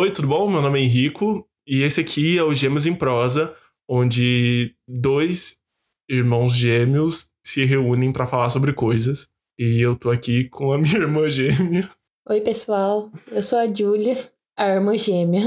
Oi, tudo bom? Meu nome é Henrico e esse aqui é o Gêmeos em Prosa, onde dois irmãos gêmeos se reúnem para falar sobre coisas. E eu tô aqui com a minha irmã gêmea. Oi, pessoal. Eu sou a Júlia, a irmã gêmea.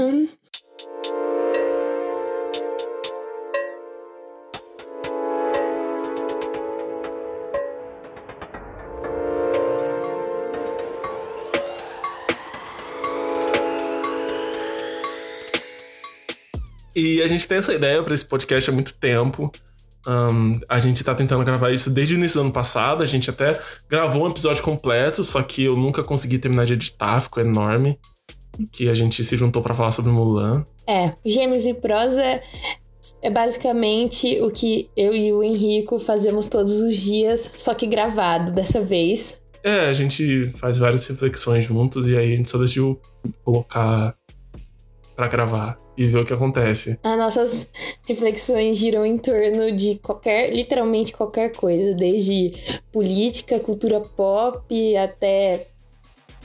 E a gente tem essa ideia para esse podcast há muito tempo. Um, a gente tá tentando gravar isso desde o início do ano passado. A gente até gravou um episódio completo, só que eu nunca consegui terminar de editar, ficou enorme. Que a gente se juntou para falar sobre Mulan. É, Gêmeos e Prosa é basicamente o que eu e o Henrico fazemos todos os dias, só que gravado dessa vez. É, a gente faz várias reflexões juntos e aí a gente só decidiu colocar para gravar e ver o que acontece. As nossas reflexões giram em torno de qualquer, literalmente qualquer coisa, desde política, cultura pop até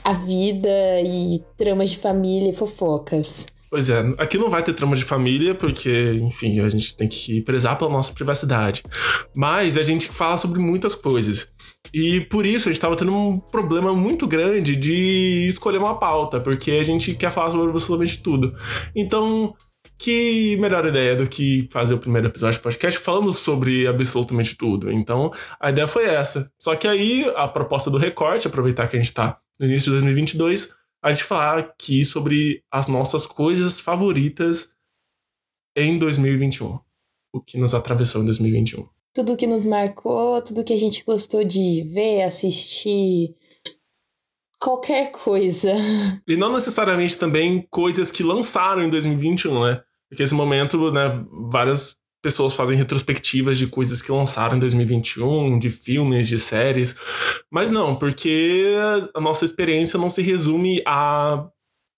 a vida e tramas de família e fofocas. Pois é, aqui não vai ter trama de família, porque, enfim, a gente tem que prezar pela nossa privacidade. Mas a gente fala sobre muitas coisas. E por isso a gente estava tendo um problema muito grande de escolher uma pauta, porque a gente quer falar sobre absolutamente tudo. Então, que melhor ideia do que fazer o primeiro episódio do podcast falando sobre absolutamente tudo. Então, a ideia foi essa. Só que aí, a proposta do recorte, aproveitar que a gente está no início de 2022, a gente falar aqui sobre as nossas coisas favoritas em 2021. O que nos atravessou em 2021. Tudo que nos marcou, tudo que a gente gostou de ver, assistir, qualquer coisa. E não necessariamente também coisas que lançaram em 2021, né? Porque esse momento, né, várias pessoas fazem retrospectivas de coisas que lançaram em 2021, de filmes, de séries. Mas não, porque a nossa experiência não se resume a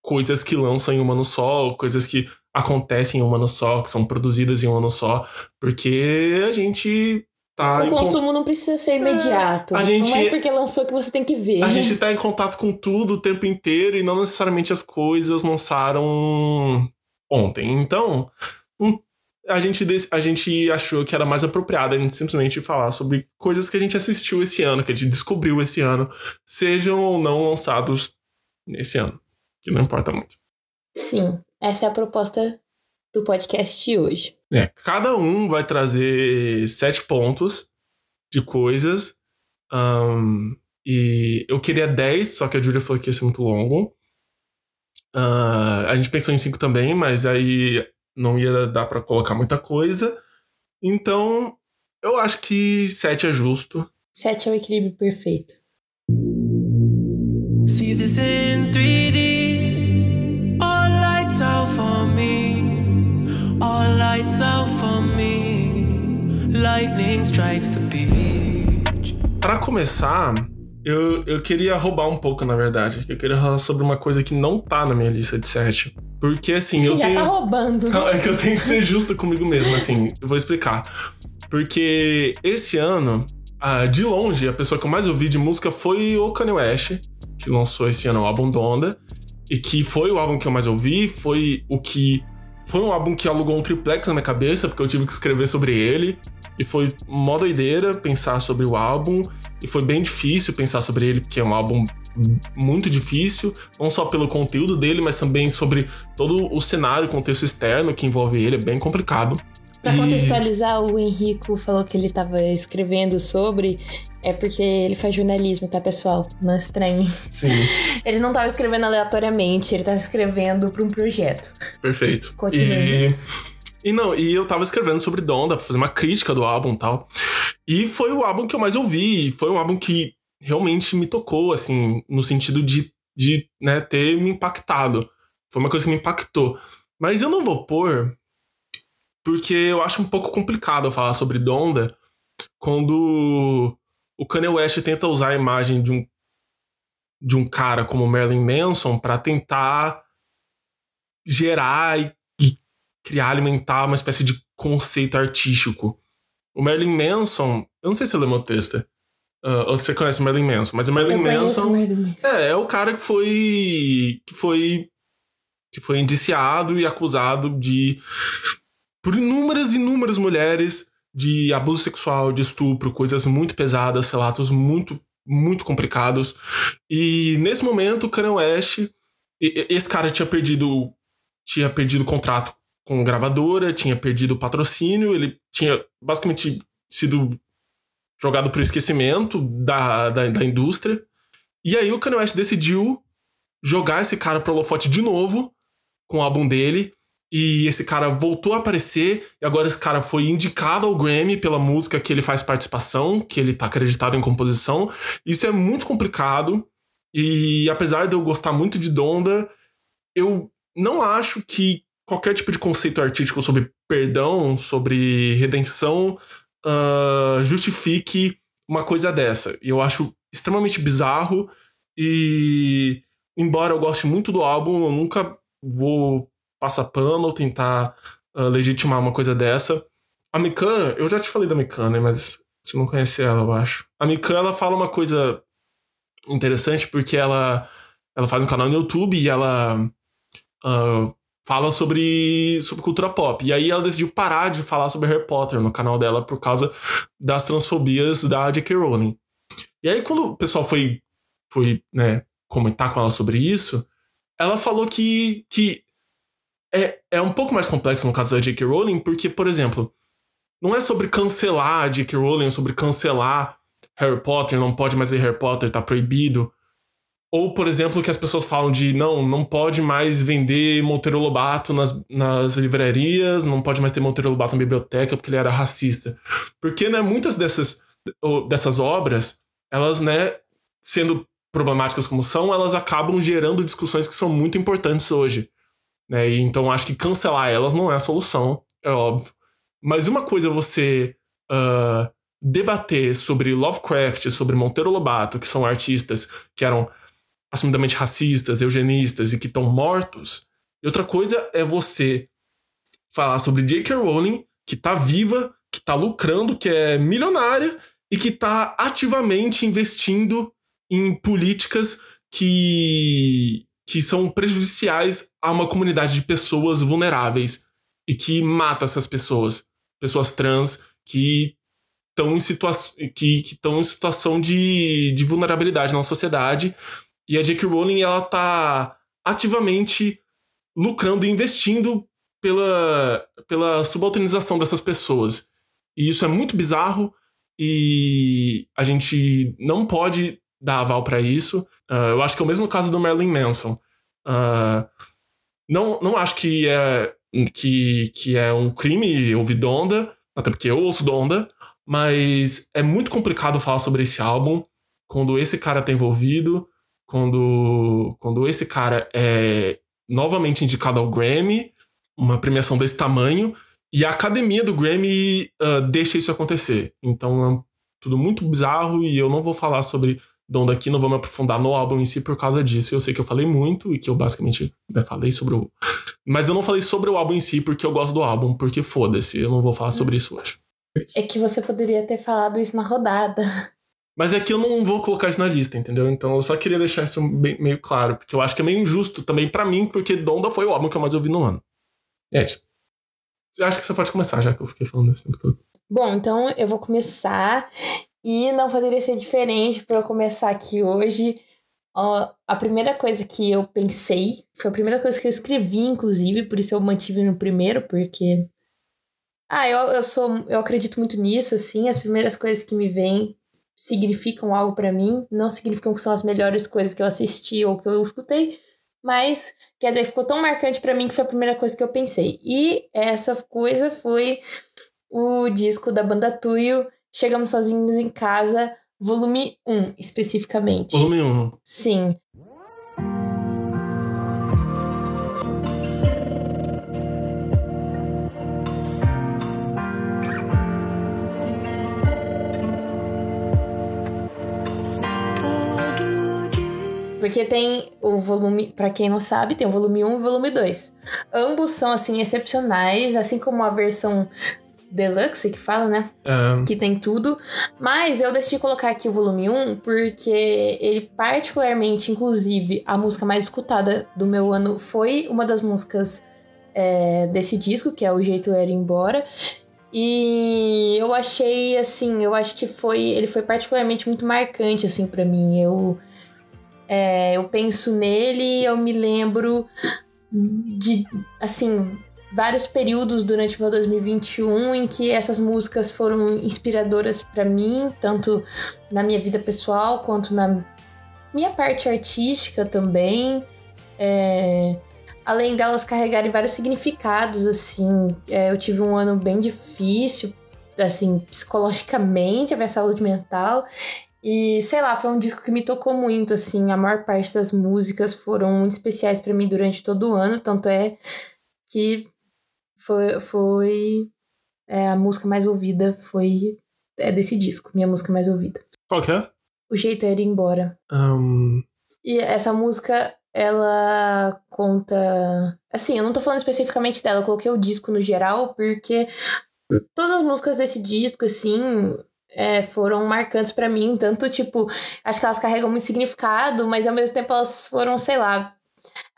coisas que lançam em um ano só, coisas que acontecem em um ano só, que são produzidas em um ano só, porque a gente tá. O consumo con... não precisa ser imediato. É, a gente... Não é porque lançou que você tem que ver. A gente tá em contato com tudo o tempo inteiro e não necessariamente as coisas lançaram ontem. Então, um a gente, a gente achou que era mais apropriado a gente simplesmente falar sobre coisas que a gente assistiu esse ano, que a gente descobriu esse ano, sejam ou não lançados nesse ano, que não importa muito. Sim, essa é a proposta do podcast de hoje. É, cada um vai trazer sete pontos de coisas. Um, e eu queria dez, só que a Julia falou que ia ser muito longo. Uh, a gente pensou em cinco também, mas aí não ia dar para colocar muita coisa. Então, eu acho que 7 é justo. 7 é o equilíbrio perfeito. See this in 3D. Para começar, eu, eu queria roubar um pouco, na verdade. Eu queria falar sobre uma coisa que não tá na minha lista de 7. Porque assim, eu Já tenho. Tá roubando. Não, é que eu tenho que ser justo comigo mesmo, assim. Eu vou explicar. Porque esse ano, ah, de longe, a pessoa que eu mais ouvi de música foi o Kanye West, que lançou esse ano o álbum Donda. E que foi o álbum que eu mais ouvi, foi o que. Foi um álbum que alugou um triplex na minha cabeça, porque eu tive que escrever sobre ele. E foi mó doideira pensar sobre o álbum. E foi bem difícil pensar sobre ele, porque é um álbum muito difícil, não só pelo conteúdo dele, mas também sobre todo o cenário, o contexto externo que envolve ele, é bem complicado. Para contextualizar, o Henrico falou que ele estava escrevendo sobre. É porque ele faz jornalismo, tá, pessoal? Não estranhe. Sim. Ele não estava escrevendo aleatoriamente, ele estava escrevendo para um projeto. Perfeito. Continue. E... e não, e eu estava escrevendo sobre Donda, pra fazer uma crítica do álbum e tal. E foi o álbum que eu mais ouvi. Foi um álbum que realmente me tocou, assim, no sentido de, de né, ter me impactado. Foi uma coisa que me impactou. Mas eu não vou pôr, porque eu acho um pouco complicado falar sobre Donda quando o Kanye West tenta usar a imagem de um, de um cara como Marilyn Manson para tentar gerar e, e criar, alimentar uma espécie de conceito artístico. O Marilyn Manson, eu não sei se eu leu meu texto, Uh, você conhece o Marilyn Manson, mas o Marilyn Manson, Marilyn Manson. É, é o cara que foi que foi que foi indiciado e acusado de por inúmeras e inúmeras mulheres de abuso sexual, de estupro, coisas muito pesadas, relatos muito muito complicados. E nesse momento, o Kanye West, esse cara tinha perdido tinha perdido contrato com gravadora, tinha perdido patrocínio, ele tinha basicamente sido jogado para o esquecimento da, da, da, indústria. E aí o Kanye West decidiu jogar esse cara pro holofote de novo com o álbum dele. E esse cara voltou a aparecer, e agora esse cara foi indicado ao Grammy pela música que ele faz participação, que ele tá acreditado em composição. Isso é muito complicado, e apesar de eu gostar muito de Donda, eu não acho que qualquer tipo de conceito artístico sobre perdão, sobre redenção, uh, justifique uma coisa dessa. E eu acho extremamente bizarro. E embora eu goste muito do álbum, eu nunca vou passar pano ou tentar uh, legitimar uma coisa dessa. A Mikan, eu já te falei da Mikan, né? Mas você não conhece ela, eu acho. A Mikan, ela fala uma coisa interessante porque ela, ela faz um canal no YouTube e ela uh, fala sobre, sobre cultura pop. E aí ela decidiu parar de falar sobre Harry Potter no canal dela por causa das transfobias da J.K. Rowling. E aí quando o pessoal foi, foi né, comentar com ela sobre isso, ela falou que, que é, é um pouco mais complexo no caso da J.K. Rowling, porque, por exemplo, não é sobre cancelar a J.K. Rowling, é sobre cancelar Harry Potter, não pode mais ler Harry Potter, tá proibido. Ou, por exemplo, que as pessoas falam de não, não pode mais vender Monteiro Lobato nas, nas livrarias, não pode mais ter Monteiro Lobato na biblioteca porque ele era racista. Porque, né, muitas dessas, dessas obras, elas, né, sendo problemáticas como são, elas acabam gerando discussões que são muito importantes hoje. Né? E, então, acho que cancelar elas não é a solução, é óbvio. Mas uma coisa é você uh, debater sobre Lovecraft, sobre Monteiro Lobato, que são artistas que eram assumidamente racistas, eugenistas e que estão mortos. E outra coisa é você falar sobre J.K. Rowling, que está viva, que está lucrando, que é milionária e que está ativamente investindo em políticas que, que são prejudiciais a uma comunidade de pessoas vulneráveis e que mata essas pessoas, pessoas trans que estão em, situa que, que em situação de, de vulnerabilidade na sociedade e a J.K. Rowling, ela tá ativamente lucrando e investindo pela, pela subalternização dessas pessoas. E isso é muito bizarro e a gente não pode dar aval para isso. Uh, eu acho que é o mesmo caso do Marilyn Manson. Uh, não, não acho que é, que, que é um crime ouvir Donda, até porque eu ouço Donda, mas é muito complicado falar sobre esse álbum quando esse cara tá envolvido quando, quando esse cara é novamente indicado ao Grammy, uma premiação desse tamanho, e a academia do Grammy uh, deixa isso acontecer. Então é tudo muito bizarro e eu não vou falar sobre Donda aqui, não vou me aprofundar no álbum em si por causa disso. Eu sei que eu falei muito e que eu basicamente né, falei sobre o. Mas eu não falei sobre o álbum em si porque eu gosto do álbum, porque foda-se, eu não vou falar sobre isso hoje. É que você poderia ter falado isso na rodada. Mas é que eu não vou colocar isso na lista, entendeu? Então eu só queria deixar isso bem, meio claro, porque eu acho que é meio injusto também para mim, porque Donda foi o álbum que eu mais ouvi no ano. É isso. Eu acho que você pode começar, já que eu fiquei falando esse tempo todo. Bom, então eu vou começar. E não poderia ser diferente para eu começar aqui hoje. Ó, a primeira coisa que eu pensei, foi a primeira coisa que eu escrevi, inclusive, por isso eu mantive no primeiro, porque. Ah, eu, eu sou. Eu acredito muito nisso, assim. As primeiras coisas que me vêm significam algo para mim, não significam que são as melhores coisas que eu assisti ou que eu escutei, mas quer dizer, ficou tão marcante para mim que foi a primeira coisa que eu pensei. E essa coisa foi o disco da banda Tuyo, Chegamos Sozinhos em Casa, volume 1, especificamente. Volume 1. Sim. Porque tem o volume, para quem não sabe, tem o volume 1 e o volume 2. Ambos são assim excepcionais, assim como a versão Deluxe, que fala, né? É, Que tem tudo. Mas eu decidi colocar aqui o volume 1 porque ele, particularmente, inclusive, a música mais escutada do meu ano foi uma das músicas é, desse disco, que é O Jeito Era Embora. E eu achei, assim, eu acho que foi. Ele foi particularmente muito marcante, assim, para mim. Eu. é, eu penso nele, eu me lembro de, assim, vários períodos durante meu 2021 em que essas músicas foram inspiradoras para mim, tanto na minha vida pessoal quanto na minha parte artística também. É, além delas carregarem vários significados, assim, é, eu tive um ano bem difícil, assim, psicologicamente, a minha saúde mental. E sei lá, foi um disco que me tocou muito, assim. A maior parte das músicas foram muito especiais para mim durante todo o ano, tanto é que foi, foi é, a música mais ouvida foi é desse disco, minha música mais ouvida. qual que é? O jeito era ir embora. Ahn, E essa música, ela conta. Assim, eu não tô falando especificamente dela, eu coloquei o disco no geral, porque todas as músicas desse disco, assim, é, foram marcantes pra mim. Tanto, tipo, acho que elas carregam muito significado, mas ao mesmo tempo elas foram, sei lá.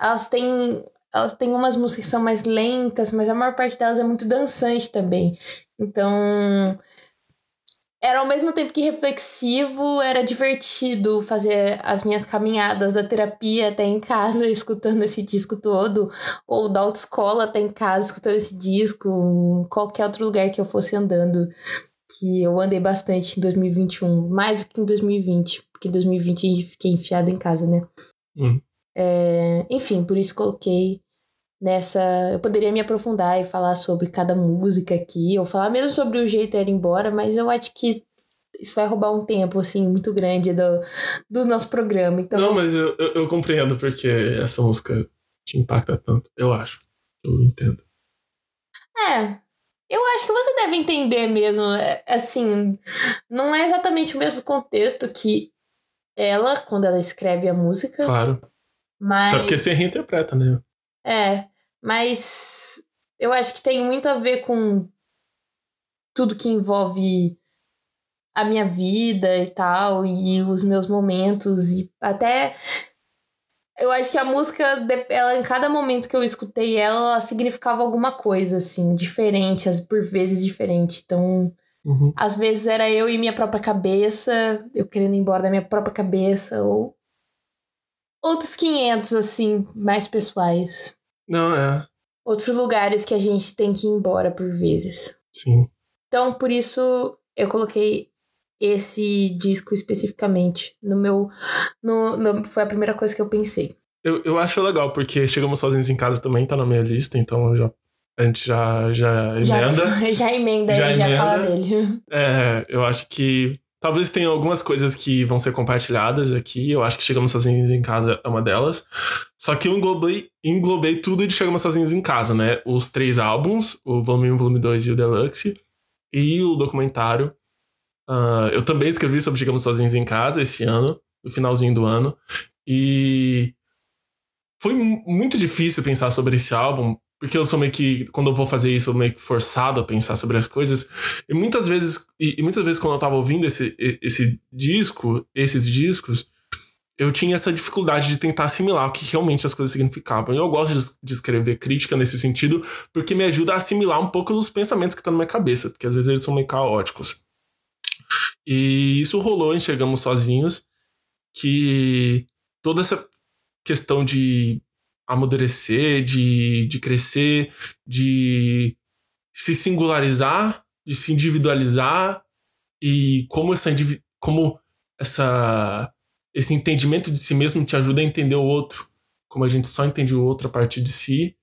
Elas têm. Elas têm umas músicas que são mais lentas, mas a maior parte delas é muito dançante também. Então era ao mesmo tempo que reflexivo, era divertido fazer as minhas caminhadas da terapia até em casa, escutando esse disco todo, ou da autoescola até em casa, escutando esse disco, qualquer outro lugar que eu fosse andando, que eu andei bastante em 2021, mais do que em 2020, porque em 2020 eu fiquei enfiada em casa, né? Hum. É, enfim, por isso coloquei nessa. Eu poderia me aprofundar e falar sobre cada música aqui, ou falar mesmo sobre o jeito ir embora, mas eu acho que isso vai roubar um tempo, assim, muito grande do, do nosso programa. Então, Não, mas eu, eu, eu compreendo porque essa música te impacta tanto. Eu acho. Eu entendo. é. Eu acho que você deve entender mesmo. é, Assim, não é exatamente o mesmo contexto que ela, quando ela escreve a música, Claro. Mas. Até porque você reinterpreta, né? É, mas eu acho que tem muito a ver com tudo que envolve a minha vida e tal, e os meus momentos, e até. Eu acho que a música, ela, em cada momento que eu escutei ela, ela significava alguma coisa, assim, diferente, as- por vezes diferente. Então, Uhum. às vezes era eu e minha própria cabeça, eu querendo ir embora da minha própria cabeça, ou outros 500, assim, mais pessoais Não, é. outros lugares que a gente tem que ir embora por vezes. Sim. Então, por isso, eu coloquei esse disco especificamente no meu. No, no- foi a primeira coisa que eu pensei. Eu, eu acho legal, porque chegamos sozinhos em casa também, tá na minha lista, então já, a gente já, já Já, emenda. já emenda Já já emenda. fala dele. É, eu acho que talvez tenha algumas coisas que vão ser compartilhadas aqui. Eu acho que Chegamos Sozinhos em Casa é uma delas. Só que eu englobei, englobei tudo de Chegamos Sozinhos em Casa, né? Os três álbuns, o volume 1, volume 2 e o Deluxe, e o documentário. Ah, eu também escrevi sobre Chegamos Sozinhos em Casa esse ano, no finalzinho do ano. E foi mu- muito difícil pensar sobre esse álbum, porque eu sou meio que, quando eu vou fazer isso, eu meio que forçado a pensar sobre as coisas. E muitas vezes, e, e muitas vezes quando eu tava ouvindo esse, esse disco, esses discos, eu tinha essa dificuldade de tentar assimilar o que realmente as coisas significavam. E eu gosto de, escrever crítica nesse sentido, porque me ajuda a assimilar um pouco os pensamentos que estão na minha cabeça, porque às vezes eles são meio caóticos. E isso rolou em Chegamos Sozinhos, que toda essa questão de amadurecer, de, de crescer, de se singularizar, de se individualizar. E como essa como essa esse entendimento de si mesmo te ajuda a entender o outro, como a gente só entende o outro a partir de si.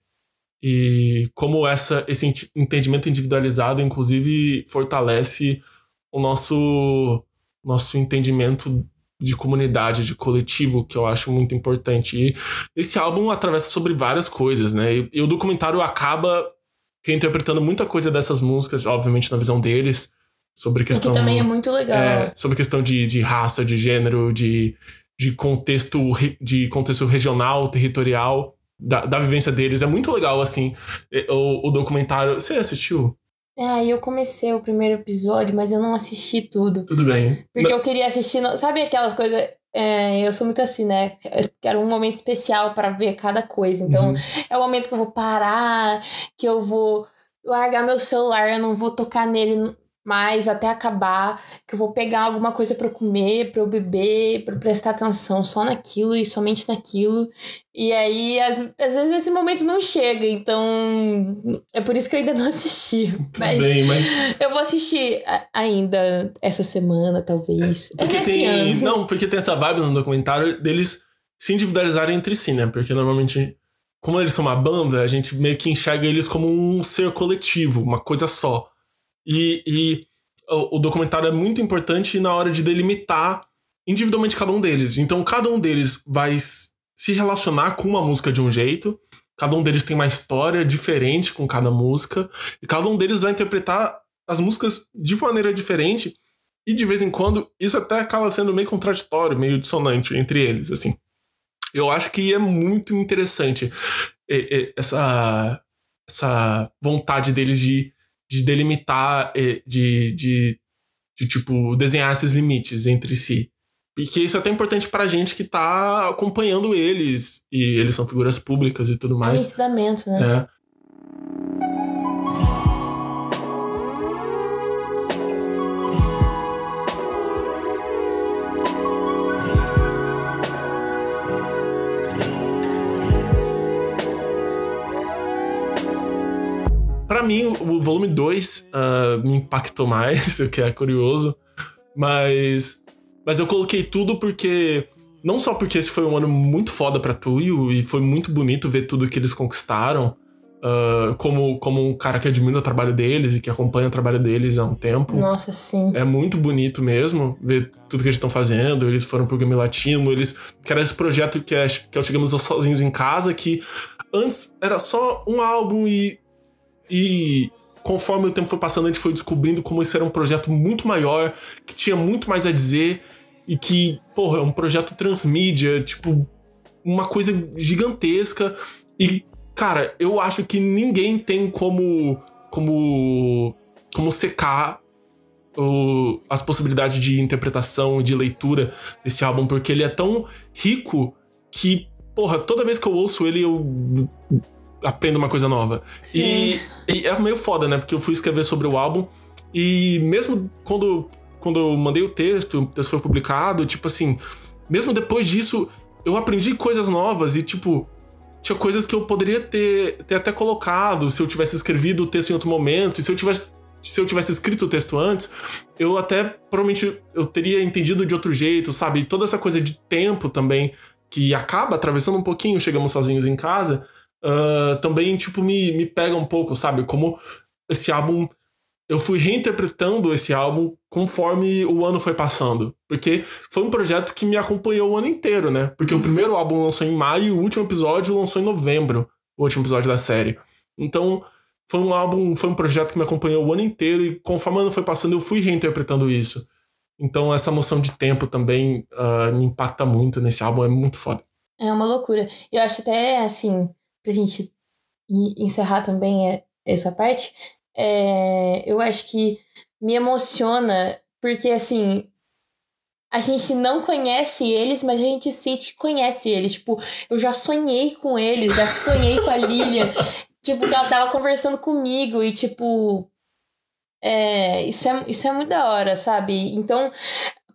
E como essa esse ent- entendimento individualizado inclusive fortalece o nosso nosso entendimento de comunidade, de coletivo, que eu acho muito importante. E esse álbum atravessa sobre várias coisas, né? E, e o documentário acaba reinterpretando muita coisa dessas músicas, obviamente na visão deles, sobre O que questão também é muito legal. é, sobre questão de, de raça, de gênero, de, de contexto de contexto regional, territorial, da, da vivência deles. É muito legal, assim, o, o documentário. Você assistiu? Ah, eu comecei o primeiro episódio, mas eu não assisti tudo. Tudo bem. Porque eu queria assistir. Sabe aquelas coisas. é, eu sou muito assim, né? Eu quero um momento especial pra ver cada coisa. Então, Uhum. é o momento que eu vou parar, que eu vou largar meu celular, eu não vou tocar nele mais até acabar, que eu vou pegar alguma coisa pra eu comer, pra eu beber, pra eu prestar atenção só naquilo e somente naquilo. E aí, às, às vezes esse momento não chega, então é por isso que eu ainda não assisti. Mas bem, mas eu vou assistir ainda essa semana, talvez. É, Porque nesse tem. ano. Não, porque tem essa vibe no documentário deles se individualizarem entre si, né? Porque normalmente, como eles são uma banda, a gente meio que enxerga eles como um ser coletivo, uma coisa só. E, e o, o documentário é muito importante na hora de delimitar individualmente cada um deles. Então, cada um deles vai se relacionar com uma música de um jeito. Cada um deles tem uma história diferente com cada música. E cada um deles vai interpretar as músicas de maneira diferente. E de vez em quando, isso até acaba sendo meio contraditório, meio dissonante entre eles, assim. Eu acho que é muito interessante essa, essa vontade deles de, de delimitar, eh, de, de, de, tipo, desenhar esses limites entre si. E que isso é até importante pra gente que tá acompanhando eles, e eles são figuras públicas e tudo É um mais. ensinamento, né? né? Pra mim, o volume 2 me impactou mais, o que é curioso. Mas, mas eu coloquei tudo porque. Não só porque esse foi um ano muito foda pra Tuyo e foi muito bonito ver tudo que eles conquistaram. ah, como, como um cara que admira o trabalho deles e que acompanha o trabalho deles há um tempo. Nossa, sim. É muito bonito mesmo ver tudo que eles estão fazendo. Eles foram pro Game Latino, eles. Que era esse projeto que é, que é o Chegamos Sozinhos em Casa, que antes era só um álbum e. E conforme o tempo foi passando, a gente foi descobrindo como esse era um projeto muito maior, que tinha muito mais a dizer, e que, porra, é um projeto transmídia, tipo, uma coisa gigantesca. E, cara, eu acho que ninguém tem como. como. como secar o- as possibilidades de interpretação e de leitura desse álbum, porque ele é tão rico que, porra, toda vez que eu ouço ele, eu aprendo uma coisa nova. E, e é meio foda, né? Porque eu fui escrever sobre o álbum e mesmo quando, quando eu mandei o texto, o texto foi publicado, tipo assim, mesmo depois disso, eu aprendi coisas novas e, tipo, tinha coisas que eu poderia ter, ter até colocado se eu tivesse escrevido o texto em outro momento, e se eu tivesse se eu tivesse escrito o texto antes, eu até provavelmente eu teria entendido de outro jeito, sabe? E toda essa coisa de tempo também que acaba atravessando um pouquinho, chegamos sozinhos em casa, ah, também tipo me, me pega um pouco, sabe? Como esse álbum eu fui reinterpretando esse álbum conforme o ano foi passando. Porque foi um projeto que me acompanhou o ano inteiro, né? Porque o primeiro álbum lançou em maio e o último episódio lançou em novembro o último episódio da série. Então, foi um álbum, foi um projeto que me acompanhou o ano inteiro e conforme o ano foi passando, eu fui reinterpretando isso. Então, essa noção de tempo também ah, me impacta muito nesse álbum, é muito foda. É uma loucura. Eu acho até, assim, pra gente en- encerrar também essa parte, é, eu acho que me emociona, porque, assim, a gente não conhece eles, mas a gente sente que conhece eles. Tipo, eu já sonhei com eles, já sonhei com a Lilian. tipo, que ela tava conversando comigo e, tipo. É, isso, é, isso é muito da hora, sabe? Então,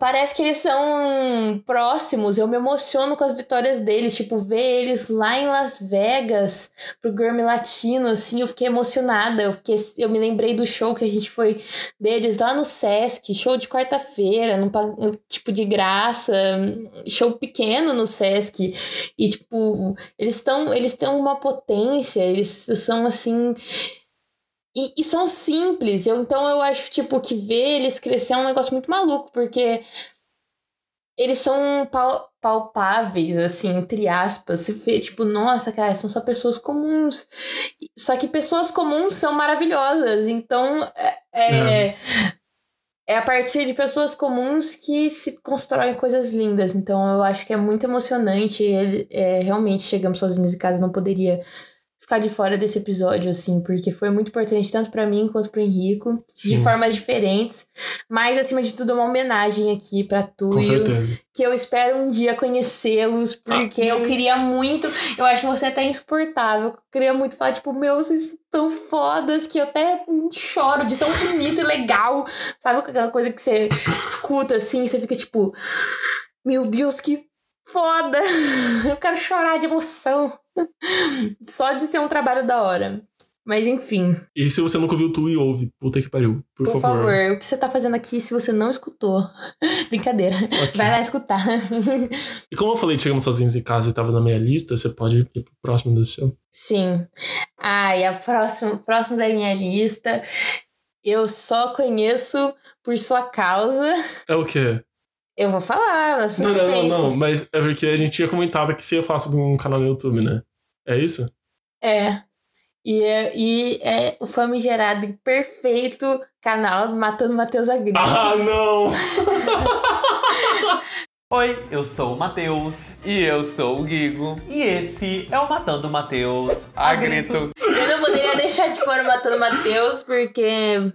parece que eles são próximos. Eu me emociono com as vitórias deles. Tipo, ver eles lá em Las Vegas pro Grammy Latino, assim, eu fiquei emocionada. Fiquei, eu me lembrei do show que a gente foi deles lá no Sesc, show de quarta-feira, tipo de graça, show pequeno no Sesc. E, tipo, eles estão eles têm uma potência, eles são assim. E, e são simples. Eu, então eu acho, tipo, que ver eles crescer é um negócio muito maluco, porque eles são pal- palpáveis, assim, entre aspas. Você vê, tipo, nossa, cara, são só pessoas comuns. Só que pessoas comuns são maravilhosas. Então, é, é, é a partir de pessoas comuns que se constroem coisas lindas. Então, eu acho que é muito emocionante. Ele, é, realmente, chegamos sozinhos em casa, não poderia ficar de fora desse episódio, assim, porque foi muito importante tanto para mim quanto pro Henrico, Sim. de formas diferentes. Mas, acima de tudo, é uma homenagem aqui pra tu. Com certeza. Que eu espero um dia conhecê-los, porque ah, eu queria muito. Eu acho você até insuportável. Eu queria muito falar, tipo, meu, vocês tão fodas que eu até choro de tão bonito e legal. Sabe aquela coisa que você escuta assim, você fica tipo, meu Deus, que foda! Eu quero chorar de emoção. Só de ser um trabalho da hora. Mas enfim. E se você nunca viu tu e ouve, puta que pariu. Por, por favor. favor. o que você tá fazendo aqui se você não escutou? Brincadeira. Okay. Vai lá escutar. e como eu falei, chegamos sozinhos em casa e tava na minha lista, você pode ir pro próximo do seu? Sim. Ah, e a próxima, próximo da minha lista, eu só conheço por sua causa. É o quê? Eu vou falar, você não, não, não, não, mas é porque a gente tinha comentado que você ia falar sobre um canal no YouTube, né? É isso? É. E é, e é o famigerado e perfeito canal Matando Matheus Agrito. Ah, não! Oi, eu sou o Matheus. E eu sou o Guigo. E esse é o Matando Matheus Agrito. Eu não poderia deixar de fora o Matando Matheus, porque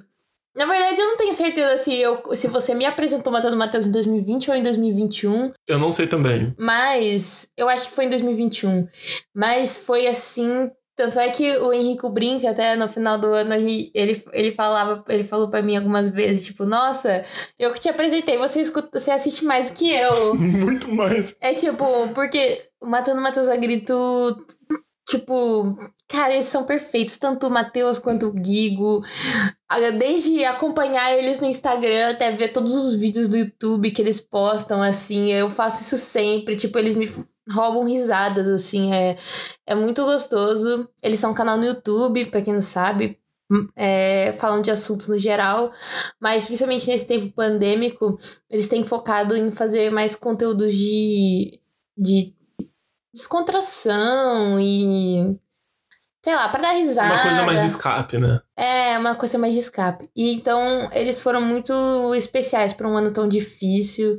na verdade, eu não tenho certeza se, eu, se você me apresentou Matando Matheus em 2020 ou em 2021. Eu não sei também. Mas eu acho que foi em 2021. Mas foi assim. Tanto é que o Henrico brinca até no final do ano, ele, ele falava, ele falou para mim algumas vezes, tipo, nossa, eu que te apresentei, você escuta, você assiste mais que eu. Muito mais. É tipo, porque Matando Matheus Agrito Tipo, cara, eles são perfeitos, tanto o Matheus quanto o Guigo. Desde acompanhar eles no Instagram até ver todos os vídeos do YouTube que eles postam, assim, eu faço isso sempre. Tipo, eles me roubam risadas, assim, é, é muito gostoso. Eles são um canal no YouTube, pra quem não sabe, é, falam de assuntos no geral, mas principalmente nesse tempo pandêmico, eles têm focado em fazer mais conteúdos de, de descontração e. Sei lá, pra dar risada. Uma coisa mais de escape, né? É, uma coisa mais de escape. E então, eles foram muito especiais para um ano tão difícil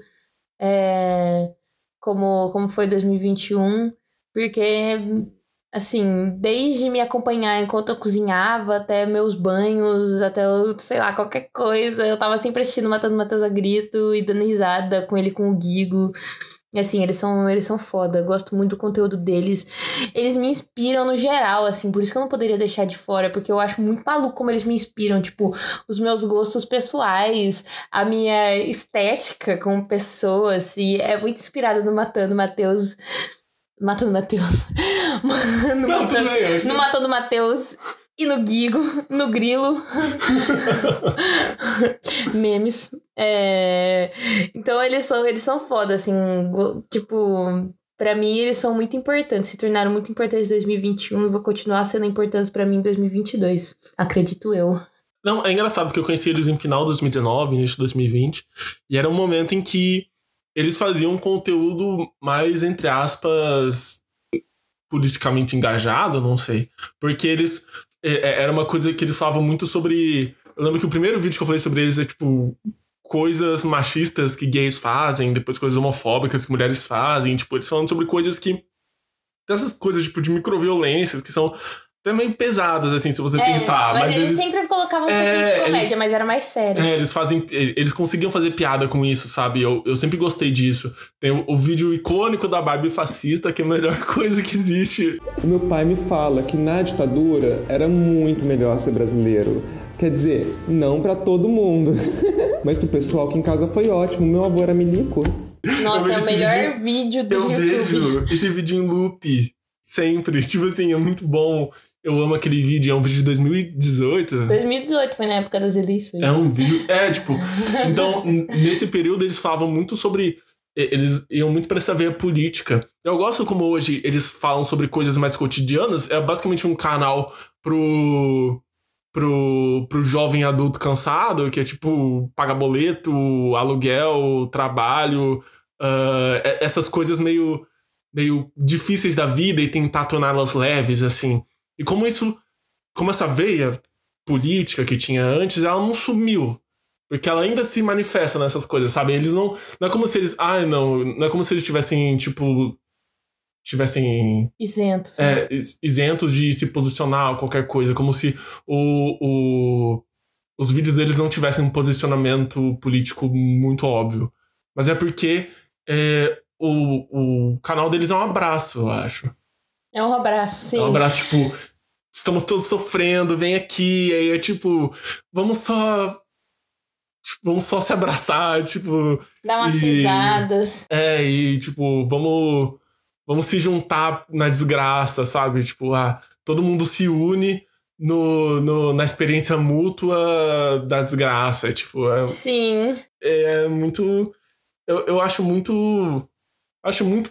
é, como, como foi 2021. Porque, assim, desde me acompanhar enquanto eu cozinhava, até meus banhos, até, sei lá, qualquer coisa, eu tava sempre assistindo Matando Matheus a Grito e dando risada com ele com o Guigo. E assim, eles são, eles são foda. Eu gosto muito do conteúdo deles. Eles me inspiram no geral, assim. Por isso que eu não poderia deixar de fora. Porque eu acho muito maluco como eles me inspiram. Tipo, os meus gostos pessoais, a minha estética como pessoa, assim. É muito inspirada no Matando Matheus. Matando Matheus. no, Matando, no Matando Matheus e no Gigo, no Grilo. Memes. É... Então eles são, eles são foda, assim. Tipo, para mim eles são muito importantes. Se tornaram muito importantes em 2021 e vão continuar sendo importantes para mim em 2022. Acredito eu. Não, é engraçado porque eu conheci eles em final de 2019, início de 2020. E era um momento em que eles faziam conteúdo mais, entre aspas, politicamente engajado, não sei. Porque eles era uma coisa que eles falavam muito sobre. Eu lembro que o primeiro vídeo que eu falei sobre eles é tipo coisas machistas que gays fazem, depois coisas homofóbicas que mulheres fazem, tipo, eles falando sobre coisas que dessas coisas tipo de microviolências que são até meio pesadas, assim, se você é, pensar. Mas, mas eles, eles, sempre colocavam um é, de comédia, eles, mas era mais sério. É, eles fazem. Eles conseguiam fazer piada com isso, sabe? Eu, eu sempre gostei disso. Tem o, o vídeo icônico da Barbie fascista, que é a melhor coisa que existe. O meu pai me fala que na ditadura era muito melhor ser brasileiro. Quer dizer, não para todo mundo. mas pro pessoal que em casa foi ótimo. Meu avô era milico. Nossa, é o melhor vídeo, vídeo do eu YouTube. Vejo esse vídeo em loop. Sempre. Tipo assim, é muito bom. Eu amo aquele vídeo, é um vídeo de 2018. 2018 foi na época das eleições. É um vídeo. É, tipo. Então, nesse período eles falavam muito sobre. Eles iam muito para essa veia política. Eu gosto como hoje eles falam sobre coisas mais cotidianas. É basicamente um canal pro. Pro, pro jovem adulto cansado, que é tipo pagar boleto, aluguel, trabalho, uh, essas coisas meio, meio difíceis da vida e tentar torná-las leves, assim. E como isso, como essa veia política que tinha antes, ela não sumiu. Porque ela ainda se manifesta nessas coisas, sabe? Eles não. Não é como se eles. Ai, ah, não. Não é como se eles tivessem, tipo. tivessem Isentos. né? é, is- isentos de se posicionar ou qualquer coisa, como se o, o- os vídeos deles não tivessem um posicionamento político muito óbvio. Mas é porque é, o, o canal deles é um abraço, eu acho. É um abraço, sim. É um abraço, tipo, estamos todos sofrendo, vem aqui, aí é tipo, vamos só. Vamos só se abraçar, tipo. Dá umas E- risadas. É, e tipo, vamos. Vamos se juntar na desgraça, sabe? Tipo, ah, todo mundo se une no, no, na experiência mútua da desgraça. Tipo, é, Sim. é muito. Eu, eu acho muito. Acho muito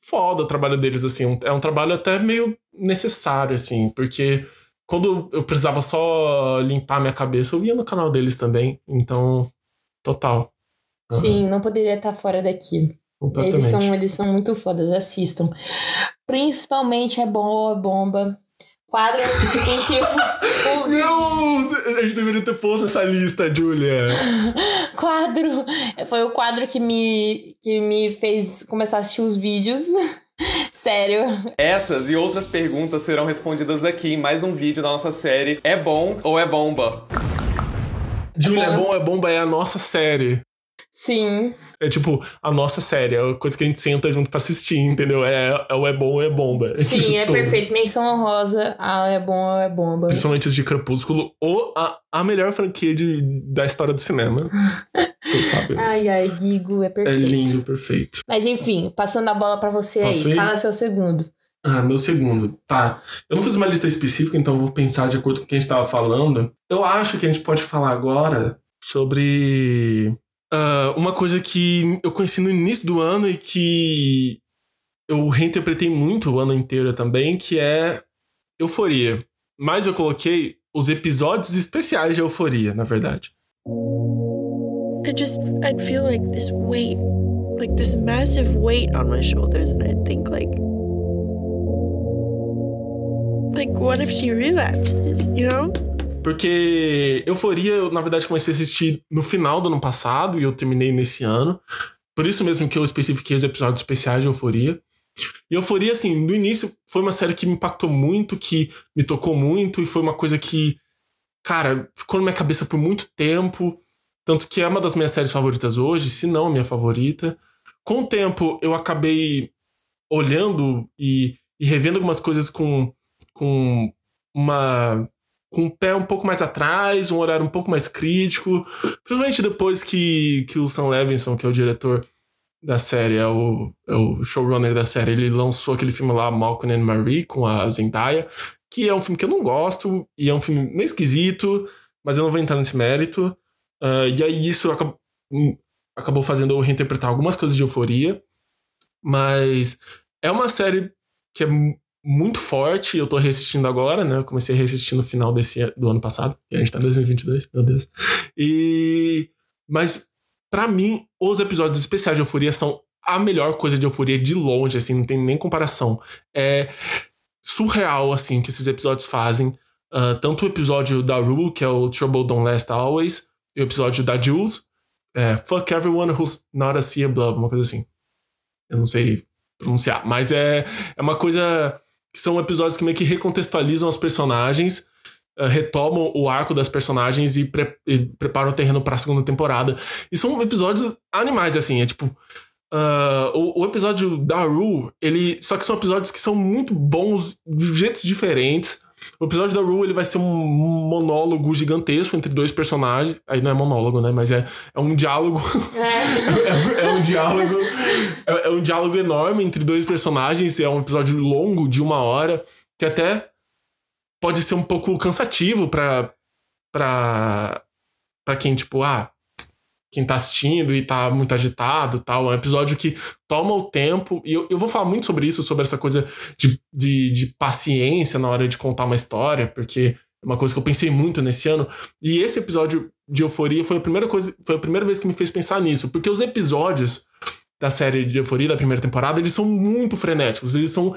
foda o trabalho deles, assim. É um trabalho até meio necessário, assim, porque quando eu precisava só limpar minha cabeça, eu ia no canal deles também. Então, total. Aham, Sim, não poderia estar fora daqui. Eles são, eles são muito fodas, assistam. Principalmente é bom, é bomba. Quadro que tem tipo. o- Não! A gente deveria ter posto essa lista, Julia. quadro. Foi o quadro que me, que me fez começar a assistir os vídeos. Sério. Essas e outras perguntas serão respondidas aqui em mais um vídeo da nossa série É Bom ou É Bomba? Julia, é bom. bom, é bomba, é a nossa série. Sim. É tipo, a nossa série, é a coisa que a gente senta junto pra assistir, entendeu? É, é o é bom, é bomba. Sim, é perfeito. Menção honrosa. Ah, é bom, é bomba. Principalmente os de Crepúsculo, ou a, a melhor franquia de, da história do cinema. Todos sabem. Ai, ai, Guigo, é é perfeito. lindo, perfeito. Mas enfim, passando a bola pra você Posso aí. ir? Fala seu segundo. Ah, meu segundo. Tá. Eu não fiz uma lista específica, então vou pensar de acordo com o que a gente tava falando. Eu acho que a gente pode falar agora sobre ah, uma coisa que eu conheci no início do ano e que eu reinterpretei muito o ano inteiro também, que é Euforia. Mas eu coloquei os episódios especiais de Euforia, na verdade. I just I'd feel like this weight, like this massive weight on my shoulders, and I'd think like, like what if she relapses? You know? Porque Euforia, eu, na verdade, comecei a assistir no final do ano passado e eu terminei nesse ano. Por isso mesmo que eu especifiquei os episódios especiais de Euforia. E Euforia, assim, no início foi uma série que me impactou muito, que me tocou muito, e foi uma coisa que, cara, ficou na minha cabeça por muito tempo. Tanto que é uma das minhas séries favoritas hoje, se não a minha favorita. Com o tempo, eu acabei olhando e, e revendo algumas coisas com, com uma com o pé um pouco mais atrás, um horário um pouco mais crítico. Principalmente depois que, que o Sam Levinson, que é o diretor da série, é o, é o showrunner da série, ele lançou aquele filme lá, Malcolm and Marie, com a Zendaya, que é um filme que eu não gosto, e é um filme meio esquisito, mas eu não vou entrar nesse mérito. Ah, e aí isso acabou, acabou fazendo eu reinterpretar algumas coisas de euforia. Mas é uma série que é muito forte, eu tô reassistindo agora, né? Eu comecei a reassistir no final desse, do ano passado, e a gente tá em 2022, meu Deus. E. Mas, pra mim, os episódios especiais de Euforia são a melhor coisa de Euforia de longe, assim, não tem nem comparação. É surreal, assim, que esses episódios fazem. Ah, tanto o episódio da Rue, que é o Trouble Don't Last Always, e o episódio da Jules, é Fuck Everyone Who's Not a Sea Blood, uma coisa assim. Eu não sei pronunciar, mas é, é uma coisa que são episódios que meio que recontextualizam os personagens, eh, retomam o arco das personagens e, pre- e preparam o terreno pra segunda temporada. E são episódios animais, assim, é tipo. ah, o, o episódio da Rue, ele. Só que são episódios que são muito bons de jeitos diferentes. O episódio da Rue ele vai ser um monólogo gigantesco entre dois personagens. Aí não é monólogo, né? Mas é, é um diálogo É. é, é um diálogo é, é um diálogo enorme entre dois personagens é um episódio longo de uma hora que até pode ser um pouco cansativo pra para para quem tipo ah quem tá assistindo e tá muito agitado tal é um episódio que toma o tempo e eu, eu vou falar muito sobre isso sobre essa coisa de, de, de paciência na hora de contar uma história porque é uma coisa que eu pensei muito nesse ano e esse episódio de Euforia foi a primeira coisa, foi a primeira vez que me fez pensar nisso, porque os episódios da série de Euforia da primeira temporada, eles são muito frenéticos, eles são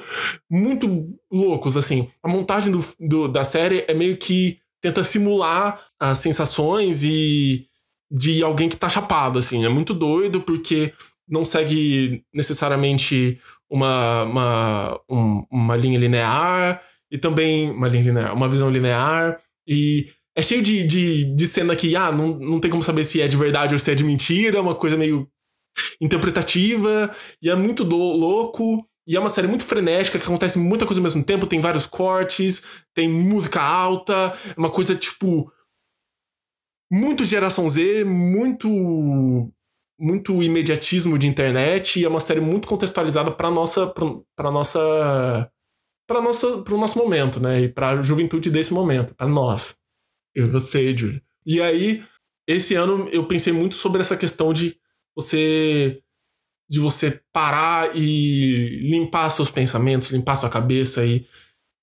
muito loucos, assim. A montagem do, do- da série é meio que tenta simular as sensações e de alguém que tá chapado, assim. É muito doido porque não segue necessariamente uma, uma, um, uma linha linear e também uma linha linear, uma visão linear e é cheio de, de, de cena que, ah, não, não tem como saber se é de verdade ou se é de mentira, uma coisa meio interpretativa, e é muito louco. E é uma série muito frenética, que acontece muita coisa ao mesmo tempo, tem vários cortes, tem música alta, é uma coisa tipo. Muito geração Z, muito. Muito imediatismo de internet, e é uma série muito contextualizada para nossa. para nossa. para nossa. pro nosso momento, né? E pra juventude desse momento, para nós. Eu você, Júlio. E aí, esse ano eu pensei muito sobre essa questão de você de você parar e limpar seus pensamentos, limpar sua cabeça e,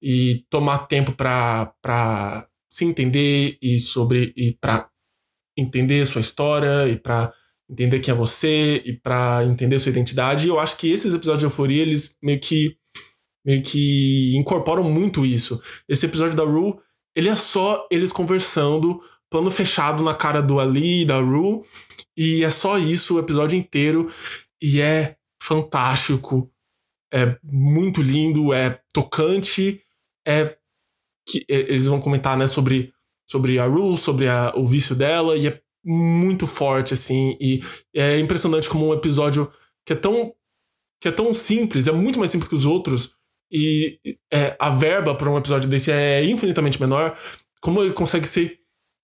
e tomar tempo para se entender e sobre e para entender sua história e para entender quem é você e para entender sua identidade. E eu acho que esses episódios de Euforia eles meio que meio que incorporam muito isso. Esse episódio da Rue, ele é só eles conversando, plano fechado na cara do Ali e da Rue, e é só isso o episódio inteiro e é fantástico, é muito lindo, é tocante, é que eles vão comentar, né, sobre sobre a Rue, sobre a, o vício dela e é muito forte assim e é impressionante como um episódio que é tão que é tão simples, é muito mais simples que os outros e é, a verba para um episódio desse é infinitamente menor, como ele consegue ser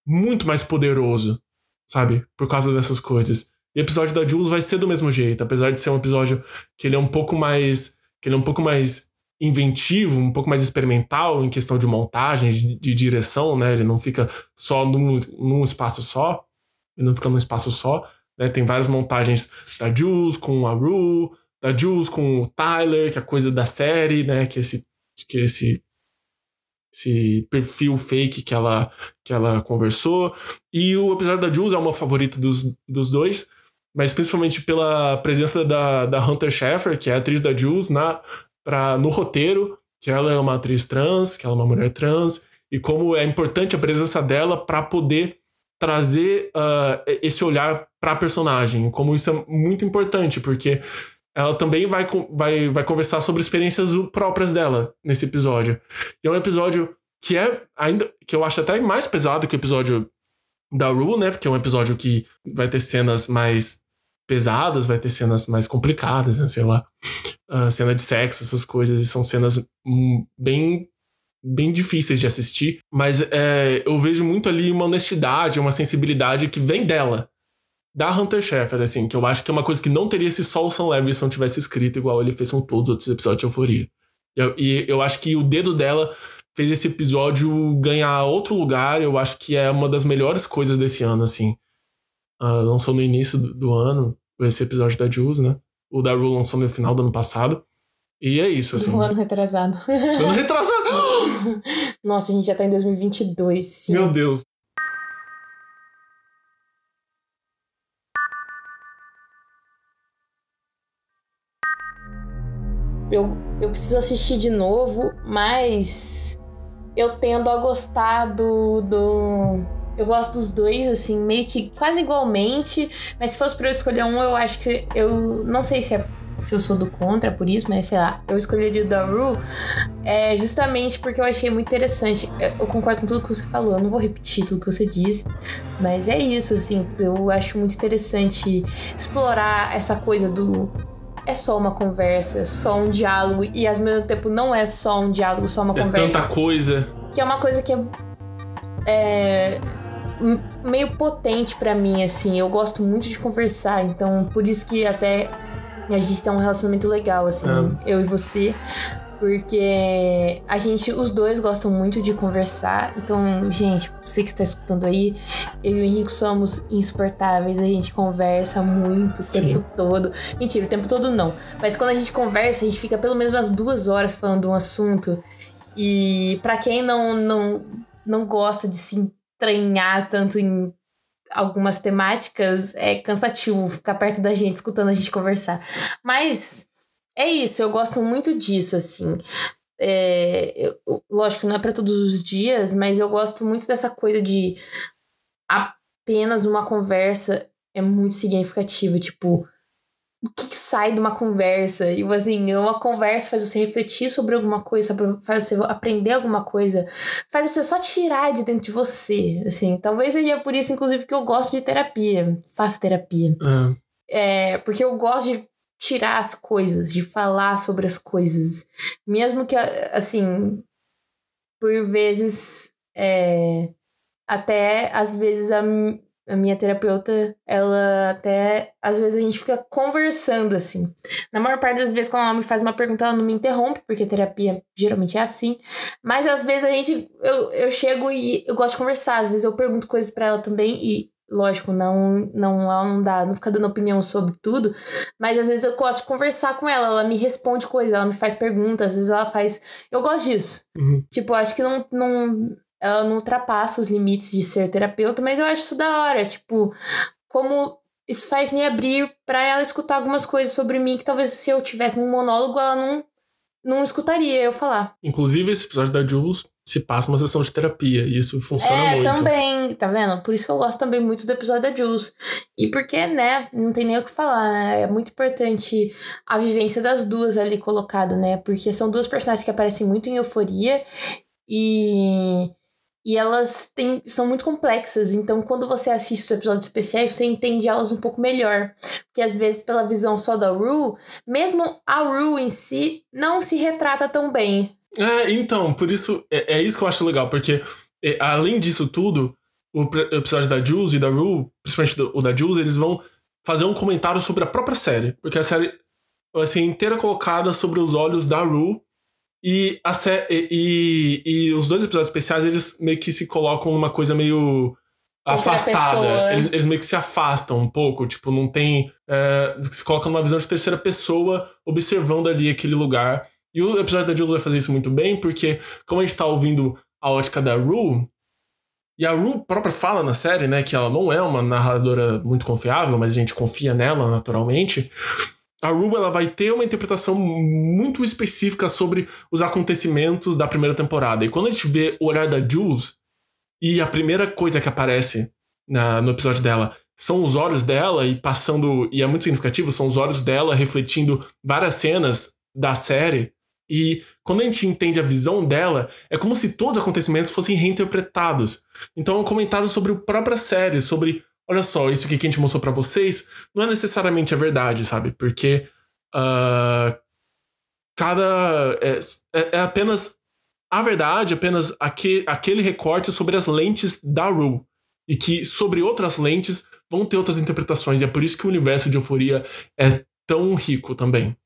muito mais poderoso, sabe? Por causa dessas coisas. E o episódio da Jules vai ser do mesmo jeito, apesar de ser um episódio que ele é um pouco mais. que ele é um pouco mais inventivo, um pouco mais experimental em questão de montagem, de, de direção, né? Ele não fica só num, num espaço só, ele não fica num espaço só, né? Tem várias montagens da Jules com a Rue, da Jules com o Tyler, que é a coisa da série, né? Que esse que esse esse perfil fake que ela que ela conversou. E o episódio da Jules é o meu favorito dos, dos dois, mas principalmente pela presença da, da Hunter Schafer, que é a atriz da Jules, na, no roteiro, que ela é uma atriz trans, que ela é uma mulher trans, e como é importante a presença dela para poder trazer uh, esse olhar para a personagem, como isso é muito importante, porque ela também vai, vai, vai conversar sobre experiências próprias dela nesse episódio. E é um episódio que é ainda que eu acho até mais pesado que o episódio da Rue, né? Porque é um episódio que vai ter cenas mais pesadas, vai ter cenas mais complicadas, né? sei lá, uh, cena de sexo, essas coisas, e são cenas hum, bem bem difíceis de assistir, mas é, eu vejo muito ali uma honestidade, uma sensibilidade que vem dela, da Hunter Schafer, assim, que eu acho que é uma coisa que não teria se só o Sam Levinson tivesse escrito igual ele fez com todos os outros episódios de Euforia. Eu, e eu acho que o dedo dela fez esse episódio ganhar outro lugar, eu acho que é uma das melhores coisas desse ano, assim. Uh, lançou no início do, do, ano, esse episódio da Jules, né? O da Rue lançou no final do ano passado. E é isso, assim. Um ano retrasado. ano retrasado! Nossa, a gente já tá em 2022, sim. Meu Deus. Eu, eu preciso assistir de novo, mas eu tendo a gostar do, do eu gosto dos dois, assim, meio que quase igualmente. Mas se fosse pra eu escolher um, eu acho que. Eu não sei se é. Se eu sou do contra por isso, mas sei lá, eu escolheria o da Ru é, justamente porque eu achei muito interessante. Eu concordo com tudo que você falou, eu não vou repetir tudo que você disse, mas é isso, assim, eu acho muito interessante explorar essa coisa do é só uma conversa, é só um diálogo, e ao mesmo tempo não é só um diálogo, só uma é conversa. Tanta coisa. Que é uma coisa que é, é meio potente para mim, assim. Eu gosto muito de conversar, então por isso que até a gente tem um relacionamento legal, assim, é. eu e você. Porque a gente, os dois gostam muito de conversar. Então, gente, você que está escutando aí, eu e o Henrique somos insuportáveis. A gente conversa muito o tempo Sim. todo. Mentira, o tempo todo não. Mas quando a gente conversa, a gente fica pelo menos umas duas horas falando de um assunto. E para quem não, não, não gosta de se estranhar tanto em algumas temáticas, é cansativo ficar perto da gente, escutando a gente conversar. Mas é isso, eu gosto muito disso, assim. É, eu, lógico, não é para todos os dias, mas eu gosto muito dessa coisa de apenas uma conversa é muito significativa. Tipo, o que, que, sai de uma conversa. E assim, uma conversa faz você refletir sobre alguma coisa, faz você aprender alguma coisa, faz você só tirar de dentro de você. Assim, talvez seja por isso, inclusive, que eu gosto de terapia. Faço terapia. É. é porque eu gosto de tirar as coisas, de falar sobre as coisas. Mesmo que, assim, por vezes. É, até às vezes a, a minha terapeuta, ela até. Às vezes a gente fica conversando assim. Na maior parte das vezes, quando ela me faz uma pergunta, ela não me interrompe, porque terapia geralmente é assim. Mas às vezes a gente. Eu, eu chego e eu gosto de conversar. Às vezes eu pergunto coisas para ela também e. Lógico, não, não, ela não dá, não fica dando opinião sobre tudo, mas às vezes eu gosto de conversar com ela, ela me responde coisas, ela me faz perguntas, às vezes ela faz. Eu gosto disso. Uhum. Tipo, acho que não, não, ela não ultrapassa os limites de ser terapeuta, mas eu acho isso da hora, tipo, como isso faz me abrir para ela escutar algumas coisas sobre mim que talvez se eu tivesse num monólogo ela não não escutaria eu falar. Inclusive esse episódio da Jules se passa uma sessão de terapia e isso funciona é, muito. É, também, tá vendo? Por isso que eu gosto também muito do episódio da Jules. E porque, né, não tem nem o que falar, né? É muito importante a vivência das duas ali colocada, né? Porque são duas personagens que aparecem muito em euforia e e elas têm, são muito complexas, então quando você assiste os episódios especiais, você entende elas um pouco melhor. Porque às vezes, pela visão só da Rue, mesmo a Rue em si não se retrata tão bem. É, então, por isso, é, é isso que eu acho legal, porque é, além disso tudo, o, o episódio da Jules e da Rue, principalmente do, o da Jules, eles vão fazer um comentário sobre a própria série. Porque a série vai ser inteira colocada sobre os olhos da Rue e, a e, e, e, os dois episódios especiais, eles meio que se colocam numa coisa meio afastada. Eles, eles, meio que se afastam um pouco, tipo, não tem. É, se coloca numa visão de terceira pessoa observando ali aquele lugar. E o episódio da Jules vai fazer isso muito bem, porque, como a gente tá ouvindo a ótica da Rue, e a Rue própria fala na série, né, que ela não é uma narradora muito confiável, mas a gente confia nela naturalmente a Rue ela vai ter uma interpretação muito específica sobre os acontecimentos da primeira temporada. E quando a gente vê o olhar da Jules, e a primeira coisa que aparece na, no episódio dela são os olhos dela e passando. E é muito significativo, são os olhos dela refletindo várias cenas da série. E quando a gente entende a visão dela, é como se todos os acontecimentos fossem reinterpretados. Então é um comentário sobre a própria série, sobre olha só, isso aqui que a gente mostrou para vocês não é necessariamente a verdade, sabe? Porque uh, cada. É, é, é, apenas. A verdade, apenas aquele, recorte sobre as lentes da Rue. E que sobre outras lentes vão ter outras interpretações. E é por isso que o universo de euforia é tão rico também.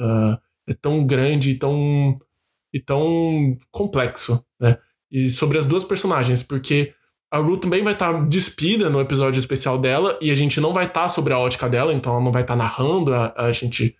Uh, é tão grande e tão, e tão complexo, né? E sobre as duas personagens, porque a Ru também vai estar tá despida no episódio especial dela e a gente não vai estar tá sobre a ótica dela, então ela não vai estar tá narrando, a, a, gente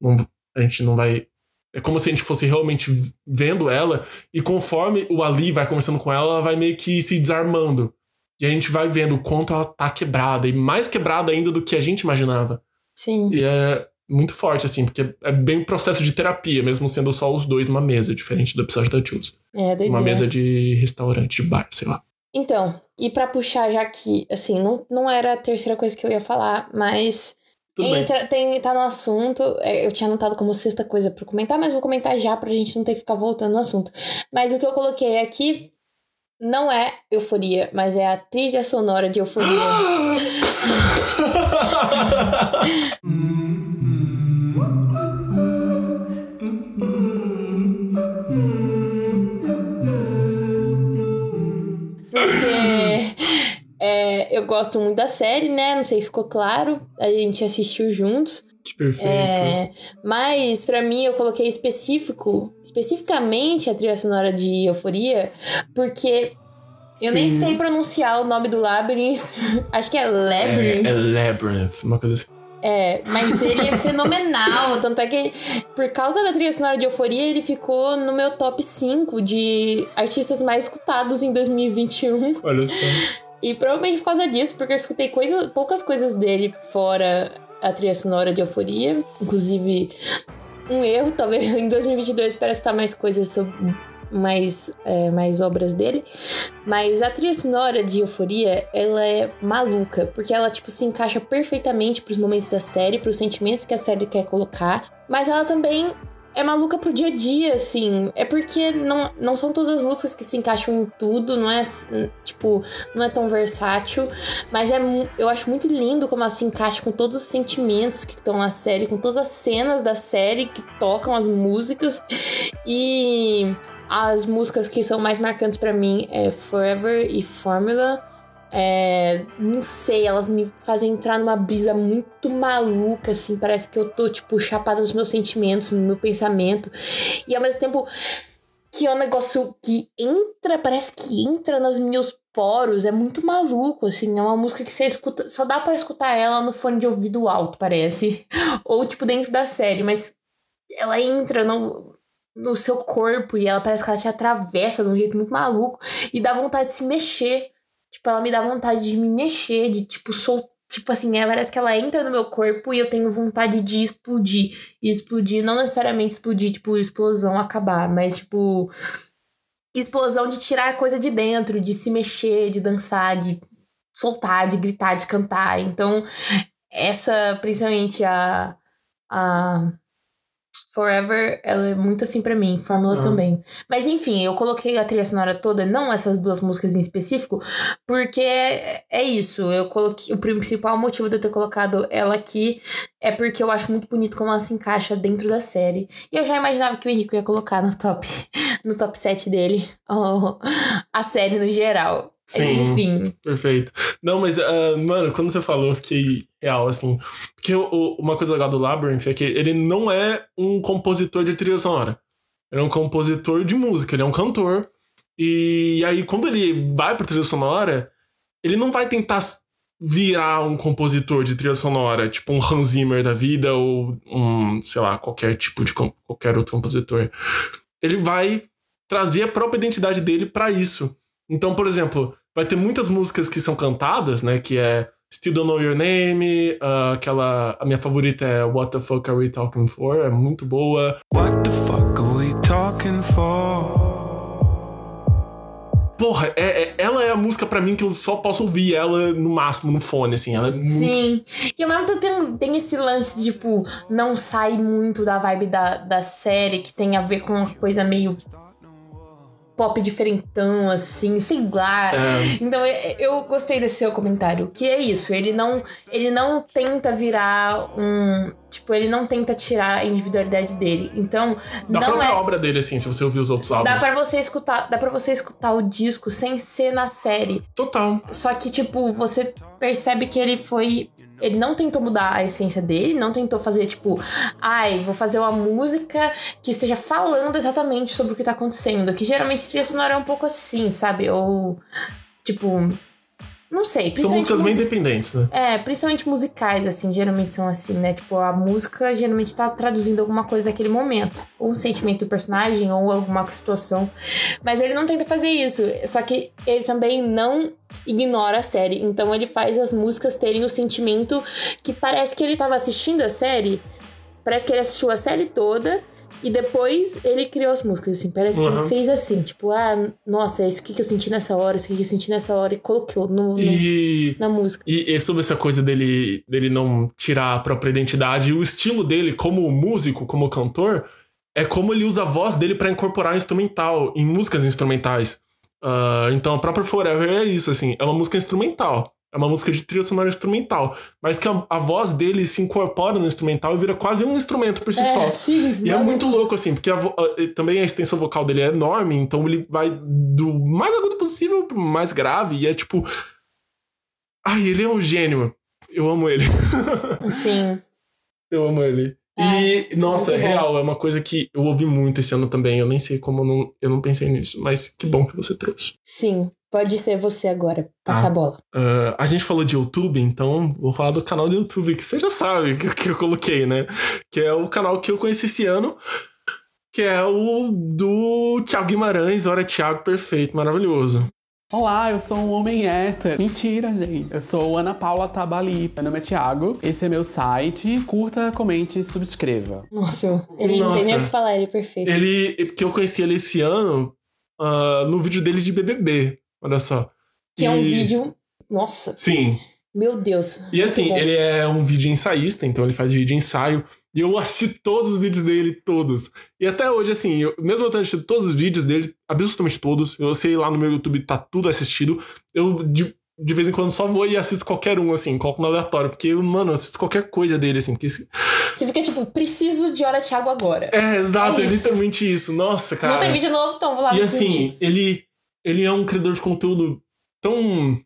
não, a gente não vai. É como se a gente fosse realmente vendo ela, e conforme o Ali vai conversando com ela, ela vai meio que se desarmando. E a gente vai vendo o quanto ela tá quebrada, e mais quebrada ainda do que a gente imaginava. Sim. E é muito forte, assim, porque é bem um processo de terapia, mesmo sendo só os dois numa mesa, diferente do episódio da Jules. É, doideira. Uma mesa de restaurante, de bar, sei lá. Então, e para puxar já que, assim, não, não era a terceira coisa que eu ia falar, mas entra, tem, tá no assunto. É, eu tinha anotado como sexta coisa para comentar, mas vou comentar já pra gente não ter que ficar voltando no assunto. Mas o que eu coloquei aqui não é euforia, mas é a trilha sonora de euforia. É, eu gosto muito da série, né? Não sei se ficou claro. A gente assistiu juntos. Perfeito. É, mas para mim eu coloquei específico, especificamente a trilha sonora de Euforia, porque eu nem sei pronunciar o nome do Labyrinth. Acho que é Labyrinth. É, é Labyrinth, uma coisa assim. É, mas ele é fenomenal. Tanto é que, por causa da trilha sonora de Euforia, ele ficou no meu top 5 de artistas mais escutados em 2021. Olha só. E provavelmente por causa disso, porque eu escutei coisa, poucas coisas dele fora a trilha sonora de Euforia. Inclusive, um erro, talvez em 2022 espero escutar mais coisas sobre, mais, é, mais obras dele. Mas a trilha sonora de Euforia, ela é maluca, porque ela, tipo, se encaixa perfeitamente pros momentos da série, pros sentimentos que a série quer colocar. Mas ela também é maluca pro dia a dia, assim. É porque não, não são todas as músicas que se encaixam em tudo, não é tipo, não é tão versátil, mas é eu acho muito lindo como ela se encaixa com todos os sentimentos que estão na série, com todas as cenas da série que tocam as músicas e as músicas que são mais marcantes para mim é Forever e Formula. É, não sei, elas me fazem entrar numa brisa muito maluca, assim. Parece que eu tô, tipo, chapada nos meus sentimentos, no meu pensamento. E ao mesmo tempo que é um negócio que entra, parece que entra nos meus poros. É muito maluco, assim. É uma música que você escuta. Só dá para escutar ela no fone de ouvido alto, parece. Ou, tipo, dentro da série, mas ela entra no, no seu corpo e ela parece que ela te atravessa de um jeito muito maluco e dá vontade de se mexer. Tipo, ela me dá vontade de me mexer, de, tipo, soltar. Tipo assim, é, parece que ela entra no meu corpo e eu tenho vontade de explodir. E explodir, não necessariamente explodir, tipo, explosão acabar, mas, tipo, explosão de tirar a coisa de dentro, de se mexer, de dançar, de soltar, de gritar, de cantar. Então, essa, principalmente a. a Forever, ela é muito assim para mim, Fórmula ah. também. Mas enfim, eu coloquei a trilha sonora toda, não essas duas músicas em específico, porque é, é isso. Eu coloquei. O principal motivo de eu ter colocado ela aqui é porque eu acho muito bonito como ela se encaixa dentro da série. E eu já imaginava que o Henrique ia colocar no top, no top 7 dele oh, a série no geral. Sim, Enfim. Perfeito. Não, mas, uh, mano, quando você falou, eu fiquei real, assim. Porque o, uma coisa legal do Labyrinth é que ele não é um compositor de trilha sonora. Ele é um compositor de música, ele é um cantor. E aí, quando ele vai pra trilha sonora, ele não vai tentar virar um compositor de trilha sonora, tipo um Hans Zimmer da vida ou um, sei lá, qualquer tipo de qualquer outro compositor. Ele vai trazer a própria identidade dele para isso. Então, por exemplo, vai ter muitas músicas que são cantadas, né? Que é Still Don't Know Your Name, uh, aquela. A minha favorita é What the Fuck Are We Talking For? É muito boa. What the fuck are we talking for? Porra, é, é, ela é a música para mim que eu só posso ouvir ela no máximo no fone, assim. Ela é muito... Sim. E ao mesmo tempo tem, tem esse lance de, tipo, não sai muito da vibe da, da série, que tem a ver com uma coisa meio pop diferentão, assim, sei lá. É. Então eu, eu gostei desse seu comentário. Que é isso, ele não, ele não tenta virar um. Tipo, ele não tenta tirar a individualidade dele. Então, da não própria é... obra dele, assim, se você ouvir os outros álbuns. Dá pra você escutar, dá para você escutar o disco sem ser na série. Total. Só que, tipo, você percebe que ele foi ele não tentou mudar a essência dele, não tentou fazer tipo, ai, vou fazer uma música que esteja falando exatamente sobre o que tá acontecendo. Que geralmente trilha sonora é um pouco assim, sabe? Ou, tipo, não sei, São músicas bem independentes, né? É, principalmente musicais, assim, geralmente são assim, né? Tipo, a música geralmente tá traduzindo alguma coisa daquele momento. Ou um sentimento do personagem, ou alguma situação. Mas ele não tenta fazer isso. Só que ele também não ignora a série. Então ele faz as músicas terem o sentimento que parece que ele tava assistindo a série. Parece que ele assistiu a série toda e depois ele criou as músicas, assim. Parece uhum. que ele fez assim, tipo, ah, nossa, é isso que eu senti nessa hora, isso que eu senti nessa hora, e colocou no, no e, na música. E, e, sobre essa coisa dele, dele não tirar a própria identidade, o estilo dele como músico, como cantor, é como ele usa a voz dele para incorporar instrumental em músicas instrumentais. Uh, então a própria Forever é isso, assim, é uma música instrumental. É uma música de trilha sonora instrumental. Mas que a, a, voz dele se incorpora no instrumental e vira quase um instrumento por si é, só. Sim, e é muito louco, assim, porque a, a, também a extensão vocal dele é enorme, então ele vai do mais agudo possível pro mais grave. E é tipo. Ai, ele é um gênio. Eu amo ele. Sim. eu amo ele. É, e, nossa, é real, é uma coisa que eu ouvi muito esse ano também. Eu nem sei como eu não, eu não pensei nisso, mas que bom que você trouxe. Sim, Pode ser você agora. Passa ah, a bola. Uh, a gente falou de YouTube, então vou falar do canal do YouTube, que você já sabe que, que eu coloquei, né? Que é o canal que eu conheci esse ano, que é o do Thiago Guimarães. Ora, Thiago, perfeito, maravilhoso. Olá, eu sou um homem hétero. Mentira, gente. Eu sou Ana Paula Tabali. Meu nome é Thiago. Esse é meu site. Curta, comente, subscreva. Nossa, ele Nossa. não tem nem o que falar, ele é perfeito. Ele, porque eu conheci ele esse ano uh, no vídeo dele de BBB. Olha só. Que é um E- vídeo. Nossa, Sim. meu Deus. E assim, ele é um vídeo ensaísta, então ele faz vídeo de ensaio. E eu assisti todos os vídeos dele, todos. E até hoje, assim, eu- mesmo eu tendo assistido todos os vídeos dele, absolutamente todos, eu sei lá no meu YouTube tá tudo assistido. Eu, de, de vez em quando, só vou e assisto qualquer um, assim, coloco no aleatório. Porque, mano, eu assisto qualquer coisa dele, assim. Porque, Você fica tipo, preciso de hora Thiago agora. é, exato, É é, isso. literalmente isso. Nossa, cara. Não tem vídeo novo, então vou lá E assim, ele, ele é um criador de conteúdo tão.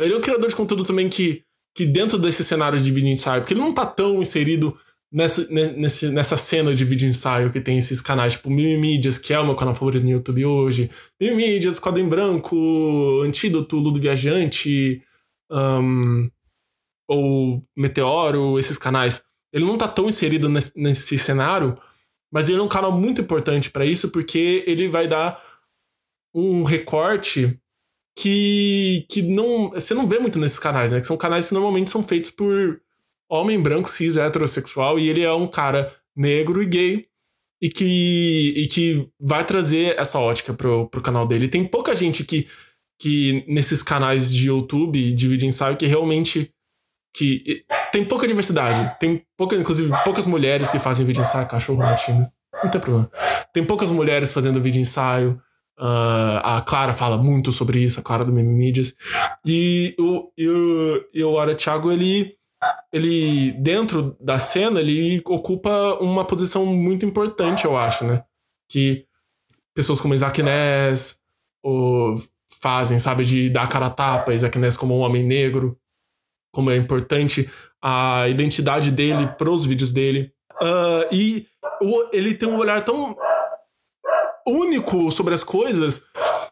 Ele é um criador de conteúdo também que, que dentro desse cenário de vídeo ensaio, porque ele não tá tão inserido nessa, ne- nesse, nessa cena de vídeo ensaio que tem esses canais, tipo Mimimídias, que é o meu canal favorito no YouTube hoje, Mimimídias, Quadro em Branco, Antídoto, Ludo Viajante, ahn, ou Meteoro, esses canais. Ele não tá tão inserido nesse, nesse cenário, mas ele é um canal muito importante pra isso porque ele vai dar um recorte que, que não, você não vê muito nesses canais, né? Que são canais que normalmente são feitos por homem branco, cis, heterossexual, e ele é um cara negro e gay e que, e que vai trazer essa ótica pro, pro canal dele. Tem pouca gente que, que nesses canais de YouTube de vídeo ensaio que realmente que tem pouca diversidade. Tem pouca, inclusive, poucas mulheres que fazem vídeo ensaio, cachorro latindo. Não tem problema. Tem poucas mulheres fazendo vídeo ensaio. Ah, a Clara fala muito sobre isso, a Clara do Mimimídias. E o, e o, e o Ara Thiago, ele, ele, dentro da cena, ele ocupa uma posição muito importante, eu acho, né? Que pessoas como Isaac Ness ou fazem, sabe? De dar a cara a tapa, Isaac Ness como um homem negro como é importante a identidade dele pros vídeos dele. Ah, e o- ele tem um olhar tão único sobre as coisas,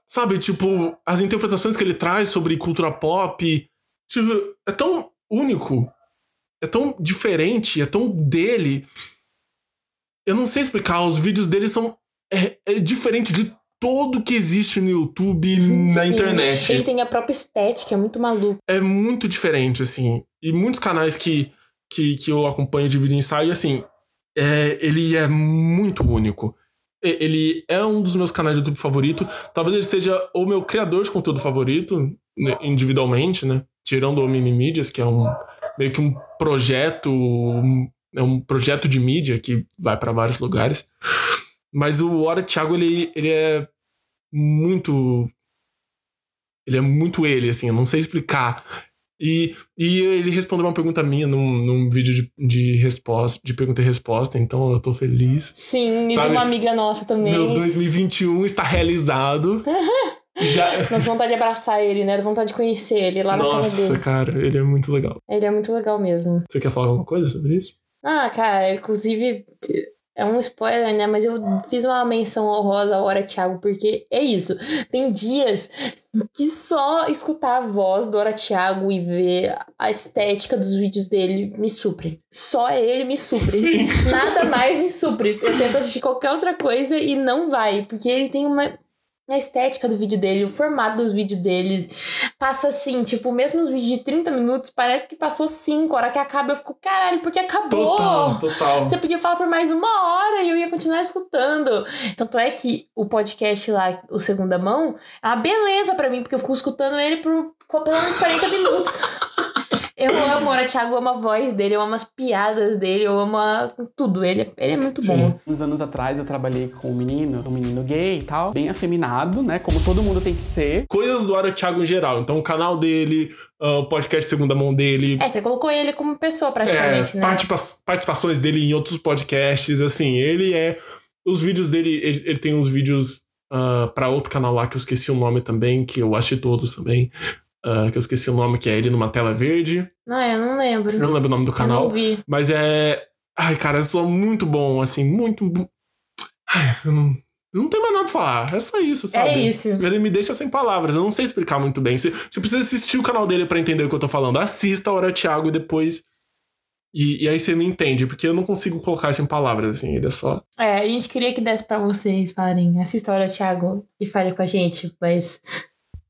sabe? Tipo, as interpretações que ele traz sobre cultura pop. Tipo, é tão único, é tão diferente, é tão dele. Eu não sei explicar, os vídeos dele são. É, é diferente de tudo que existe no YouTube e na Sim, internet Ele tem a própria estética, é muito maluco. é muito diferente, assim. E muitos canais que, que, que eu acompanho de vídeo ensaio, assim, é, ele é muito único. Ele é um dos meus canais de YouTube favorito. Talvez ele seja o meu criador de conteúdo favorito, né, individualmente, né? Tirando o Mimimídias, que é um meio que um projeto, um- é um projeto de mídia que vai para vários lugares. Mas o Hora Thiago, ele, ele é muito ele é muito ele, assim, eu não sei explicar. E, e ele respondeu uma pergunta minha num, num vídeo de, de resposta, de pergunta e resposta, então eu tô feliz. Sim, e Sabe, de uma amiga nossa também. Meus 2021 está realizado. Já... Nossa vontade de abraçar ele, né? Vontade de conhecer ele lá na casa Nossa, dele. cara, ele é muito legal. Ele é muito legal mesmo. Você quer falar alguma coisa sobre isso? Ah, cara, inclusive. É um spoiler, né? Mas eu fiz uma menção honrosa à hora, Thiago, porque é isso. Tem dias que só escutar a voz do Hora Thiago e ver a estética dos vídeos dele me supre. Só ele me supre. Sim. Nada mais me supre. Eu tento assistir qualquer outra coisa e não vai, porque ele tem uma. A estética do vídeo dele, o formato dos vídeos deles. Passa assim, tipo, mesmo os vídeos de 30 minutos, parece que passou 5. A hora que acaba, eu fico, caralho, porque acabou. Total, total. Você podia falar por mais uma hora e eu ia continuar escutando. Tanto é que o podcast lá, o Segunda Mão, é uma beleza pra mim, porque eu fico escutando ele por por pelo menos 40 minutos. Eu amo, o Thiago, eu amo a voz dele, eu amo as piadas dele, eu amo a- tudo. Ele, é- ele é muito bom. Sim. Uns anos atrás eu trabalhei com um menino, um menino gay e tal, bem afeminado, né? Como todo mundo tem que ser. Coisas do Ara Thiago em geral. Então, o canal dele, ah, o podcast Segunda Mão dele. É, você colocou ele como pessoa praticamente, é, né? participa- participações dele em outros podcasts, assim, ele é. Os vídeos dele, ele, ele tem uns vídeos ah, pra outro canal lá que eu esqueci o nome também, que eu assisti todos também. Ah, que eu esqueci o nome, que é ele numa tela verde. Não, eu não lembro. Eu não lembro o nome do Eu canal. não vi. Mas é. Ai, cara, é só muito bom, assim, muito. Ai, eu não, eu não tenho mais nada pra falar. É só isso, sabe? É isso. Ele me deixa sem palavras. Eu não sei explicar muito bem. Você, você precisa assistir o canal dele pra entender o que eu tô falando. Assista a Hora Thiago e depois. E, e aí você me entende, porque eu não consigo colocar isso em palavras, assim. Ele é só. É, a gente queria que desse pra vocês falarem, assista a hora, Thiago, e fale com a gente, mas.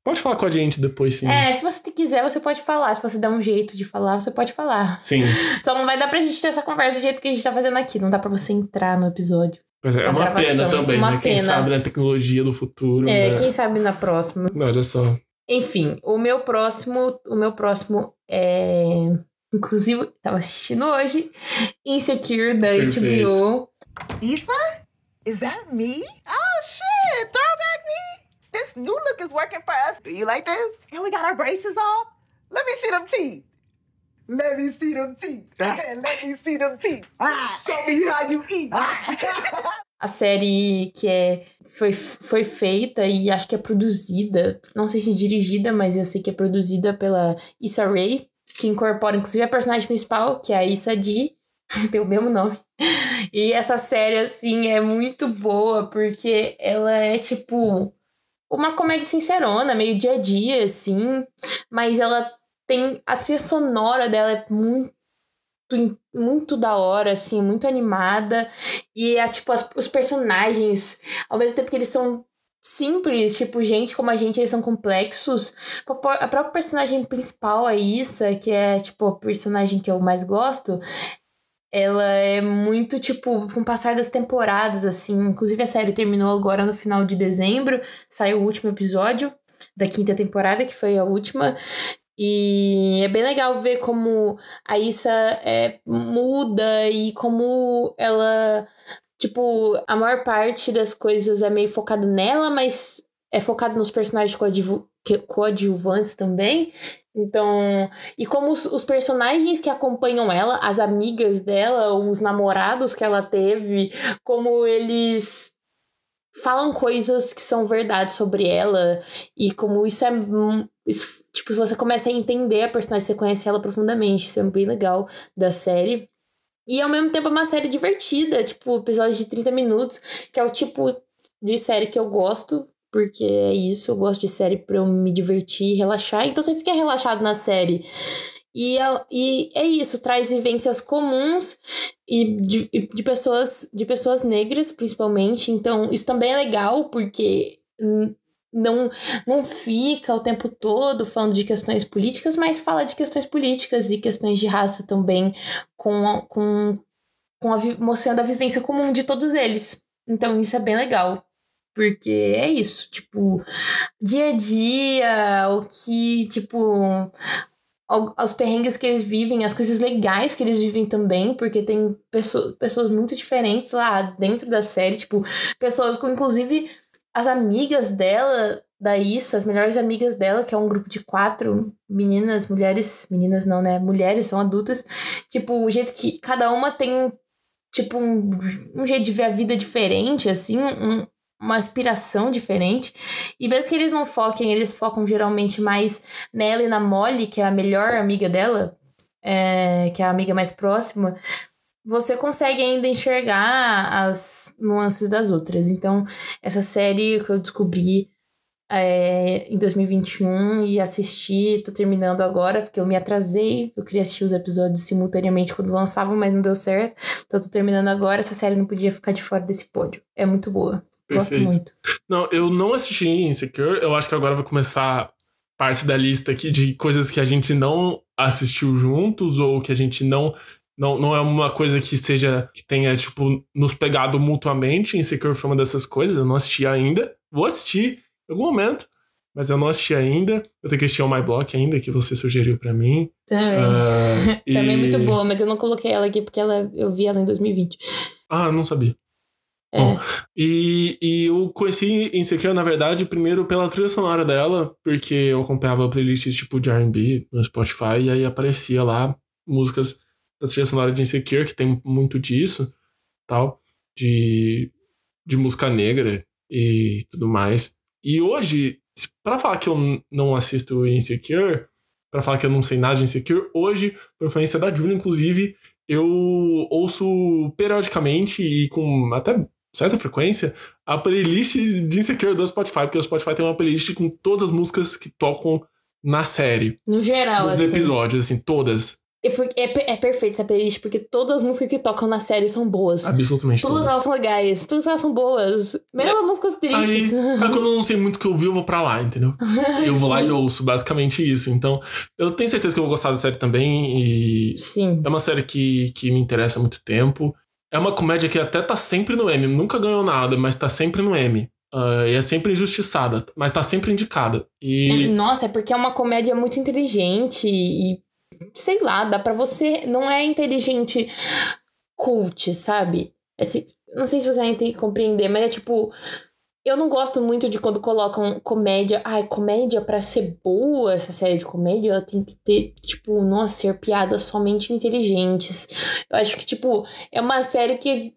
Pode falar com a gente depois, sim. É, se você quiser, você pode falar. Se você der um jeito de falar, você pode falar. Sim. Só não vai dar pra gente ter essa conversa do jeito que a gente tá fazendo aqui. Não dá pra você entrar no episódio. É, é uma gravação. pena também, Uma né? Quem pena. sabe na tecnologia do futuro. É, né? quem sabe na próxima. Não, olha só. Enfim, o meu próximo, o meu próximo é. Inclusive, tava assistindo hoje. Insecure da Perfeito. HBO. Issa? Is that me? Oh shit, throwback me. This new look is working for us. Do you like this? And we got our braces off. Let me see them teeth. Let me see them teeth. Let me see them teeth. Show me how you eat. A série que é, foi, foi feita e acho que é produzida, não sei se dirigida, mas eu sei que é produzida pela Issa Rae, que incorpora inclusive a personagem principal, que é a Issa Dee, tem o mesmo nome. E essa série, assim, é muito boa, porque ela é, tipo, uma comédia sincerona, meio dia a dia, assim, mas ela tem... A trilha sonora dela é muito muito da hora, assim, muito animada. E é tipo, as- os personagens, ao mesmo tempo que eles são simples, tipo, gente como a gente, eles são complexos. A pró- A própria personagem principal, a Issa, que é, tipo, a personagem que eu mais gosto, ela é muito, tipo, com o passar das temporadas, assim. Inclusive, a série terminou agora no final de dezembro, saiu o último episódio da quinta temporada, que foi a última. E é bem legal ver como a Issa é, muda e como ela. Tipo, a maior parte das coisas é meio focada nela, mas é focado nos personagens coadjuvantes também. Então, e como os, os personagens que acompanham ela, as amigas dela, os namorados que ela teve, como eles falam coisas que são verdade sobre ela e como isso é isso, tipo você começa a entender a personagem você conhece ela profundamente isso é bem legal da série e ao mesmo tempo é uma série divertida tipo episódios de 30 minutos que é o tipo de série que eu gosto porque é isso eu gosto de série pra eu me divertir e relaxar então você fica relaxado na série e é, e é isso, traz vivências comuns e de, de pessoas de pessoas negras, principalmente. Então, isso também é legal, porque não, não fica o tempo todo falando de questões políticas, mas fala de questões políticas e questões de raça também, com, com, com a, mostrando a vivência comum de todos eles. Então, isso é bem legal. Porque é isso, tipo, dia a dia, o que, tipo, aos perrengues que eles vivem, as coisas legais que eles vivem também, porque tem pessoas, pessoas muito diferentes lá dentro da série, tipo, pessoas com inclusive as amigas dela, da Issa, as melhores amigas dela, que é um grupo de quatro meninas, mulheres, meninas não, né? Mulheres, são adultas. Tipo, o jeito que cada uma tem, tipo, um, um jeito de ver a vida diferente, assim, um- uma aspiração diferente. E mesmo que eles não foquem, eles focam geralmente mais nela e na Molly, que é a melhor amiga dela, é, que é a amiga mais próxima, você consegue ainda enxergar as nuances das outras. Então, essa série que eu descobri é, em 2021 e assisti, tô terminando agora, porque eu me atrasei, eu queria assistir os episódios simultaneamente quando lançavam, mas não deu certo. Então, tô terminando agora, essa série não podia ficar de fora desse pódio. É muito boa. Gosto Perfeito. muito. Não, eu não assisti Insecure. Eu acho que agora vai começar parte da lista aqui de coisas que a gente não assistiu juntos ou que a gente não. Não, não é uma coisa que seja. que tenha, tipo, nos pegado mutuamente. Insecure foi uma dessas coisas. Eu não assisti ainda. Vou assistir em algum momento, mas eu não assisti ainda. Eu tenho que assistir o My Block ainda, que você sugeriu pra mim. Também. Ah, Também é e- muito boa, mas eu não coloquei ela aqui porque ela, eu vi ela em 2020. Ah, não sabia. É. Bom, e, e eu conheci Insecure, na verdade, primeiro pela trilha sonora dela, porque eu acompanhava playlists tipo de R&B no Spotify, e aí aparecia lá músicas da trilha sonora de Insecure, que tem muito disso, tal, de, de música negra e tudo mais. E hoje, pra falar que eu não assisto Insecure, pra falar que eu não sei nada de Insecure, hoje, por influência da Julia, inclusive, eu ouço periodicamente e com até certa frequência a playlist de Insecure do Spotify, porque o Spotify tem uma playlist com todas as músicas que tocam na série, No geral, nos assim. episódios, assim, todas. É, é, é perfeito essa playlist, porque todas as músicas que tocam na série são boas. Absolutamente Todas todas. elas são legais, todas elas são boas. Mesmo as músicas Aí, tristes. aí quando eu não sei muito o que ouvir, eu vou pra lá, entendeu? Eu vou lá e ouço, basicamente isso. Então, eu tenho certeza que eu vou gostar da série também. E Sim. é uma série que, que me interessa há muito tempo. É uma comédia que até tá sempre no M. Nunca ganhou nada, mas tá sempre no M. Uh, e é sempre injustiçada, mas tá sempre indicada. E... Nossa, é porque é uma comédia muito inteligente e, sei lá, dá pra você. Não é inteligente cult, sabe? É, não sei se você vai compreender, mas é tipo. Eu não gosto muito de quando colocam comédia. Ai, comédia para ser boa, essa série de comédia, ela tem que ter, tipo, nossa, ser piadas somente inteligentes. Eu acho que, tipo, é uma série que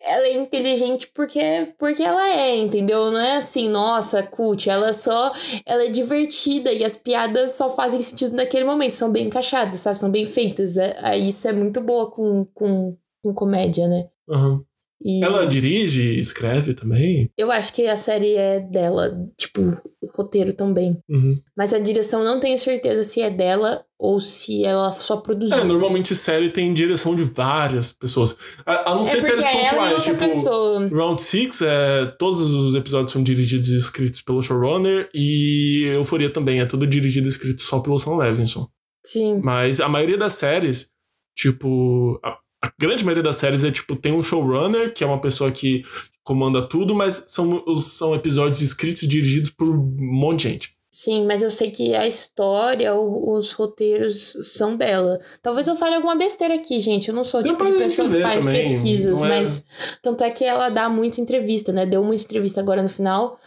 ela é inteligente porque, porque ela é, entendeu? Não é assim, nossa, cult, ela só ela é divertida e as piadas só fazem sentido naquele momento, são bem encaixadas, sabe? São bem feitas. É, isso é muito boa com, com, com comédia, né? Uhum. E ela dirige, escreve também? Eu acho que a série é dela, tipo, o roteiro também. Uhum. Mas a direção não tenho certeza se é dela ou se ela só produziu. É, normalmente série tem direção de várias pessoas. A, a não é ser séries é pontuais, tipo pessoa. Round 6, é, todos os episódios são dirigidos e escritos pelo showrunner e Euforia também, é tudo dirigido e escrito só pelo Sam Levinson. Sim. Mas a maioria das séries, tipo, a grande maioria das séries é tipo, tem um showrunner, que é uma pessoa que comanda tudo, mas são, são episódios escritos e dirigidos por um monte de gente. Sim, mas eu sei que a história, os roteiros são dela. Talvez eu fale alguma besteira aqui, gente. Eu não sou o tipo de pessoa que faz também. pesquisas, é... mas. Tanto é que ela dá muita entrevista, né? Deu muita entrevista agora no final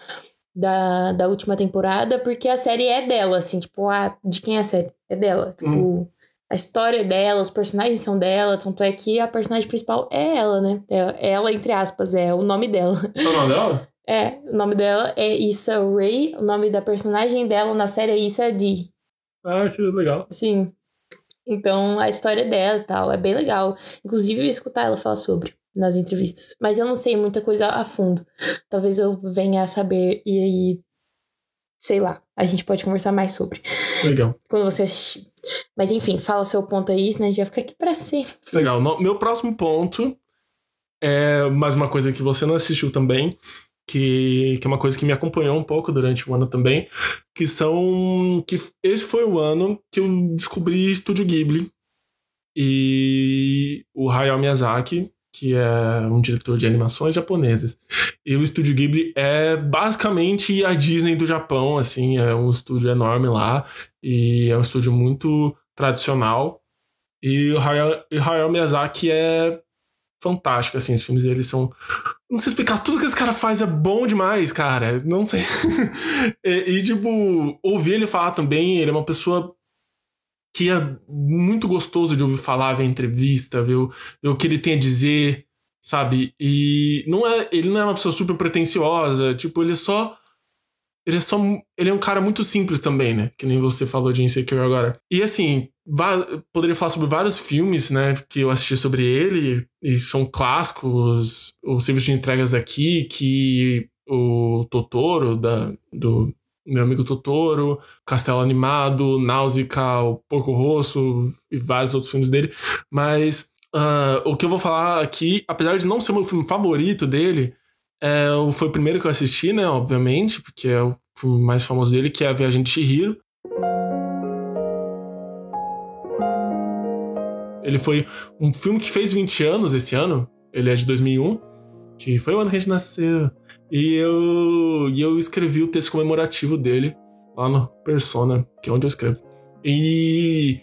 da, da última temporada, porque a série é dela, assim, tipo, ah, de quem é a série? É dela. Tipo. Hum a história dela, os personagens são dela, tanto é que a personagem principal é ela, né? É ela, entre aspas, é o nome dela. É o nome dela? É, o nome dela é Issa Rae, o nome da personagem dela na série é Issa Dee. Ah, que legal. Sim. Então, a história dela e tal, é bem legal. Inclusive, eu escutar ela falar sobre nas entrevistas. Mas eu não sei muita coisa a fundo. Talvez eu venha a saber e aí, sei lá, a gente pode conversar mais sobre. Legal. Quando você. Mas enfim, fala seu ponto aí, senão a gente vai ficar aqui pra sempre. Legal. Meu próximo ponto é mais uma coisa que você não assistiu também, que, que é uma coisa que me acompanhou um pouco durante o ano também, que são. que Esse foi o ano que eu descobri Estúdio Ghibli e o Hayao Miyazaki, que é um diretor de animações japonesas. E o Estúdio Ghibli é basicamente a Disney do Japão, assim, é um estúdio enorme lá e é um estúdio muito tradicional. E o Hayao, Hayao Miyazaki é fantástico, assim, os filmes dele são... Não sei explicar, tudo que esse cara faz é bom demais, cara, não sei. e, e, tipo, ouvir ele falar também, ele é uma pessoa que é muito gostoso de ouvir falar, ver entrevista, ver o, ver o que ele tem a dizer, sabe? E não é, ele não é uma pessoa super pretensiosa, tipo, ele é só ele é só ele é um cara muito simples também, né? Que nem você falou de Insecure agora. E assim, poderia falar sobre vários filmes, né, que eu assisti sobre ele e são clássicos, o serviço de entregas daqui, que o Totoro da do meu amigo Totoro, Castelo Animado, Náusica, o Porco Rosso e vários outros filmes dele. Mas uh, o que eu vou falar aqui, apesar de não ser o meu filme favorito dele, é, foi o primeiro que eu assisti, né? Obviamente, porque é o filme mais famoso dele, que é A Viagem de Chihiro. Ele foi um filme que fez 20 anos esse ano. Ele é de 2001, que foi o ano que a gente nasceu. E eu, e eu escrevi o texto comemorativo dele lá no Persona, que é onde eu escrevo. E.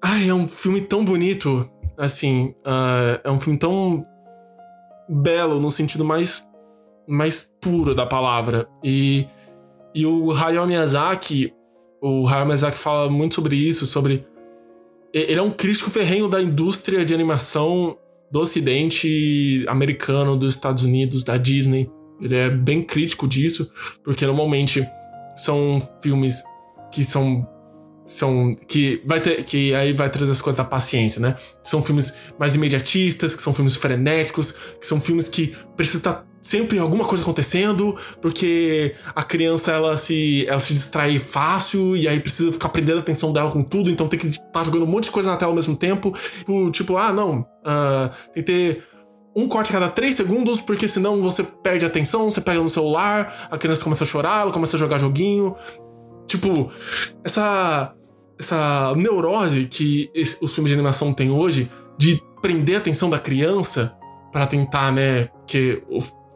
Ai, é um filme tão bonito. Assim, uh, é um filme tão belo no sentido mais, mais puro da palavra. E, e o Hayao Miyazaki, o Hayao Miyazaki fala muito sobre isso, sobre. Ele é um crítico ferrenho da indústria de animação do ocidente americano, dos Estados Unidos, da Disney. Ele é bem crítico disso, porque normalmente são filmes que são são que vai ter que aí vai trazer as coisas da paciência, né? São filmes mais imediatistas, que são filmes frenéticos, que são filmes que precisa estar sempre alguma coisa acontecendo, porque a criança ela se ela se distrai fácil e aí precisa ficar prendendo a atenção dela com tudo, então tem que estar jogando um monte de coisa na tela ao mesmo tempo, tipo, tipo ah, não, uh, tem que ter um corte a cada três segundos, porque senão você perde a atenção, você pega no celular, a criança começa a chorar, ela começa a jogar joguinho. Tipo, essa essa neurose que esse, os filmes de animação têm hoje de prender a atenção da criança para tentar, né? Porque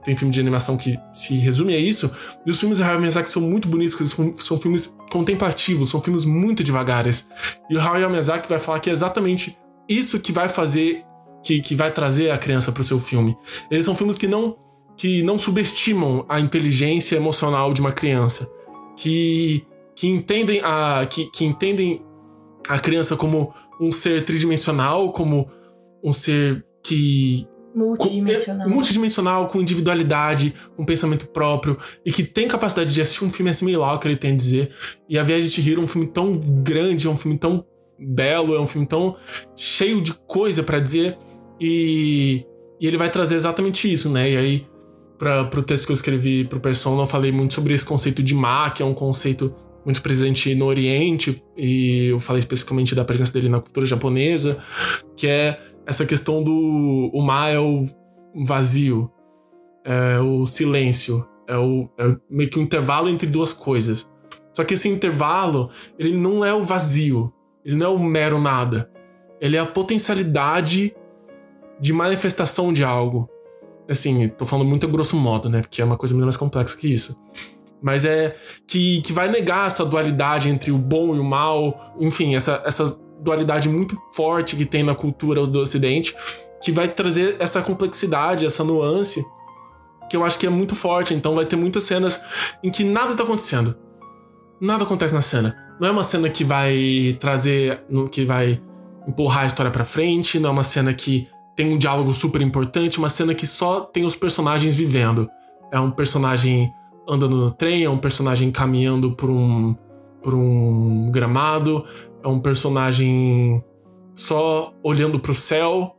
tem filme de animação que se resume a isso. E os filmes do Hayao Miyazaki são muito bonitos, porque são filmes contemplativos, são filmes muito devagares. E o Hayao Miyazaki vai falar que é exatamente isso que vai fazer, que, que vai trazer a criança para o seu filme. Eles são filmes que não, que não subestimam a inteligência emocional de uma criança, que, que entendem a, que, que entendem a criança como um ser tridimensional, como um ser que multidimensional. Com, multidimensional, com individualidade, com pensamento próprio e que tem capacidade de assistir um filme assimilar o que ele tem a dizer. E A Viagem de Chihiro é um filme tão grande, é um filme tão belo, é um filme tão cheio de coisa para dizer e, e, ele vai trazer exatamente isso, né? E aí para pro texto que eu escrevi pro Persona, eu falei muito sobre esse conceito de Ma, que é um conceito muito presente no Oriente, e eu falei especificamente da presença dele na cultura japonesa, que é essa questão do o Ma é o vazio, é o silêncio, é, o, é meio que um intervalo entre duas coisas. Só que esse intervalo, ele não é o vazio, ele não é o mero nada. Ele é a potencialidade de manifestação de algo. Assim, tô falando muito a grosso modo, né? Porque é uma coisa muito mais complexa que isso. Mas é que, que vai negar essa dualidade entre o bom e o mal, enfim, essa, essa dualidade muito forte que tem na cultura do Ocidente, que vai trazer essa complexidade, essa nuance, que eu acho que é muito forte. Então vai ter muitas cenas em que nada tá acontecendo. Nada acontece na cena. Não é uma cena que vai trazer, que vai empurrar a história para frente, não é uma cena que tem um diálogo super importante, uma cena que só tem os personagens vivendo. É um personagem andando no trem, é um personagem caminhando por um, por um gramado, é um personagem só olhando para o céu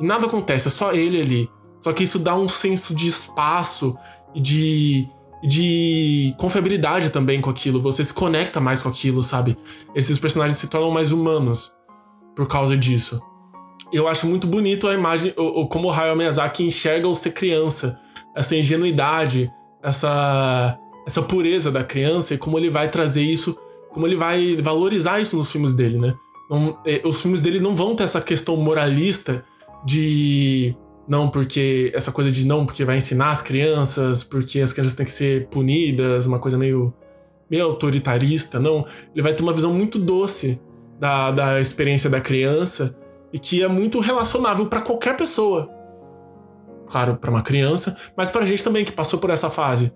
e nada acontece, é só ele ali. Só que isso dá um senso de espaço e de, de confiabilidade também com aquilo. Você se conecta mais com aquilo, sabe? Esses personagens se tornam mais humanos por causa disso. Eu acho muito bonito a imagem, o, como o Hayao Miyazaki enxerga o ser criança, essa ingenuidade, essa, essa pureza da criança e como ele vai trazer isso como ele vai valorizar isso nos filmes dele, né? Não, é, os filmes dele não vão ter essa questão moralista de não porque essa coisa de não porque vai ensinar as crianças, porque as crianças têm que ser punidas, uma coisa meio meio autoritarista, não. Ele vai ter uma visão muito doce da, da experiência da criança e que é muito relacionável para qualquer pessoa. Claro, para uma criança, mas para a gente também que passou por essa fase.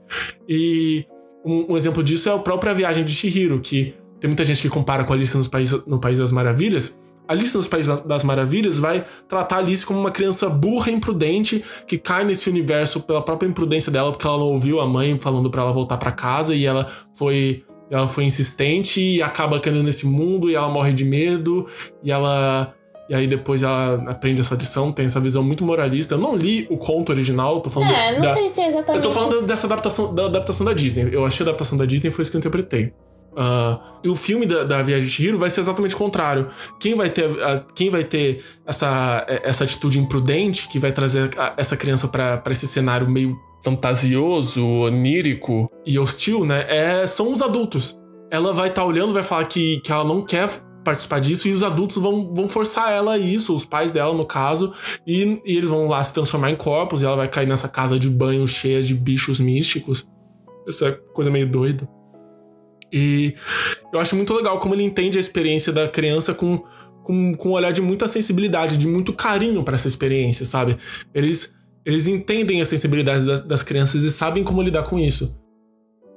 E um, um, exemplo disso é a própria Viagem de Chihiro, que tem muita gente que compara com a Alice País, no País das Maravilhas. A Alice nos País das Maravilhas vai tratar a Alice como uma criança burra e imprudente que cai nesse universo pela própria imprudência dela, porque ela não ouviu a mãe falando para ela voltar para casa e ela foi ela foi insistente e acaba caindo nesse mundo e ela morre de medo e ela e aí depois ela aprende essa lição, tem essa visão muito moralista. Eu não li o conto original, tô falando. É, não da... sei se é exatamente. Eu tô falando dessa adaptação da adaptação da Disney. Eu achei a adaptação da Disney foi isso que eu interpretei. Uh, e o filme da, da Viagem de Hiro vai ser exatamente o contrário. Quem vai ter, uh, quem vai ter essa, essa atitude imprudente que vai trazer a, essa criança para esse cenário meio fantasioso, onírico e hostil, né? É, são os adultos. Ela vai estar tá olhando, vai falar que, que ela não quer participar disso e os adultos vão, vão forçar ela a isso, os pais dela, no caso, e, e, eles vão lá se transformar em corpos e ela vai cair nessa casa de banho cheia de bichos místicos. Essa coisa meio doida. E eu acho muito legal como ele entende a experiência da criança com, com, com um olhar de muita sensibilidade, de muito carinho para essa experiência, sabe? Eles, eles entendem a sensibilidade das, das crianças e sabem como lidar com isso.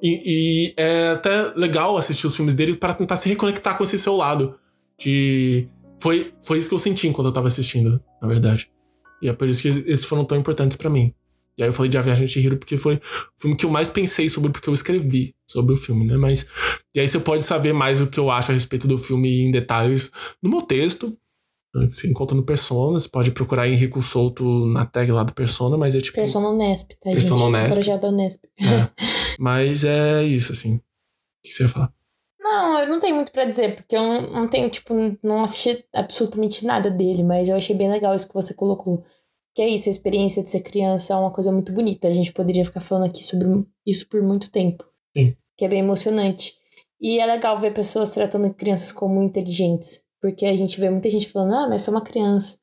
E, e, é até legal assistir os filmes dele para tentar se reconectar com esse seu lado. De. Foi, foi isso que eu senti enquanto eu tava assistindo, na verdade. E é por isso que esses foram tão importantes para mim. E aí eu falei de A Viagem de Hiro porque foi o filme que eu mais pensei sobre porque eu escrevi sobre o filme, né? Mas. E aí você pode saber mais o que eu acho a respeito do filme em detalhes no meu texto você encontra no Persona, você pode procurar Henrico Souto na tag lá do Persona, mas é tipo. Persona Unesp, tá, Persona gente? Unesp. Projeto Unesp. É. mas é isso, assim. O que você ia falar? Não, eu não tenho muito para dizer, porque eu não, não, tenho, tipo, não assisti absolutamente nada dele, mas eu achei bem legal isso que você colocou. Que é isso, a experiência de ser criança é uma coisa muito bonita. A gente poderia ficar falando aqui sobre isso por muito tempo. Sim. Que é bem emocionante. E é legal ver pessoas tratando crianças como inteligentes. Porque a gente vê muita gente falando, ah, mas sou uma criança.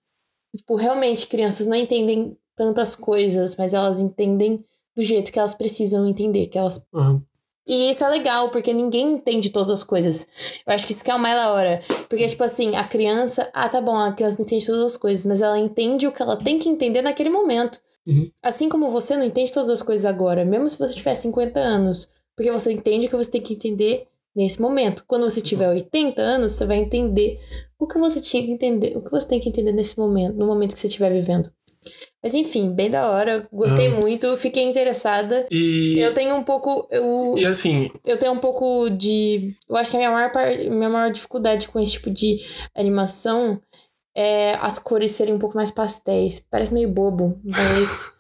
Tipo, realmente, crianças não entendem tantas coisas, mas elas entendem do jeito que elas precisam entender, que elas Uhum. e isso é legal, porque ninguém entende todas as coisas. Eu acho que isso que é o mais da hora. Porque, tipo assim, a criança. Ah, tá bom, a criança não entende todas as coisas, mas ela entende o que ela tem que entender naquele momento. Uhum. Assim como você não entende todas as coisas agora, mesmo se você tiver 50 anos. Porque você entende o que você tem que entender nesse momento. Quando você tiver 80 anos, você vai entender o que você tinha que entender, o que você tem que entender nesse momento, no momento que você estiver vivendo. Mas enfim, bem da hora, gostei Ah. muito, fiquei interessada. E, Eu tenho um pouco. Eu, e assim, eu tenho um pouco de. Eu acho que a minha maior, par- minha maior dificuldade com esse tipo de animação é as cores serem um pouco mais pastéis. Parece meio bobo, mas.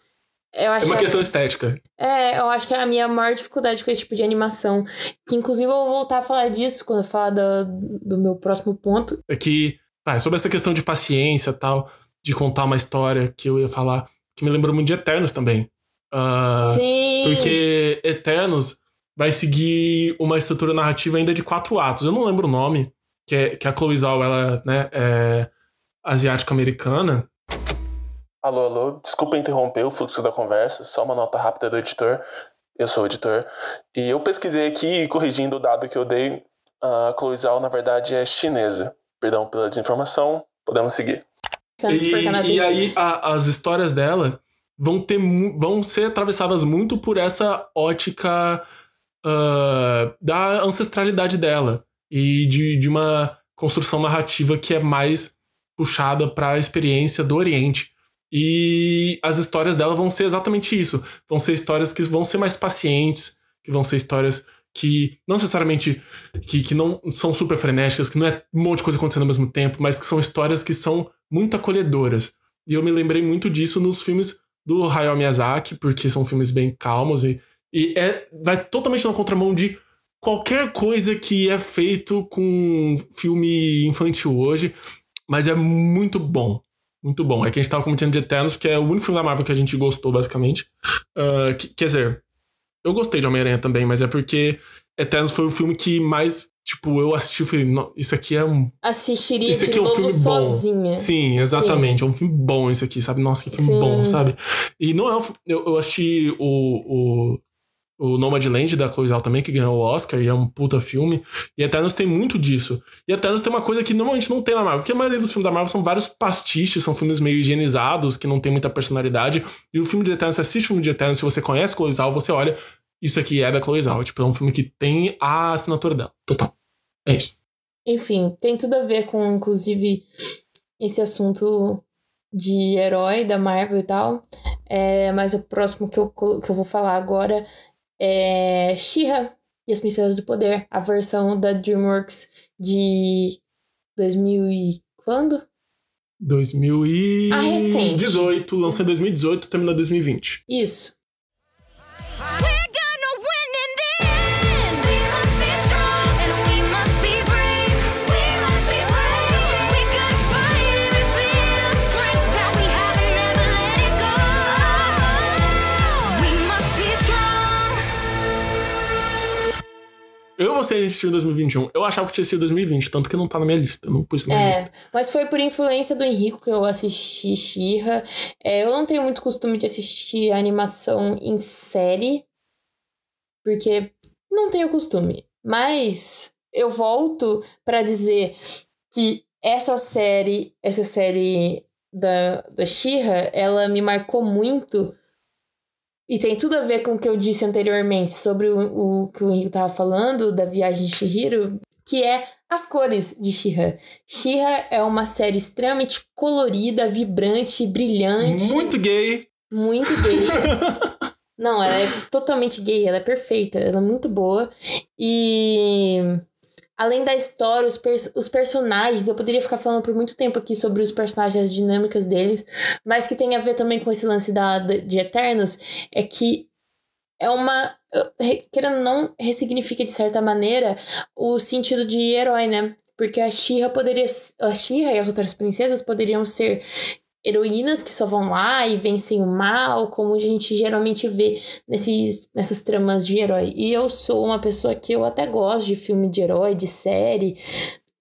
Eu é acho uma que questão estética. é, eu acho que é a minha maior dificuldade com esse tipo de animação. Que inclusive eu vou voltar a falar disso quando eu falar do, do meu próximo ponto. É que, ah, sobre essa questão de paciência tal, de contar uma história que eu ia falar, que me lembrou muito de Eternos também. Ah, Sim! Porque Eternos vai seguir uma estrutura narrativa ainda de quatro atos. Eu não lembro o nome, que, é, que a Chloe Zhao, ela né, é asiática-americana. Alô, alô, desculpa interromper o fluxo da conversa, só uma nota rápida do editor. Eu sou o editor. E eu pesquisei aqui, corrigindo o dado que eu dei, a Chloe Zhao, na verdade, é chinesa. Perdão pela desinformação, podemos seguir. E, e aí a- as histórias dela vão ter vão ser atravessadas muito por essa ótica ah, da ancestralidade dela e de, de uma construção narrativa que é mais puxada para a experiência do Oriente. E as histórias dela vão ser exatamente isso. Vão ser histórias que vão ser mais pacientes, que vão ser histórias que não necessariamente que, que não são super frenéticas, que não é um monte de coisa acontecendo ao mesmo tempo, mas que são histórias que são muito acolhedoras. E eu me lembrei muito disso nos filmes do Hayao Miyazaki, porque são filmes bem calmos e, e é, vai totalmente na contramão de qualquer coisa que é feito com filme infantil hoje, mas é muito bom. Muito bom. É que a gente tava comentando de Eternos, porque é o único filme da Marvel que a gente gostou, basicamente. Ah, que- quer dizer, eu gostei de Homem-Aranha também, mas é porque Eternos foi o filme que mais, tipo, eu assisti e falei, "Não, isso aqui é um Assistiria esse de aqui é um filme sozinha. bom. Sim, exatamente. É um filme bom esse aqui, sabe? Nossa, que filme Sim. bom, sabe? E não é um, eu, eu assisti o, o, o Nomadland da Chloe Zhao também, que ganhou o Oscar, e é um puta filme. E Eternos tem muito disso. E Eternos tem uma coisa que normalmente não tem na Marvel, porque a maioria dos filmes da Marvel são vários pastiches, são filmes meio higienizados, que não tem muita personalidade. E o filme de Eternos, você assiste o filme de Eternos, se você conhece Chloe Zhao, você olha, isso aqui é da Chloe Zhao. Tipo, é um filme que tem a assinatura dela. Total. É isso. Enfim, tem tudo a ver com, inclusive, esse assunto de herói da Marvel e tal. É, mas o próximo que eu, que eu vou falar agora é She-Ra e as Princesas do Poder, a versão da DreamWorks de 2000 e quando? 2018, lançou em 2018, terminou em 2020. Isso. Eu vou ser assistir em 2021. Eu achava que tinha sido 2020, tanto que não tá na minha lista. Não pus na minha lista. É, mas foi por influência do Henrico que eu assisti She-Ra. É, eu não tenho muito costume de assistir animação em série, porque não tenho costume. Mas eu volto pra dizer que essa série, essa série da, da She-Ra, ela me marcou muito e tem tudo a ver com o que eu disse anteriormente sobre o, o que o Henrique tava falando da viagem de Shihiro, que é as cores de She-Ra. She-Ra é uma série extremamente colorida, vibrante, brilhante. Muito gay. Muito gay. Não, ela é totalmente gay, ela é perfeita, ela é muito boa. E além da história, os, pers os personagens, eu poderia ficar falando por muito tempo aqui sobre os personagens, as dinâmicas deles, mas que tem a ver também com esse lance da, de Eternos, é que é uma. Querendo ou não, ressignifica de certa maneira o sentido de herói, né? Porque a Shira poderia. A Shira e as outras princesas poderiam ser heroínas que só vão lá e vencem o mal, como a gente geralmente vê nesses, nessas tramas de herói. E eu sou uma pessoa que eu até gosto de filme de herói, de série.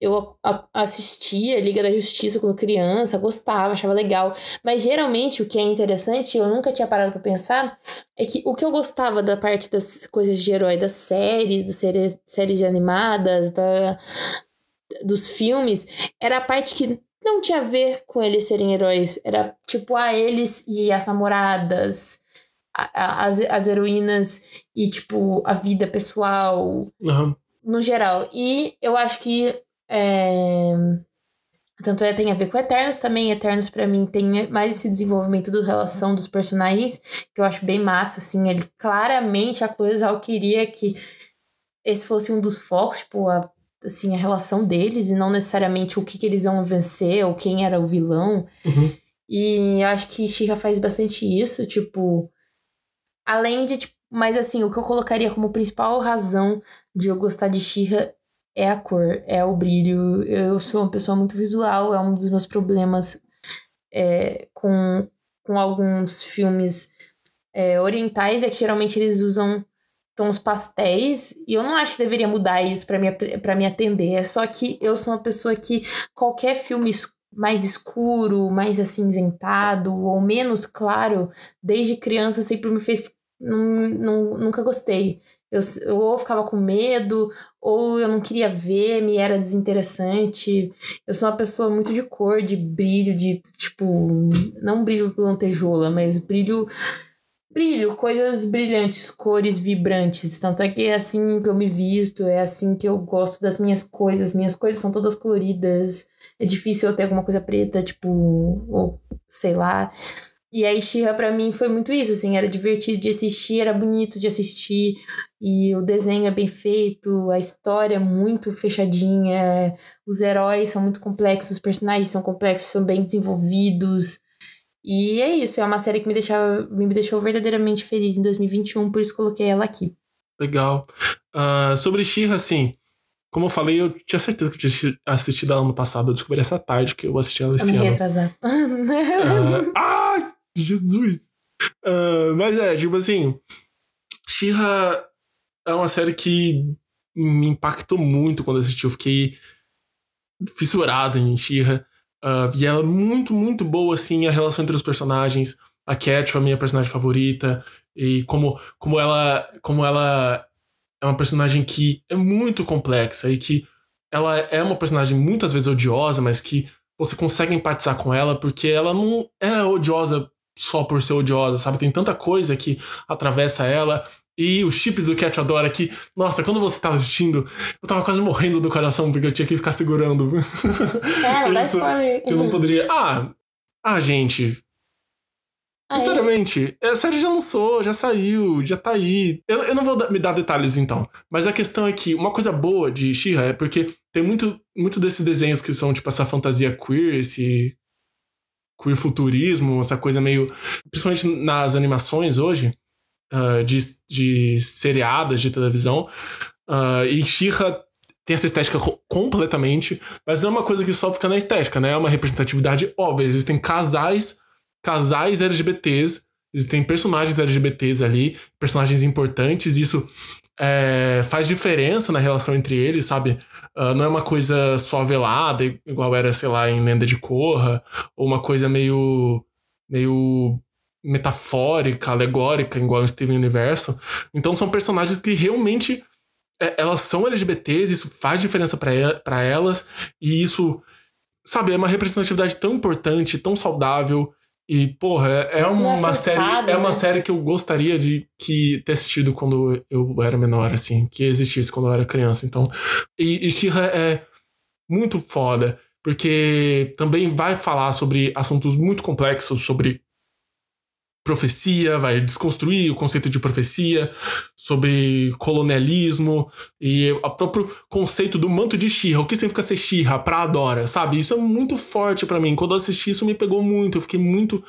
eu assistia Liga da Justiça quando criança, gostava, achava legal. Mas geralmente o que é interessante, eu nunca tinha parado para pensar, é que o que eu gostava da parte das coisas de herói, das séries, das séries, séries animadas, da, dos filmes, era a parte que não tinha a ver com eles serem heróis. Era tipo, a eles e as namoradas, a, a, as, as heroínas e, tipo, a vida pessoal. Uhum. No geral. E eu acho que. É... Tanto é, tem a ver com Eternos também. Eternos, para mim, tem mais esse desenvolvimento da relação dos personagens, que eu acho bem massa, assim. Ele claramente, a Zhao queria que esse fosse um dos focos, tipo, a assim, a relação deles e não necessariamente o que, que eles iam vencer ou quem era o vilão. Uhum. E eu acho que Shira faz bastante isso, tipo. Além de, tipo, mas assim, o que eu colocaria como principal razão de eu gostar de Shira é a cor, é o brilho. Eu sou uma pessoa muito visual, é um dos meus problemas é, com, com alguns filmes é, orientais, é que geralmente eles usam tons pastéis, e eu não acho que deveria mudar isso para me, pra me atender. É só que eu sou uma pessoa que qualquer filme mais escuro, mais acinzentado ou menos claro, desde criança sempre me fez. Não, nunca gostei. Eu, eu ou ficava com medo, ou eu não queria ver, me era desinteressante. Eu sou uma pessoa muito de cor, de brilho, de tipo. Não brilho lantejoula, mas brilho brilho, coisas brilhantes, cores vibrantes. Tanto é que é assim que eu me visto, é assim que eu gosto das minhas coisas. Minhas coisas são todas coloridas. É difícil eu ter alguma coisa preta, tipo, ou sei lá. E aí, Shira pra mim foi muito isso, assim, era divertido de assistir, era bonito de assistir, e o desenho é bem feito, a história é muito fechadinha, os heróis são muito complexos, os personagens são complexos, são bem desenvolvidos. E é isso, é uma série que me, deixava, me deixou verdadeiramente feliz em 2021, por isso coloquei ela aqui. Legal. Uh, sobre Shira, assim, como eu falei, eu tinha certeza que eu tinha assistido ela ano passado. Eu descobri essa tarde que eu assisti ela esse eu me retrasar. uh, ah, Jesus! Uh, mas é, tipo assim, Shira é uma série que me impactou muito quando assisti. Eu fiquei fissurado em Shira. Uh, e ela é muito, muito boa, assim, a relação entre os personagens. A Cat é a minha personagem favorita. E como, como, ela, como ela é uma personagem que é muito complexa e que ela é uma personagem muitas vezes odiosa, mas que você consegue empatizar com ela porque ela não é odiosa só por ser odiosa, sabe? Tem tanta coisa que atravessa ela e o chip do Cat adora que, nossa, quando você tava assistindo, eu tava quase morrendo do coração porque eu tinha que ficar segurando. É, não dá spoiler. Eu não poderia. Ah, ah, gente. Sinceramente, a série já lançou, já saiu, já tá aí. Eu, eu não vou me dar detalhes então. Mas a questão é que uma coisa boa de She-Ra é porque tem muito, muito desses desenhos que são tipo essa fantasia queer, esse queer futurismo, essa coisa meio. Principalmente nas animações hoje uh, de, de seriadas de televisão. Uh, e Shira tem essa estética completamente, mas não é uma coisa que só fica na estética, né? É uma representatividade óbvia. Existem casais, casais LGBTs, existem personagens LGBTs ali, personagens importantes, isso é, faz diferença na relação entre eles, sabe? Uh, não é uma coisa só velada, igual era, sei lá, em Lenda de Korra, ou uma coisa meio meio metafórica, alegórica, igual o Steven Universo. Então são personagens que realmente é, elas são LGBTs, isso faz diferença para elas, e isso, sabe, é uma representatividade tão importante, tão saudável. E, porra, é, é uma, é série. Né? É uma né? série que eu gostaria de que ter assistido quando eu era menor, assim, que existisse quando eu era criança. Então. E, e She-Ra é muito foda, porque também vai falar sobre assuntos muito complexos, sobre profecia, vai desconstruir o conceito de profecia, sobre colonialismo e o próprio conceito do manto de Shira. O que significa ser Shira pra Adora, sabe? Isso é muito forte para mim. Quando eu assisti isso me pegou muito, eu fiquei muito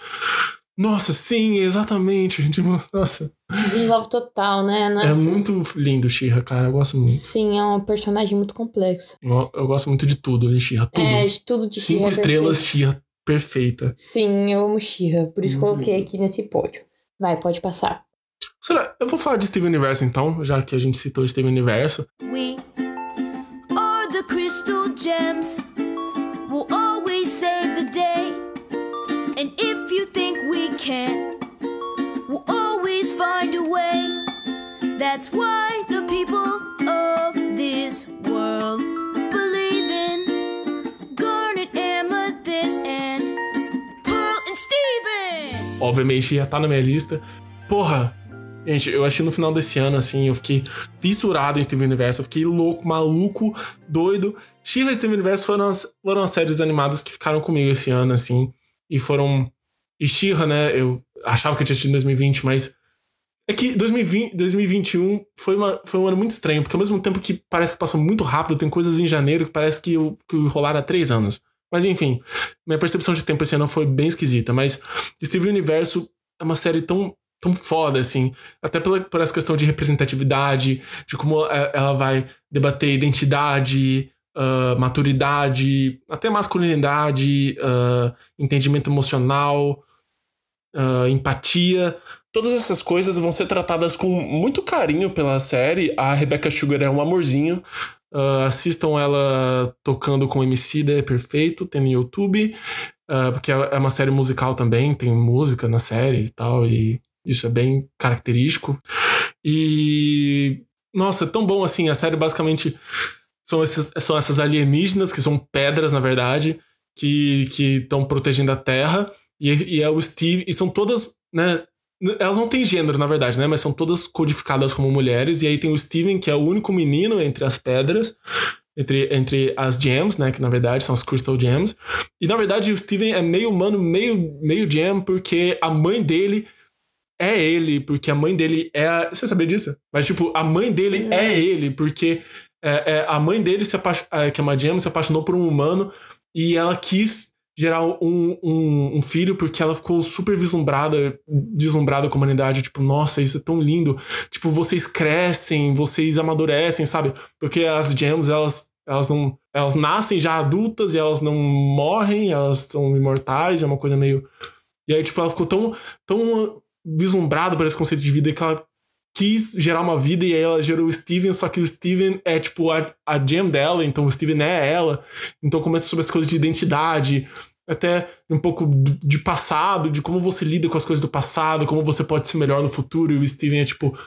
nossa, sim, exatamente. Tipo, nossa. Desenvolve total, né? Nossa. É muito lindo Shira, cara. Eu gosto muito. Sim, é um personagem muito complexo. Eu, eu gosto muito de tudo de Shira. Tudo. É, de tudo de Cinco Shira. Estrelas, Shira perfeita. Sim, eu amo Shira, por isso Muito coloquei lindo. aqui nesse pódio. Vai, pode passar. Será? Eu vou falar de Steven Universo então, já que a gente citou Steven Universo. We are the crystal gems will always save the day. And if you think we can't, we'll always find a way. That's why Obviamente já tá na minha lista. Porra, gente, eu achei no final desse ano, assim, eu fiquei fissurado em Steven Universo, eu fiquei louco, maluco, doido. She-Ra e Steven Universo foram as, foram as séries animadas que ficaram comigo esse ano, assim, e foram. E She-Ra, né, eu achava que eu tinha assistido em 2020, mas é que 2020, 2021 foi, uma, foi um ano muito estranho, porque ao mesmo tempo que parece que passou muito rápido, tem coisas em janeiro que parece que, que rolaram há três anos. Mas enfim, minha percepção de tempo esse ano foi bem esquisita. Mas Steven Universo é uma série tão, tão foda, assim. Até pela, por essa questão de representatividade, de como é, ela vai debater identidade, uh, maturidade, até masculinidade, uh, entendimento emocional, uh, empatia todas essas coisas vão ser tratadas com muito carinho pela série. A Rebecca Sugar é um amorzinho. Uh, assistam ela tocando com MC, é perfeito, tem no YouTube. Uh, porque é uma série musical também, tem música na série e tal, e isso é bem característico. E. Nossa, é tão bom assim. A série basicamente são, esses, são essas alienígenas, que são pedras, na verdade, que estão protegendo a Terra. E, e é o Steve. E são todas né, elas não têm gênero, na verdade, né? Mas são todas codificadas como mulheres. E aí tem o Steven, que é o único menino entre as pedras, entre, entre as gems, né? Que na verdade são as Crystal Gems. E na verdade o Steven é meio humano, meio, meio gem, porque a mãe dele é ele, porque a mãe dele é. A... Você sabia disso? Mas, tipo, a mãe dele é, é ele, porque é, é, a mãe dele, se apaix... É, que é uma gem, se apaixonou por um humano e ela quis gerar um, um, um, filho porque ela ficou super vislumbrada, deslumbrada com a humanidade, tipo, nossa, isso é tão lindo. Tipo, vocês crescem, vocês amadurecem, sabe? Porque as gems, elas elas não elas nascem já adultas e elas não morrem, elas são imortais, é uma coisa meio E aí tipo, ela ficou tão tão vislumbrada por esse conceito de vida que ela quis gerar uma vida e aí ela gerou o Steven, só que o Steven é tipo a, a gem dela, então o Steven é ela. Então comenta sobre as coisas de identidade, até um pouco de passado, de como você lida com as coisas do passado, como você pode ser melhor no futuro. E o Steven é tipo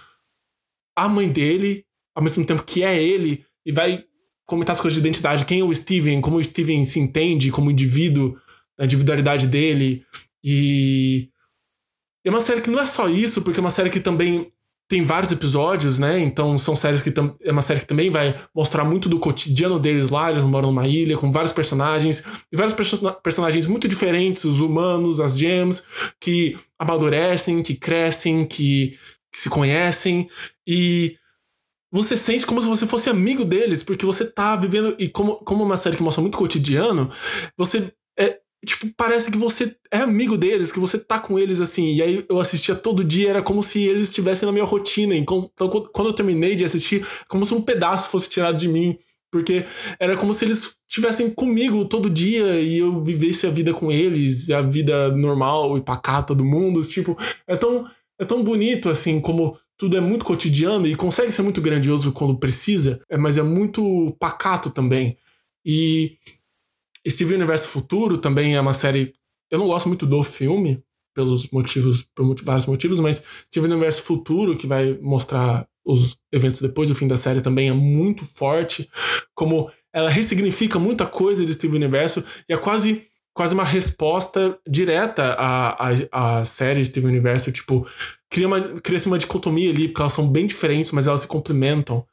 a mãe dele, ao mesmo tempo que é ele, e vai comentar as coisas de identidade, quem é o Steven, como o Steven se entende como indivíduo, a individualidade dele. E é uma série que não é só isso, porque é uma série que também tem vários episódios, né? Então são séries que é uma série que também vai mostrar muito do cotidiano deles lá. Eles moram numa ilha com vários personagens e vários perso personagens muito diferentes, os humanos, as gems, que amadurecem, que crescem, que, que se conhecem e você sente como se você fosse amigo deles, porque você tá vivendo. E como, como uma série que mostra muito cotidiano, você tipo, parece que você é amigo deles, que você tá com eles assim. E aí eu assistia todo dia, era como se eles estivessem na minha rotina. Então, quando eu terminei de assistir, como se um pedaço fosse tirado de mim. Porque era como se eles estivessem comigo todo dia e eu vivesse a vida com eles, a vida normal e pacata do mundo. Tipo, é tão, é tão bonito assim, como tudo é muito cotidiano e consegue ser muito grandioso quando precisa, é, mas é muito pacato também. E Steven Universo Futuro também é uma série. Eu não gosto muito do filme, pelos motivos, por vários motivos, mas Steven Universo Futuro, que vai mostrar os eventos depois do fim da série, também é muito forte. Como ela ressignifica muita coisa de Steven Universo e é quase quase uma resposta direta à, à, à série Steven Universo. Tipo, cria uma, cria uma dicotomia ali, porque elas são bem diferentes, mas elas se complementam.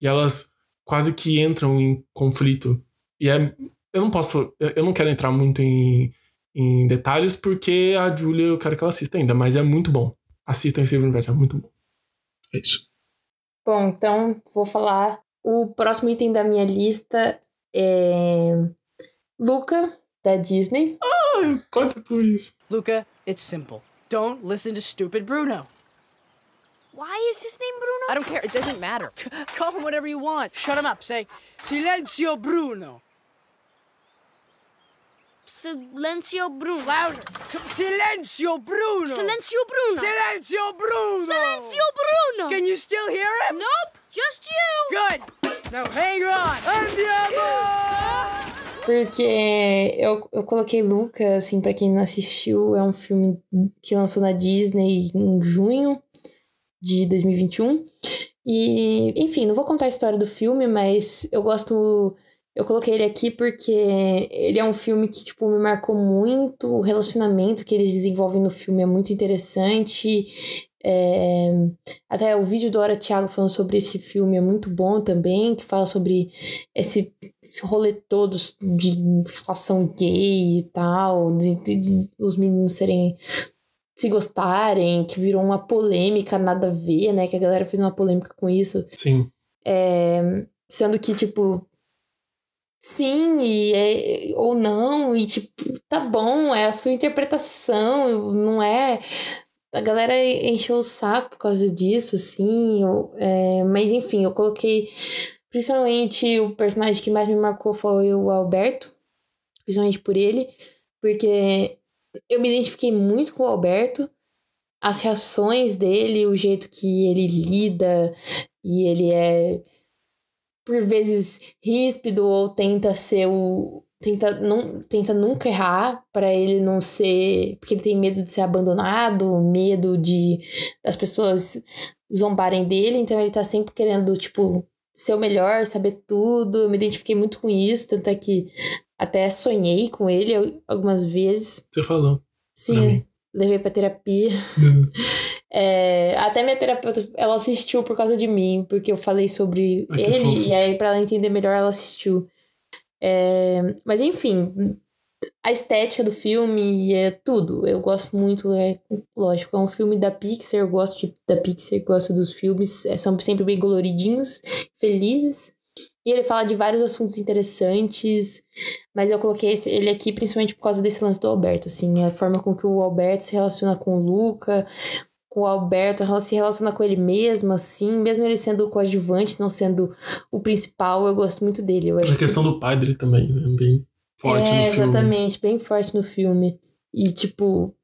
E elas quase que entram em conflito. E é eu não posso. Eu não quero entrar muito em, em detalhes, porque a Julia eu quero que ela assista ainda, mas é muito bom. Assista em Steven Universe, é muito bom. É isso. Bom, então vou falar. O próximo item da minha lista é. Luca, da Disney. Ah, quase por isso. Luca, it's simple. Don't listen to stupid Bruno. Why is his name Bruno? I don't care. It doesn't matter. Call him whatever you want. Shut him up. Say, Silencio Bruno. Silencio Bruno. Louder. Silencio Bruno. Silencio Bruno. Silencio Bruno. Silencio Bruno. Can you still hear him? Nope, just you. Good. Now hang on. Andiamo! Porque eu, eu coloquei Luca, assim, pra quem não assistiu, é um filme que lançou na Disney em junho de 2021. E, enfim, não vou contar a história do filme, mas eu gosto. Eu coloquei ele aqui porque ele é um filme que, tipo, me marcou muito. O relacionamento que eles desenvolvem no filme é muito interessante. É, até o vídeo do Hora Thiago falando sobre esse filme é muito bom também, que fala sobre esse, esse rolê todo de relação gay e tal, de, de os meninos serem se gostarem, que virou uma polêmica nada a ver, né? Que a galera fez uma polêmica com isso. Sim. É, sendo que, tipo, sim, e é, ou não, e tipo, tá bom, é a sua interpretação, não é. A galera encheu o saco por causa disso, assim. É, mas enfim, eu coloquei. Principalmente o personagem que mais me marcou foi o Alberto. Principalmente por ele. Porque eu me identifiquei muito com o Alberto. As reações dele, o jeito que ele lida, e ele é por vezes ríspido ou tenta ser o tenta não tenta nunca errar para ele não ser porque ele tem medo de ser abandonado, medo de das pessoas zombarem dele, então ele tá sempre querendo tipo ser o melhor, saber tudo. Eu me identifiquei muito com isso, tanto é que até sonhei com ele algumas vezes. Você falou. Sim, levei pra terapia. É, até minha terapeuta, ela assistiu por causa de mim, porque eu falei sobre Ai, ele, fofo. e aí pra ela entender melhor, ela assistiu. É, mas enfim, a estética do filme é tudo. Eu gosto muito, é lógico, é um filme da Pixar, eu gosto de, da Pixar, gosto dos filmes, é, são sempre bem coloridinhos, felizes. E ele fala de vários assuntos interessantes, mas eu coloquei esse- ele aqui principalmente por causa desse lance do Alberto, assim, a forma com que o Alberto se relaciona com o Luca, com o Alberto, ela se relaciona com ele mesmo, assim, mesmo ele sendo o coadjuvante, não sendo o principal, eu gosto muito dele. Eu acho A questão do pai dele também, né? Bem forte é, no filme. exatamente, bem forte no filme. E, tipo,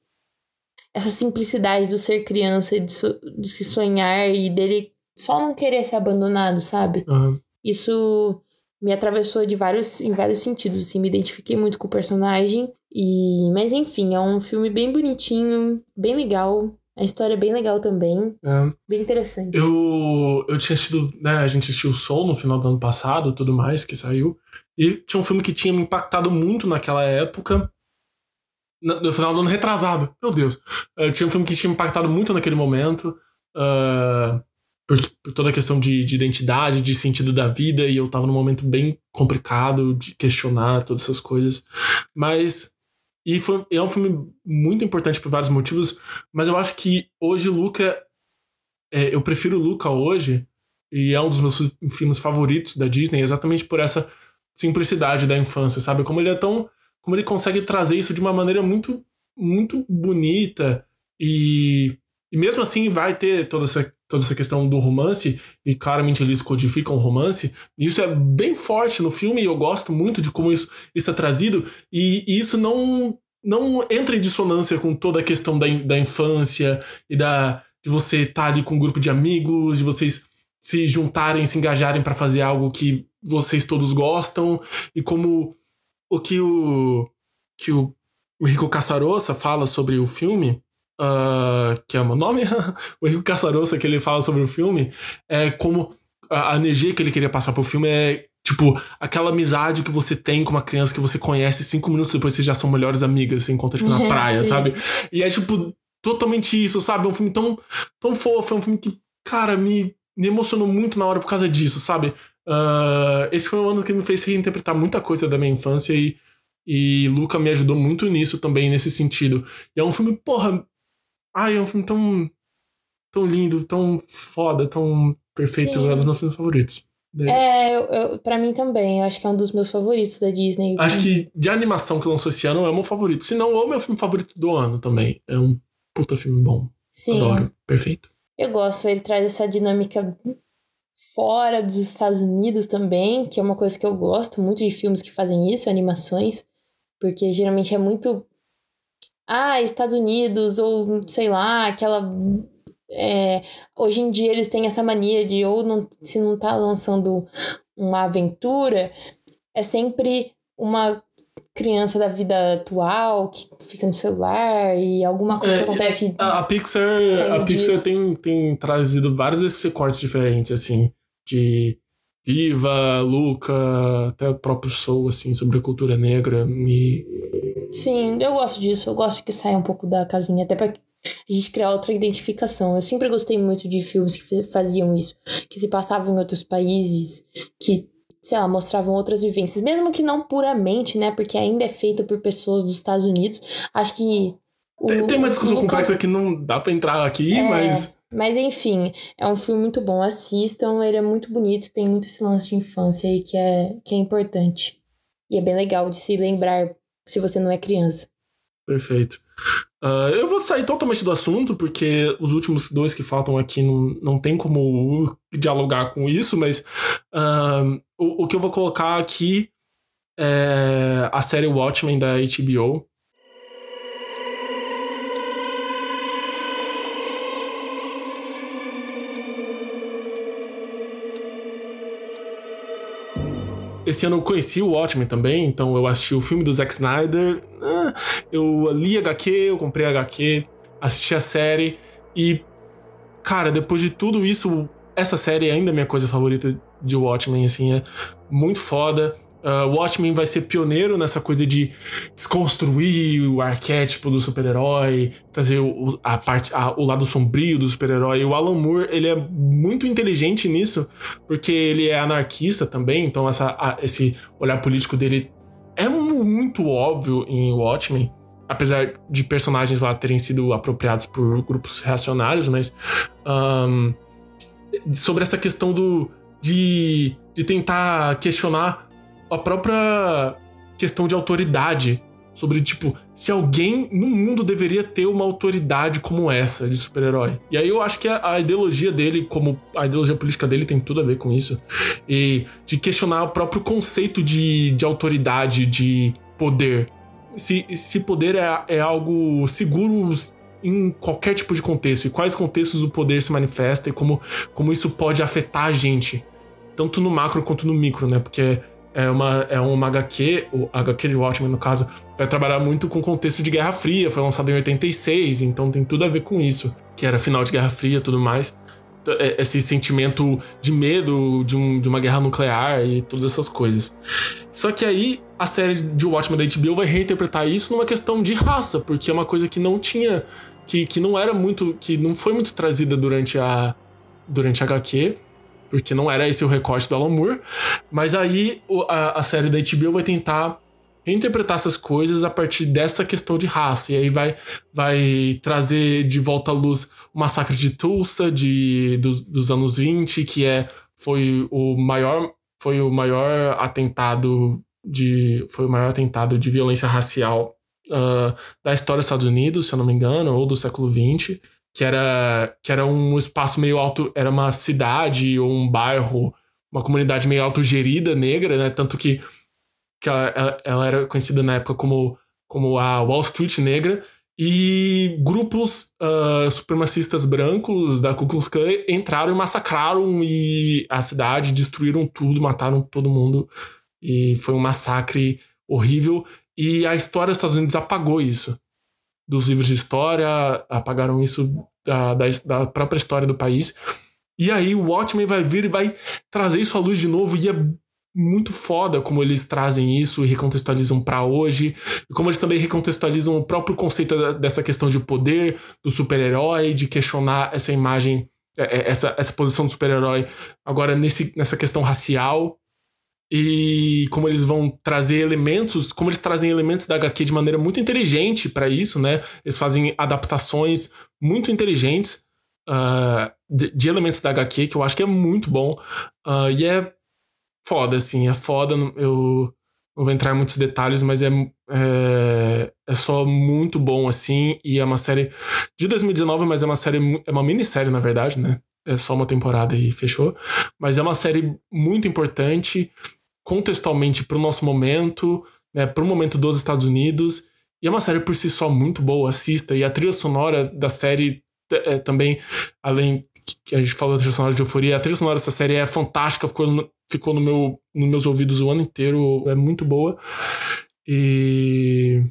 essa simplicidade do ser criança, e de, so- de se sonhar e dele só não querer ser abandonado, sabe? Aham. Isso me atravessou de vários, em vários sentidos, assim, me identifiquei muito com o personagem. E, mas enfim, é um filme bem bonitinho, bem legal. A história é bem legal também, É. bem interessante. Eu, eu tinha assistido, né, a gente assistiu o Soul no final do ano passado, tudo mais, que saiu. E tinha um filme que tinha me impactado muito naquela época. No, final do ano retrasado, meu Deus. Eh, tinha um filme que tinha me impactado muito naquele momento. ah, por, por toda a questão de, de identidade, de sentido da vida, e eu tava num momento bem complicado de questionar todas essas coisas. Mas. E foi, é um filme muito importante por vários motivos, mas eu acho que hoje Luca é, eu prefiro Luca hoje, e é um dos meus fi- filmes favoritos da Disney, exatamente por essa simplicidade da infância, sabe? Como ele é tão. Como ele consegue trazer isso de uma maneira muito, muito bonita, e, e mesmo assim vai ter toda essa, toda essa questão do romance, e claramente eles codificam o romance, e isso é bem forte no filme, e eu gosto muito de como isso, isso é trazido, e, e isso não. Não entra em dissonância com toda a questão da, da infância e da, de você estar ali com um grupo de amigos, de vocês se juntarem, se engajarem para fazer algo que vocês todos gostam e como o que o que o Rico Caçarossa fala sobre o filme, ah, que é o meu nome, o Rico Caçarossa que ele fala sobre o filme é como a, a energia que ele queria passar pro filme é tipo aquela amizade que você tem com uma criança que você conhece cinco minutos depois vocês já são melhores amigas, você encontra tipo na praia, Sim. sabe? E é tipo totalmente isso, sabe? É um filme tão, tão fofo, é um filme que, cara, me, me emocionou muito na hora por causa disso, sabe? Ah, esse foi um ano que me fez reinterpretar muita coisa da minha infância e, e Luca me ajudou muito nisso também, nesse sentido. E é um filme, porra. Ai, é um filme tão. tão lindo, tão foda, tão perfeito. Sim. É um dos meus filmes favoritos. É, eu, eu, pra mim também, eu acho que é um dos meus favoritos da Disney. Acho que de animação que lançou esse ano é o meu favorito. Se não, é o meu filme favorito do ano também. É um puta filme bom. Sim. Adoro. Perfeito. Eu gosto, ele traz essa dinâmica fora dos Estados Unidos também, que é uma coisa que eu gosto muito de filmes que fazem isso, animações, porque geralmente é muito. Ah, Estados Unidos, ou sei lá, aquela. é, hoje em dia eles têm essa mania de, ou não, se não tá lançando uma aventura, é sempre uma criança da vida atual que fica no celular e alguma coisa É, que acontece. A, a Pixar, a Pixar disso. tem, tem trazido vários desses recortes diferentes, assim, de Viva, Luca, até o próprio Soul, assim, sobre a cultura negra. E Sim, eu gosto disso. Eu gosto que saia um pouco da casinha, até pra a gente criar outra identificação. Eu sempre gostei muito de filmes que fa- faziam isso, que se passavam em outros países, que, sei lá, mostravam outras vivências, mesmo que não puramente, né? Porque ainda é feito por pessoas dos Estados Unidos. Acho que. tem, tem uma discussão o complexa que não dá pra entrar aqui, É, mas. Mas enfim, é um filme muito bom. Assistam, ele é muito bonito, tem muito esse lance de infância aí que é, que é importante. E é bem legal de se lembrar se você não é criança. Perfeito. Ah, eu vou sair totalmente do assunto, porque os últimos dois que faltam aqui não, não tem como dialogar com isso, mas ah, o, o que eu vou colocar aqui é a série Watchmen da HBO. Esse ano eu conheci o Watchmen também, então eu assisti o filme do Zack Snyder. ah, Eu li HQ, eu comprei HQ, assisti a série e, cara, depois de tudo isso, essa série é ainda minha coisa favorita de Watchmen, assim, é muito foda. Uh, Watchmen vai ser pioneiro nessa coisa de desconstruir o arquétipo do super-herói, trazer o, a parte, a- o lado sombrio do super-herói. O Alan Moore, ele é muito inteligente nisso, porque ele é anarquista também, então essa, a- esse olhar político dele é mu- muito óbvio em Watchmen, apesar de personagens lá terem sido apropriados por grupos reacionários, mas ahn, sobre essa questão do de, de tentar questionar a própria questão de autoridade sobre tipo se alguém no mundo deveria ter uma autoridade como essa de super-herói. E aí eu acho que a, a ideologia dele, como a ideologia política dele tem tudo a ver com isso e de questionar o próprio conceito de, de autoridade, de poder. Se, se poder é, é algo seguro em qualquer tipo de contexto e quais contextos o poder se manifesta e como, como isso pode afetar a gente, tanto no macro quanto no micro, né? Porque é uma, é uma HQ, o HQ de Watchmen, no caso, vai trabalhar muito com o contexto de Guerra Fria, foi lançado em 86, então tem tudo a ver com isso, que era final de Guerra Fria e tudo mais. É- Esse sentimento de medo de, um- de uma guerra nuclear e todas essas coisas. Só que aí a série de Watchmen da HBO vai reinterpretar isso numa questão de raça, porque é uma coisa que não tinha. que, que não era muito. que não foi muito trazida durante a. durante a HQ porque não era esse o recorte do Alan Moore. Mas aí a, a série da HBO vai tentar reinterpretar essas coisas a partir dessa questão de raça. E aí vai, vai trazer de volta à luz o massacre de Tulsa de, dos, dos anos 20, que é, foi o maior. Foi o maior atentado de. Foi o maior atentado de violência racial ah, da história dos Estados Unidos, se eu não me engano, ou do século XX que era, que era um espaço meio alto, era uma cidade ou um bairro, uma comunidade meio autogerida negra, né? Tanto que, que ela, ela- ela era conhecida na época como, como a Wall Street negra. E grupos ah, supremacistas brancos da Ku Klux Klan entraram e massacraram e a cidade, destruíram tudo, mataram todo mundo. E foi um massacre horrível. E a história dos Estados Unidos apagou isso dos livros de história, apagaram isso da, da, da própria história do país. E aí o Watchmen vai vir e vai trazer isso à luz de novo, e é muito foda como eles trazem isso e recontextualizam pra hoje, e como eles também recontextualizam o próprio conceito dessa questão de poder, do super-herói, de questionar essa imagem, é, é, essa, essa posição do super-herói agora nesse, nessa questão racial e como eles vão trazer elementos, como eles trazem elementos da HQ de maneira muito inteligente para isso, né? Eles fazem adaptações muito inteligentes ah, de, de elementos da HQ, que eu acho que é muito bom. Ah, e é foda, assim, é foda. Eu não vou entrar em muitos detalhes, mas é, é, é só muito bom, assim. E é uma série de 2019, mas é uma série, é uma minissérie, na verdade, né? É só uma temporada e fechou. Mas é uma série muito importante contextualmente para o nosso momento, né, para o momento dos Estados Unidos. E é uma série por si só muito boa, assista. E a trilha sonora da série é, também, além que a gente falou da trilha sonora de Euforia, a trilha sonora dessa série é fantástica, ficou no- ficou no meu, nos meus ouvidos o ano inteiro. É muito boa. E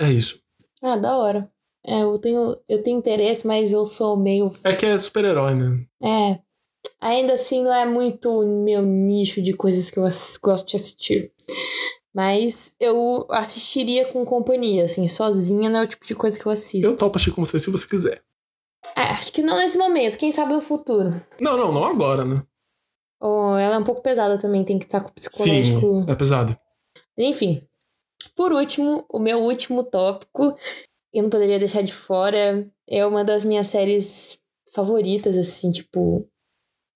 é isso. Ah, da hora. É, eu tenho, eu tenho interesse, mas eu sou meio. É que é super-herói, né? É. Ainda assim, não é muito meu nicho de coisas que eu gosto de assistir. Mas eu assistiria com companhia, assim, sozinha não é o tipo de coisa que eu assisto. Eu topo assistir com você se você quiser. É, acho que não nesse momento, quem sabe no futuro. Não, não, não agora, né? Oh, ela é um pouco pesada também, tem que estar com o psicológico. Sim, é pesado. Enfim. Por último, o meu último tópico, eu não poderia deixar de fora, é uma das minhas séries favoritas, assim, tipo,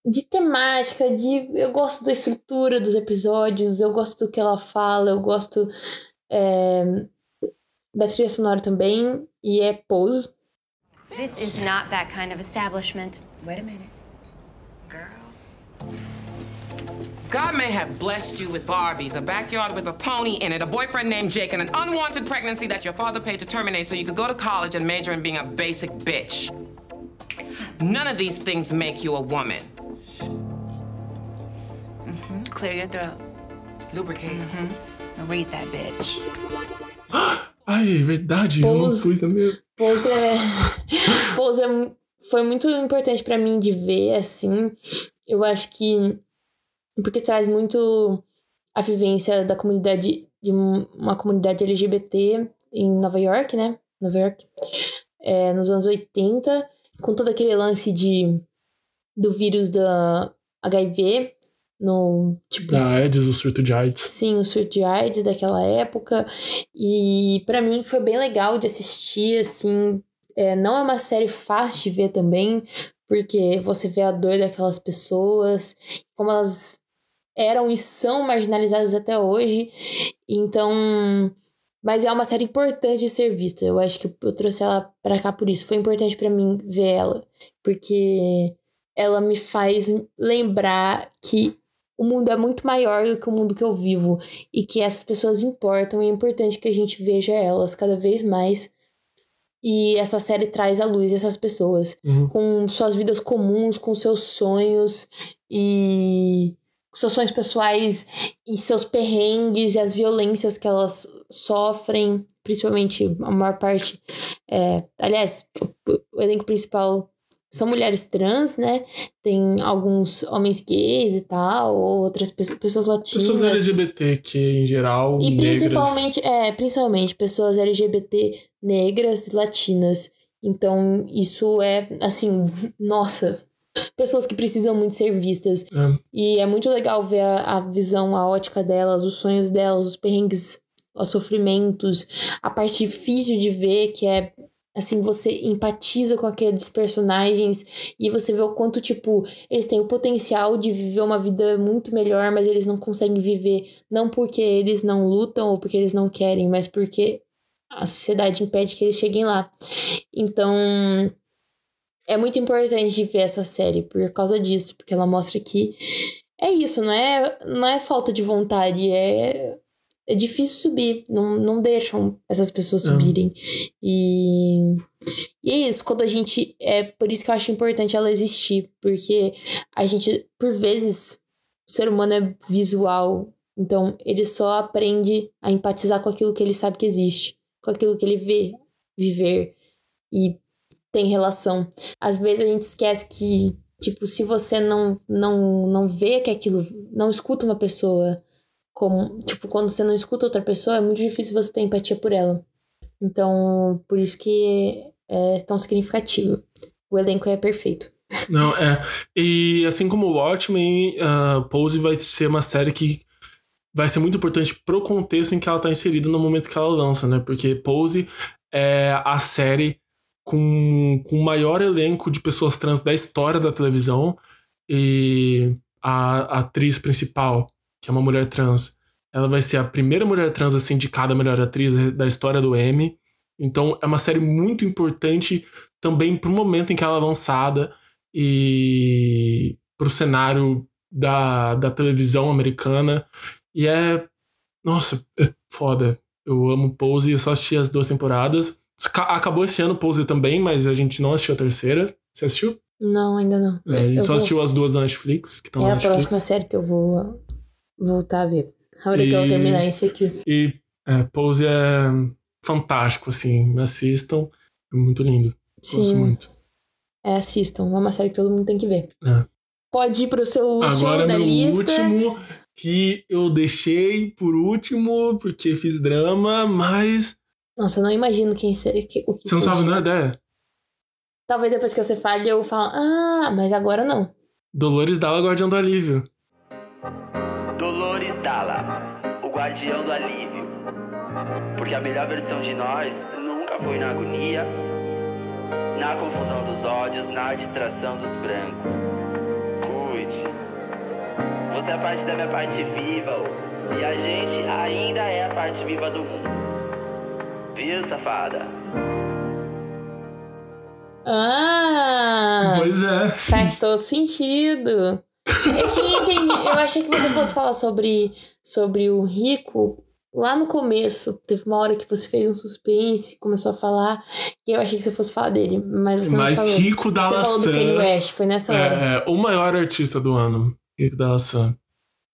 de temática, de eu gosto da estrutura dos episódios, eu gosto do que ela fala, eu gosto é, da trilha sonora também, e é Pose. This is not that kind of establishment. Wait a minute. Girl. God may have blessed you with Barbies, a backyard with a pony in it, a boyfriend named Jake, and an unwanted pregnancy that your father paid to terminate so you could go to college and major in being a basic bitch. None of these things make you a woman. Mm-hmm. Clear your throat. Lubricate. Mm-hmm. Read that bitch. Ai, verdade. Pose, coisa mesmo. Pose, é, Pose é, foi muito importante para mim de ver, assim. Eu acho que porque traz muito a vivência da comunidade, de uma comunidade LGBT em Nova York, né? Nova York. É, nos anos 80, com todo aquele lance de do vírus da HIV, no tipo da AIDS, o surto de AIDS. Sim, o surto de AIDS daquela época. E para mim foi bem legal de assistir, assim, é, não é uma série fácil de ver também, porque você vê a dor daquelas pessoas, como elas eram e são marginalizadas até hoje. Então, mas é uma série importante de ser vista. Eu acho que eu trouxe ela para cá por isso. Foi importante para mim ver ela, porque ela me faz lembrar que o mundo é muito maior do que o mundo que eu vivo e que essas pessoas importam e é importante que a gente veja elas cada vez mais. E essa série traz à luz essas pessoas uhum. com suas vidas comuns, com seus sonhos e seus sonhos pessoais e seus perrengues e as violências que elas sofrem, principalmente a maior parte. É, aliás, o, o elenco principal são mulheres trans, né? Tem alguns homens gays e tal, outras pessoas, pessoas latinas. Pessoas LGBT que em geral. E negras. principalmente, é, principalmente pessoas LGBT negras e latinas. Então, isso é assim, nossa, pessoas que precisam muito ser vistas. É. E é muito legal ver a, a, visão, a ótica delas, os sonhos delas, os perrengues, os sofrimentos, a parte difícil de ver, que é assim, você empatiza com aqueles personagens e você vê o quanto, tipo, eles têm o potencial de viver uma vida muito melhor, mas eles não conseguem viver, não porque eles não lutam ou porque eles não querem, mas porque a sociedade impede que eles cheguem lá. Então, é muito importante ver essa série por causa disso, porque ela mostra que é isso, não é, não é falta de vontade, é, é difícil subir, não, não deixam essas pessoas subirem. E, e é isso, quando a gente. É por isso que eu acho importante ela existir, porque a gente, por vezes, o ser humano é visual, então ele só aprende a empatizar com aquilo que ele sabe que existe, com aquilo que ele vê viver. E tem relação. Às vezes a gente esquece que, tipo, se você não, não, não vê que aquilo. Não escuta uma pessoa como. Tipo, quando você não escuta outra pessoa, é muito difícil você ter empatia por ela. Então, por isso que é tão significativo. O elenco é perfeito. Não, é. E assim como o Watchmen, uh, Pose vai ser uma série que vai ser muito importante pro contexto em que ela tá inserida no momento que ela lança, né? Porque Pose é a série com, com o maior elenco de pessoas trans da história da televisão. E a, a atriz principal, que é uma mulher trans, ela vai ser a primeira mulher trans a ser indicada a melhor atriz da história do Emmy. Então é uma série muito importante também pro momento em que ela é lançada e pro cenário da, da televisão americana. E é. Nossa, é foda. Eu amo Pose, eu só assisti as duas temporadas. Acabou esse ano Pose também, mas a gente não assistiu a terceira. Você assistiu? Não, ainda não. É, a gente eu só vou... assistiu as duas da Netflix, que estão é na Netflix. É a próxima série que eu vou voltar a ver. A hora que eu E- terminar esse aqui. E é, Pose é fantástico, assim. Assistam. É muito lindo. Gosto Sim. muito. É, assistam. É uma série que todo mundo tem que ver. É. Pode ir pro seu último Agora da meu lista. último, que eu deixei por último, porque fiz drama, mas Nossa, eu não imagino quem se, que, o que você não sabe nada, é? Talvez depois que você fale eu falo, ah, mas agora não. Dolores Dalla, Guardião do Alívio. Guardião do alívio. Porque a melhor versão de nós nunca foi na agonia, na confusão dos ódios, na distração dos brancos. Cuide. Você é parte da minha parte viva, e a gente ainda é a parte viva do mundo. Viu, safada? Ah! Pois é. Faz todo sentido. Eu tinha entendido. Eu achei que você fosse falar sobre, sobre o rico lá no começo. Teve uma hora que você fez um suspense, começou a falar, e eu achei que você fosse falar dele. Mas você Mais não falou. rico da Você falou do Laçã. Kanye West, foi nessa hora. É, é, o maior artista do ano. Rico da Laçã.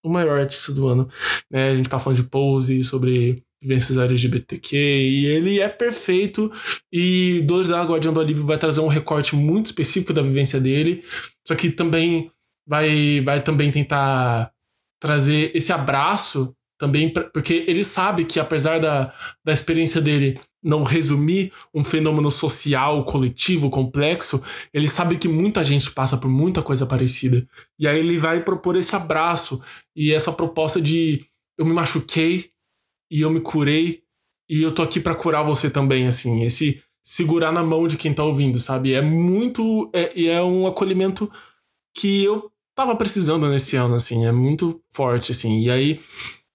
O maior artista do ano. Né, a gente tá falando de Pose, sobre vivências LGBTQ, e ele é perfeito. E Dois da Guardião do Alívio vai trazer um recorte muito específico da vivência dele. Só que também vai, vai também tentar trazer esse abraço também, pra- porque ele sabe que apesar da, da experiência dele não resumir um fenômeno social, coletivo, complexo, ele sabe que muita gente passa por muita coisa parecida. E aí ele vai propor esse abraço e essa proposta de eu me machuquei e eu me curei e eu tô aqui pra curar você também, assim, esse segurar na mão de quem tá ouvindo, sabe? É muito é, e é um acolhimento que eu tava precisando nesse ano, assim, é muito forte, assim. E aí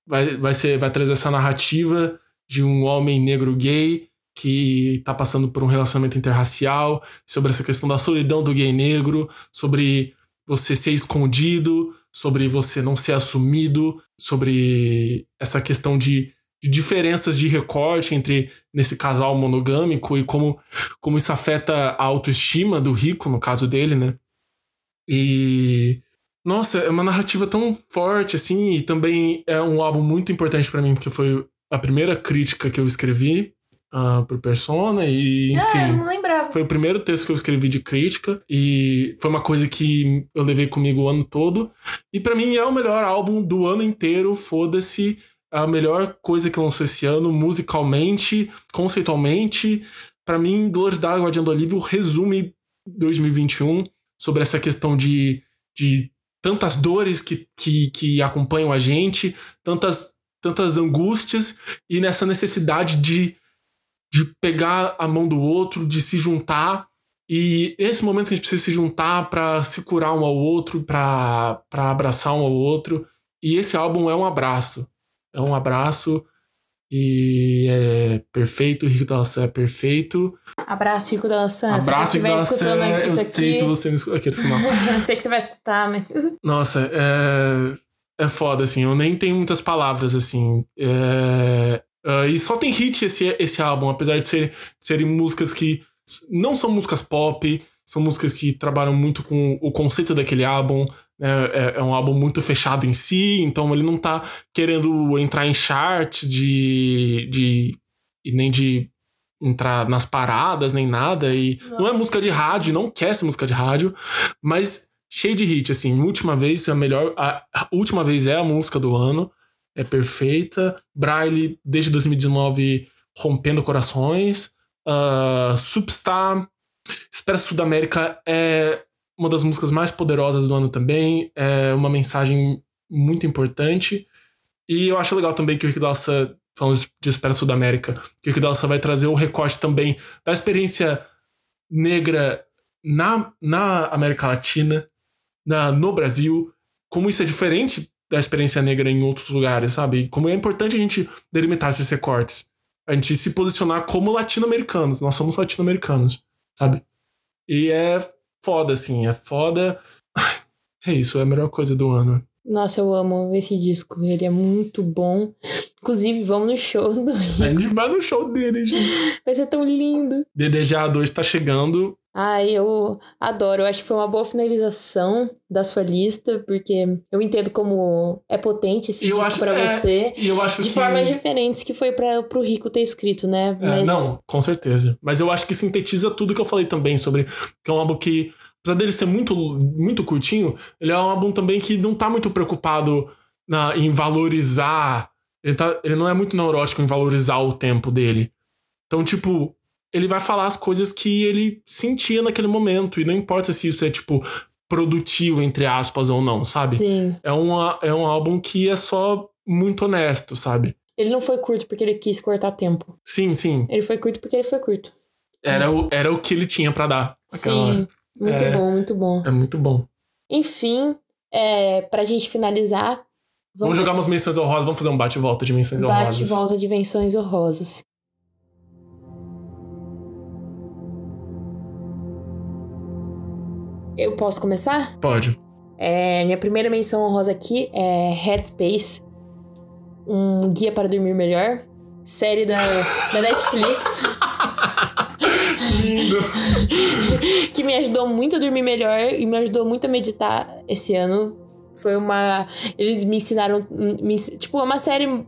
vai, vai ser vai trazer essa narrativa de um homem negro gay que tá passando por um relacionamento interracial, sobre essa questão da solidão do gay negro, sobre você ser escondido, sobre você não ser assumido, sobre essa questão de, de diferenças de recorte entre nesse casal monogâmico e como, como isso afeta a autoestima do rico, no caso dele, né? E nossa, é uma narrativa tão forte assim, e também é um álbum muito importante pra mim, porque foi a primeira crítica que eu escrevi uh, pro Persona e enfim. Ah, eu não lembrava. Foi o primeiro texto que eu escrevi de crítica e foi uma coisa que eu levei comigo o ano todo. E pra mim é o melhor álbum do ano inteiro, foda-se. A melhor coisa que lançou esse ano, musicalmente, conceitualmente. Pra mim, Dolores da Guardião do Alívio resume 2021 sobre essa questão de, de tantas dores que, que, que acompanham a gente, tantas, tantas angústias e nessa necessidade de de pegar a mão do outro, de se juntar. E esse momento que a gente precisa se juntar para se curar um ao outro, para abraçar um ao outro. E esse álbum é um abraço. É um abraço e é perfeito. O Rico da Laçã é perfeito. Abraço, Rico da Laçã. Se você Abraço, estiver escutando Laçã. isso Eu aqui. sei que você não escuta. Aqueles eu sei que você vai escutar, mas. Nossa, é, é foda, assim. Eu nem tenho muitas palavras, assim. É, é, e só tem hit esse, esse álbum, apesar de ser, serem músicas que não são músicas pop, são músicas que trabalham muito com o conceito daquele álbum. né? É, é um álbum muito fechado em si, então ele não tá querendo entrar em chart de, de e nem de entrar nas paradas, nem nada. E não é música de rádio, não quer ser música de rádio, mas cheio de hit, assim. Última vez, a melhor. A, a última vez é a música do ano. É perfeita. Braille, desde 2019, rompendo corações. Uh, Substar, Expresso Sudamérica é uma das músicas mais poderosas do ano também. É uma mensagem muito importante. E eu acho legal também que o Rick Dawson, falando de Expresso Sudamérica, que o Rick Dawson vai trazer o recorte também da experiência negra na, na América Latina, na, no Brasil, como isso é diferente da experiência negra em outros lugares, sabe? Como é importante a gente delimitar esses recortes. A gente se posicionar como latino-americanos. Nós somos latino-americanos, sabe? E é foda, assim, é foda. É isso, é a melhor coisa do ano. Nossa, eu amo esse disco. Ele é muito bom. Inclusive, vamos no show do A gente vai no show dele, gente. Vai ser tão lindo. DDGA 2 tá chegando. Ai, eu adoro. Eu acho que foi uma boa finalização da sua lista, porque eu entendo como é potente esse eu disco pra é, você. eu acho de que- formas diferentes que foi para pro Rico ter escrito, né? É, Mas Não, com certeza. Mas eu acho que sintetiza tudo que eu falei também sobre que é um álbum que, apesar dele ser muito, muito curtinho, ele é um álbum também que não tá muito preocupado na, em valorizar. Ele, tá, ele não é muito neurótico em valorizar o tempo dele. Então, tipo, ele vai falar as coisas que ele sentia naquele momento. E não importa se isso é, tipo, produtivo, entre aspas, ou não, sabe? Sim. É, uma, é um álbum que é só muito honesto, sabe? ele não foi curto porque ele quis cortar tempo. Sim, sim. Ele foi curto porque ele foi curto. Era o, era o que ele tinha pra dar. Sim. Muito É. bom, muito bom. É muito bom. Enfim, é, pra gente finalizar, Vamos, jogar umas menções honrosas, vamos fazer um bate e volta de menções bate honrosas. volta de menções honrosas. Eu posso começar? Pode. É, minha primeira menção honrosa aqui é Headspace, um guia para dormir melhor, série da, da Netflix. Lindo! que me ajudou muito a dormir melhor e me ajudou muito a meditar esse ano. Foi uma. Eles me ensinaram. me tipo, é uma série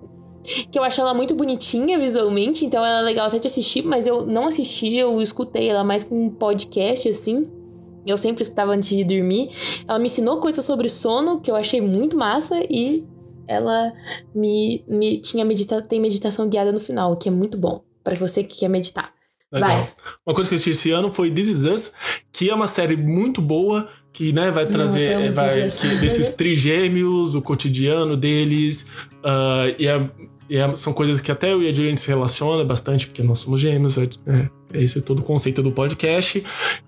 que eu acho ela muito bonitinha visualmente, então ela é legal até de assistir, mas eu não assisti, eu escutei ela mais com um podcast assim. Eu sempre escutava antes de dormir. Ela me ensinou coisas sobre sono que eu achei muito massa e ela me, me tinha medita tem meditação guiada no final, que é muito bom para você que quer meditar. Legal. Vai. Uma coisa que eu assisti esse ano foi This Is Us, que é uma série muito boa, que né, vai Nossa, trazer é, vai, desses trigêmeos, o cotidiano deles. ah, e é- e é- são coisas que até eu e a se relaciona bastante, porque nós somos gêmeos. É, é, esse é todo o conceito do podcast.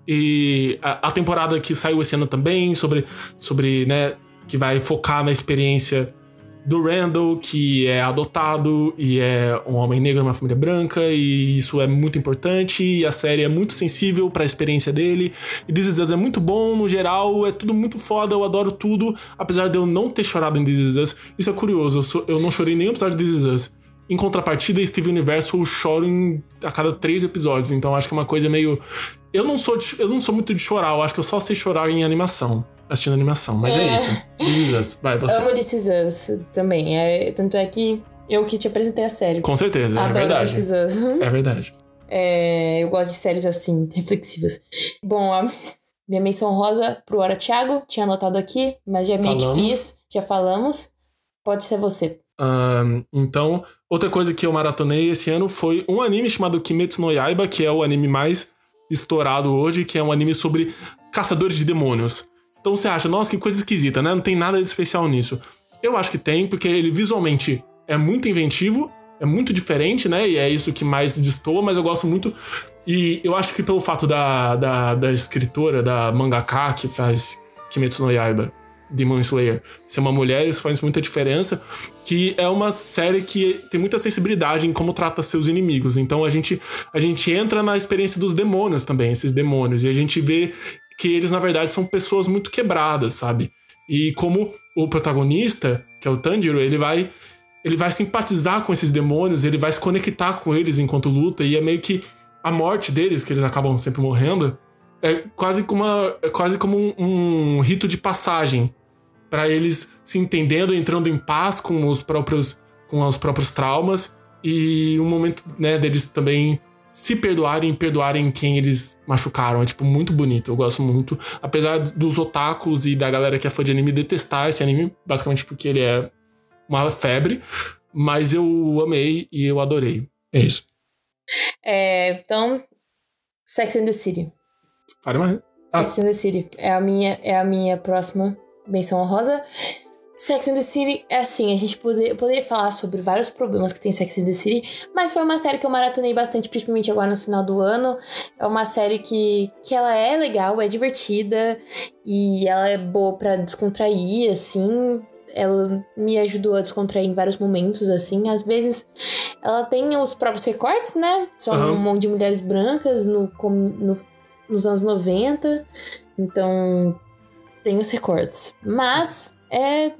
E a, a temporada que saiu esse ano também, sobre, sobre né, que vai focar na experiência do Randall, que é adotado e é um homem negro numa família branca, e isso é muito importante, e a série é muito sensível para a experiência dele. E This Is Us é muito bom, no geral, é tudo muito foda, eu adoro tudo, apesar de eu não ter chorado em This Is Us. Isso é curioso, eu, sou- eu não chorei nenhum episódio de This Is Us. Em contrapartida, Steve Universo eu choro em, a cada três episódios, então acho que é uma coisa meio. Eu não sou, de- eu não sou muito de chorar, eu acho que eu só sei chorar em animação, assistindo animação, mas é, É. isso. This Is Us, vai, você. Amo This Is Us também. É, tanto é que eu que te apresentei a série. Com certeza, é Adoro verdade. This Is Us. É verdade. É, eu gosto de séries assim, reflexivas. Bom, a minha menção rosa pro Hora Thiago, tinha anotado aqui, mas já meio que Falamos. fiz, já falamos. Pode ser você. Ahn, então, outra coisa que eu maratonei esse ano foi um anime chamado Kimetsu no Yaiba, que é o anime mais estourado hoje, que é um anime sobre caçadores de demônios. Então você acha, nossa, que coisa esquisita, né? Não tem nada de especial nisso. Eu acho que tem, porque ele visualmente é muito inventivo, é muito diferente, né? E é isso que mais destoa, mas eu gosto muito. E eu acho que pelo fato da, da, da escritora, da mangaka que faz Kimetsu no Yaiba, Demon Slayer, ser uma mulher, isso faz muita diferença. Que é uma série que tem muita sensibilidade em como trata seus inimigos. Então a gente, a gente entra na experiência dos demônios também, esses demônios. E a gente vê que eles, na verdade, são pessoas muito quebradas, sabe? E como o protagonista, que é o Tanjiro, ele vai ele vai simpatizar com esses demônios, ele vai se conectar com eles enquanto luta, e é meio que a morte deles, que eles acabam sempre morrendo, é quase como, uma, é quase como um, um rito de passagem para eles se entendendo, entrando em paz com os próprios, com os próprios traumas, e um momento né, deles também se perdoarem e perdoarem quem eles machucaram. É, tipo, muito bonito. Eu gosto muito. Apesar dos otakus e da galera que é fã de anime detestar esse anime, basicamente porque ele é uma febre. Mas eu amei e eu adorei. É isso. É, então, Sex and the City. Fale mais. Ah, Sex and the City é a minha, é a minha próxima menção honrosa. Sex and the City é assim, a gente poder, poderia falar sobre vários problemas que tem Sex and the City, mas foi uma série que eu maratonei bastante, principalmente agora no final do ano. É uma série que, que ela é legal, é divertida e ela é boa pra descontrair, assim. Ela me ajudou a descontrair em vários momentos, assim. Às vezes ela tem os próprios recortes, né? São Aham. um monte de mulheres brancas no, no, nos anos 90. Então, tem os recortes. Mas é,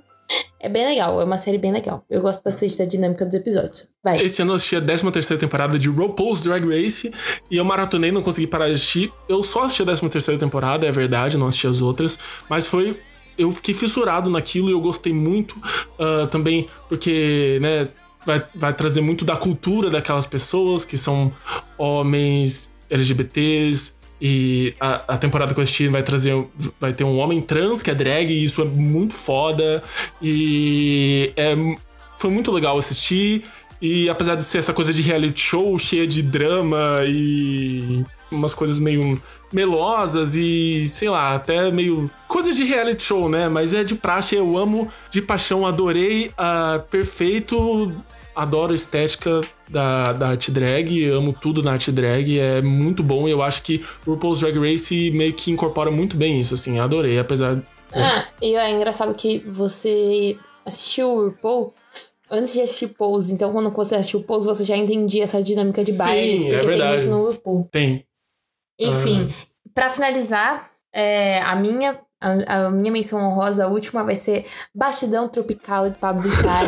É bem legal, é uma série bem legal. Eu gosto bastante da dinâmica dos episódios. Vai. Esse ano eu assisti a 13 terceira temporada de RuPaul's Drag Race e eu maratonei, não consegui parar de assistir. Eu só assisti a 13 terceira temporada, é verdade, não assisti as outras, mas foi eu fiquei fissurado naquilo e eu gostei muito uh, também porque, né, vai, vai trazer muito da cultura daquelas pessoas que são homens LGBTs, e a, a, temporada que eu assisti vai trazer. Vai ter um homem trans que é drag, e isso é muito foda. E é, foi muito legal assistir. E apesar de ser essa coisa de reality show cheia de drama e umas coisas meio melosas e, sei lá, até meio. coisas de reality show, né? Mas é de praxe, eu amo de paixão, adorei. Uh, perfeito adoro a estética da, da arte drag, amo tudo na arte drag, é muito bom e eu acho que RuPaul's Drag Race meio que incorpora muito bem isso, assim, adorei, apesar... Ah, e é engraçado que você assistiu o RuPaul antes de assistir Pose, então quando você assistiu Pose, você já entendia essa dinâmica de bailes, Sim, porque é tem muito no RuPaul. Tem. Enfim, ah. para finalizar, é, a minha a, a, minha menção honrosa, a última, vai ser Bastidão Tropical de Pablo Vittar.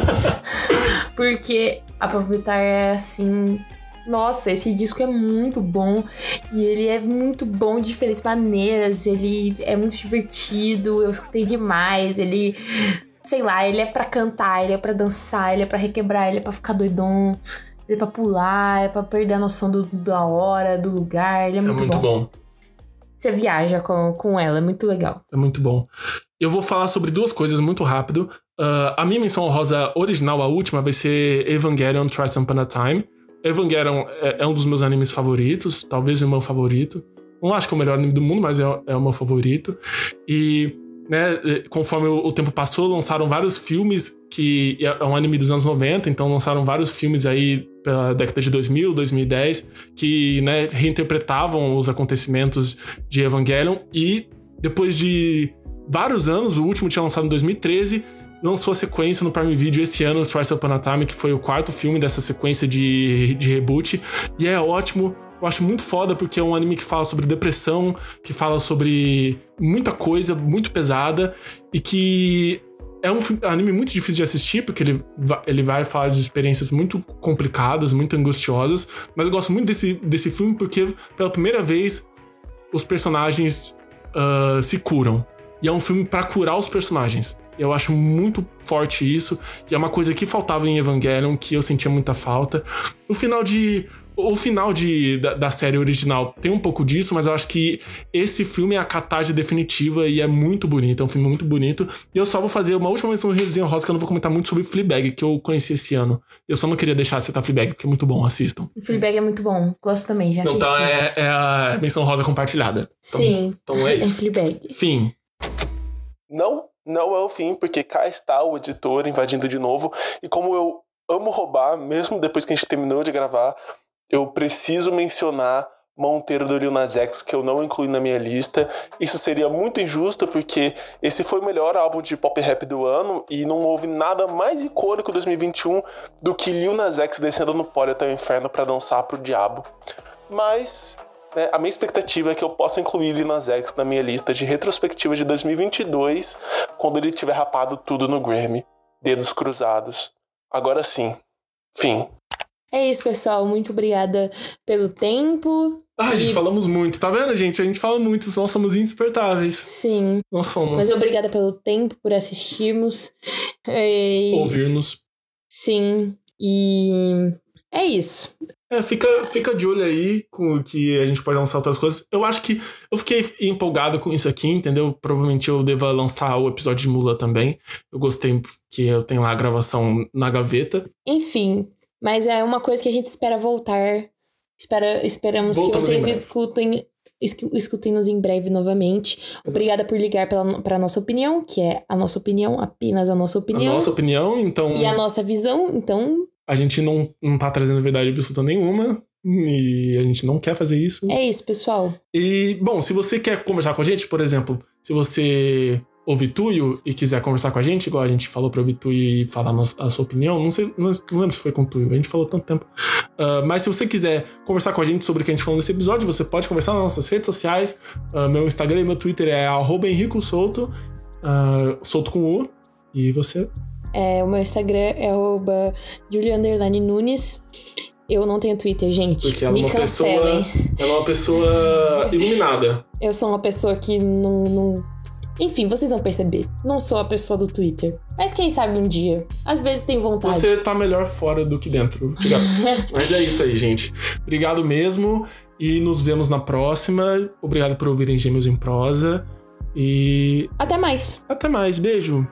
porque a Pablo Vittar é assim. Nossa, esse disco é muito bom e ele é muito bom de diferentes maneiras. Ele é muito divertido, eu escutei demais. Ele, sei lá, ele é para cantar, ele é para dançar, ele é para requebrar, ele é para ficar doidão, ele é pra pular, é pra perder a noção do, da hora, do lugar. Ele é muito, é muito bom. bom você viaja com, com ela, é muito legal. É muito bom. Eu vou falar sobre duas coisas muito rápido. Uh, a minha menção rosa original, a última, vai ser Evangelion Twice Upon a Time. Evangelion é, é, um dos meus animes favoritos, talvez o meu favorito. Não acho que é o melhor anime do mundo, mas é, é o meu favorito. E né, conforme o, tempo passou, lançaram vários filmes que é um anime dos anos 90, então lançaram vários filmes aí pela década de 2000, 2010, que né, reinterpretavam os acontecimentos de Evangelion. E depois de vários anos, o último tinha lançado em 2013, lançou a sequência no Prime Video esse ano, Twice Upon a Time, que foi o quarto filme dessa sequência de, de reboot, e é ótimo, eu acho muito foda porque é um anime que fala sobre depressão, que fala sobre muita coisa muito pesada e que é um anime muito difícil de assistir, porque ele, ele vai falar de experiências muito complicadas, muito angustiosas. Mas eu gosto muito desse, desse filme porque, pela primeira vez, os personagens uh, se curam. E é um filme para curar os personagens. Eu acho muito forte isso. E é uma coisa que faltava em Evangelion, que eu sentia muita falta. No final de o final de, da, da, série original tem um pouco disso, mas eu acho que esse filme é a catarse definitiva e é muito bonito. É um filme muito bonito. E eu só vou fazer uma última menção de resenha rosa que eu não vou comentar muito sobre Fleabag, que eu conheci esse ano. Eu só não queria deixar de citar Fleabag, porque é muito bom, assistam. Fleabag é muito bom, gosto também, já assisti. Então é, é a menção rosa compartilhada. Então, Sim, então é isso. É Fleabag. Fim. Não, não é o fim, porque cá está o editor invadindo de novo. E como eu amo roubar, mesmo depois que a gente terminou de gravar, eu preciso mencionar Monteiro do Lil Nas X, que eu não incluí na minha lista. Isso seria muito injusto, porque esse foi o melhor álbum de pop rap do ano e não houve nada mais icônico 2021 do que Lil Nas X descendo no pódio até o inferno para dançar pro diabo. Mas né, a minha expectativa é que eu possa incluir Lil Nas X na minha lista de retrospectiva de 2022, quando ele tiver rapado tudo no Grammy. Dedos cruzados. Agora sim. Fim. É isso, pessoal. Muito obrigada pelo tempo. Ai, e... falamos muito, tá vendo, gente? A gente fala muito, nós somos inspertáveis. Sim. Nós somos. Mas obrigada pelo tempo, por assistirmos. E... Ouvirmos. Sim. E é isso. É, fica, fica de olho aí com que a gente pode lançar outras coisas. Eu acho que eu fiquei empolgado com isso aqui, entendeu? Provavelmente eu deva lançar o episódio de Mula também. Eu gostei porque eu tenho lá a gravação na gaveta. Enfim, mas é uma coisa que a gente espera voltar. Espera, esperamos Voltamos que vocês escutem escutem-nos em breve novamente. Obrigada por ligar para a nossa opinião, que é a nossa opinião, apenas a nossa opinião. A nossa opinião, então. E a nossa visão, então. A gente não, não tá trazendo verdade absoluta nenhuma. E a gente não quer fazer isso. É isso, pessoal. E, bom, se você quer conversar com a gente, por exemplo, se você ouvir Tuyo e quiser conversar com a gente, igual a gente falou pra ouvir Tuyo e falar a sua opinião, não sei, não, lembro se foi com Tuyo, a gente falou tanto tempo. Uh, mas se você quiser conversar com a gente sobre o que a gente falou nesse episódio, você pode conversar nas nossas redes sociais. Uh, meu Instagram e meu Twitter é Henrico Souto, uh, Souto com U. E você É, o meu Instagram é arroba Julia Underline Nunes. Eu não tenho Twitter, gente. Porque ela é Me uma cancelem. pessoa. Ela é uma pessoa iluminada. Eu sou uma pessoa que não, não. Enfim, vocês vão perceber. Não sou a pessoa do Twitter. Mas quem sabe um dia. Às vezes tem vontade. Você tá melhor fora do que dentro. Mas é isso aí, gente. Obrigado mesmo. E nos vemos na próxima. Obrigado por ouvirem Gêmeos em Prosa. E Até mais. até mais. Beijo.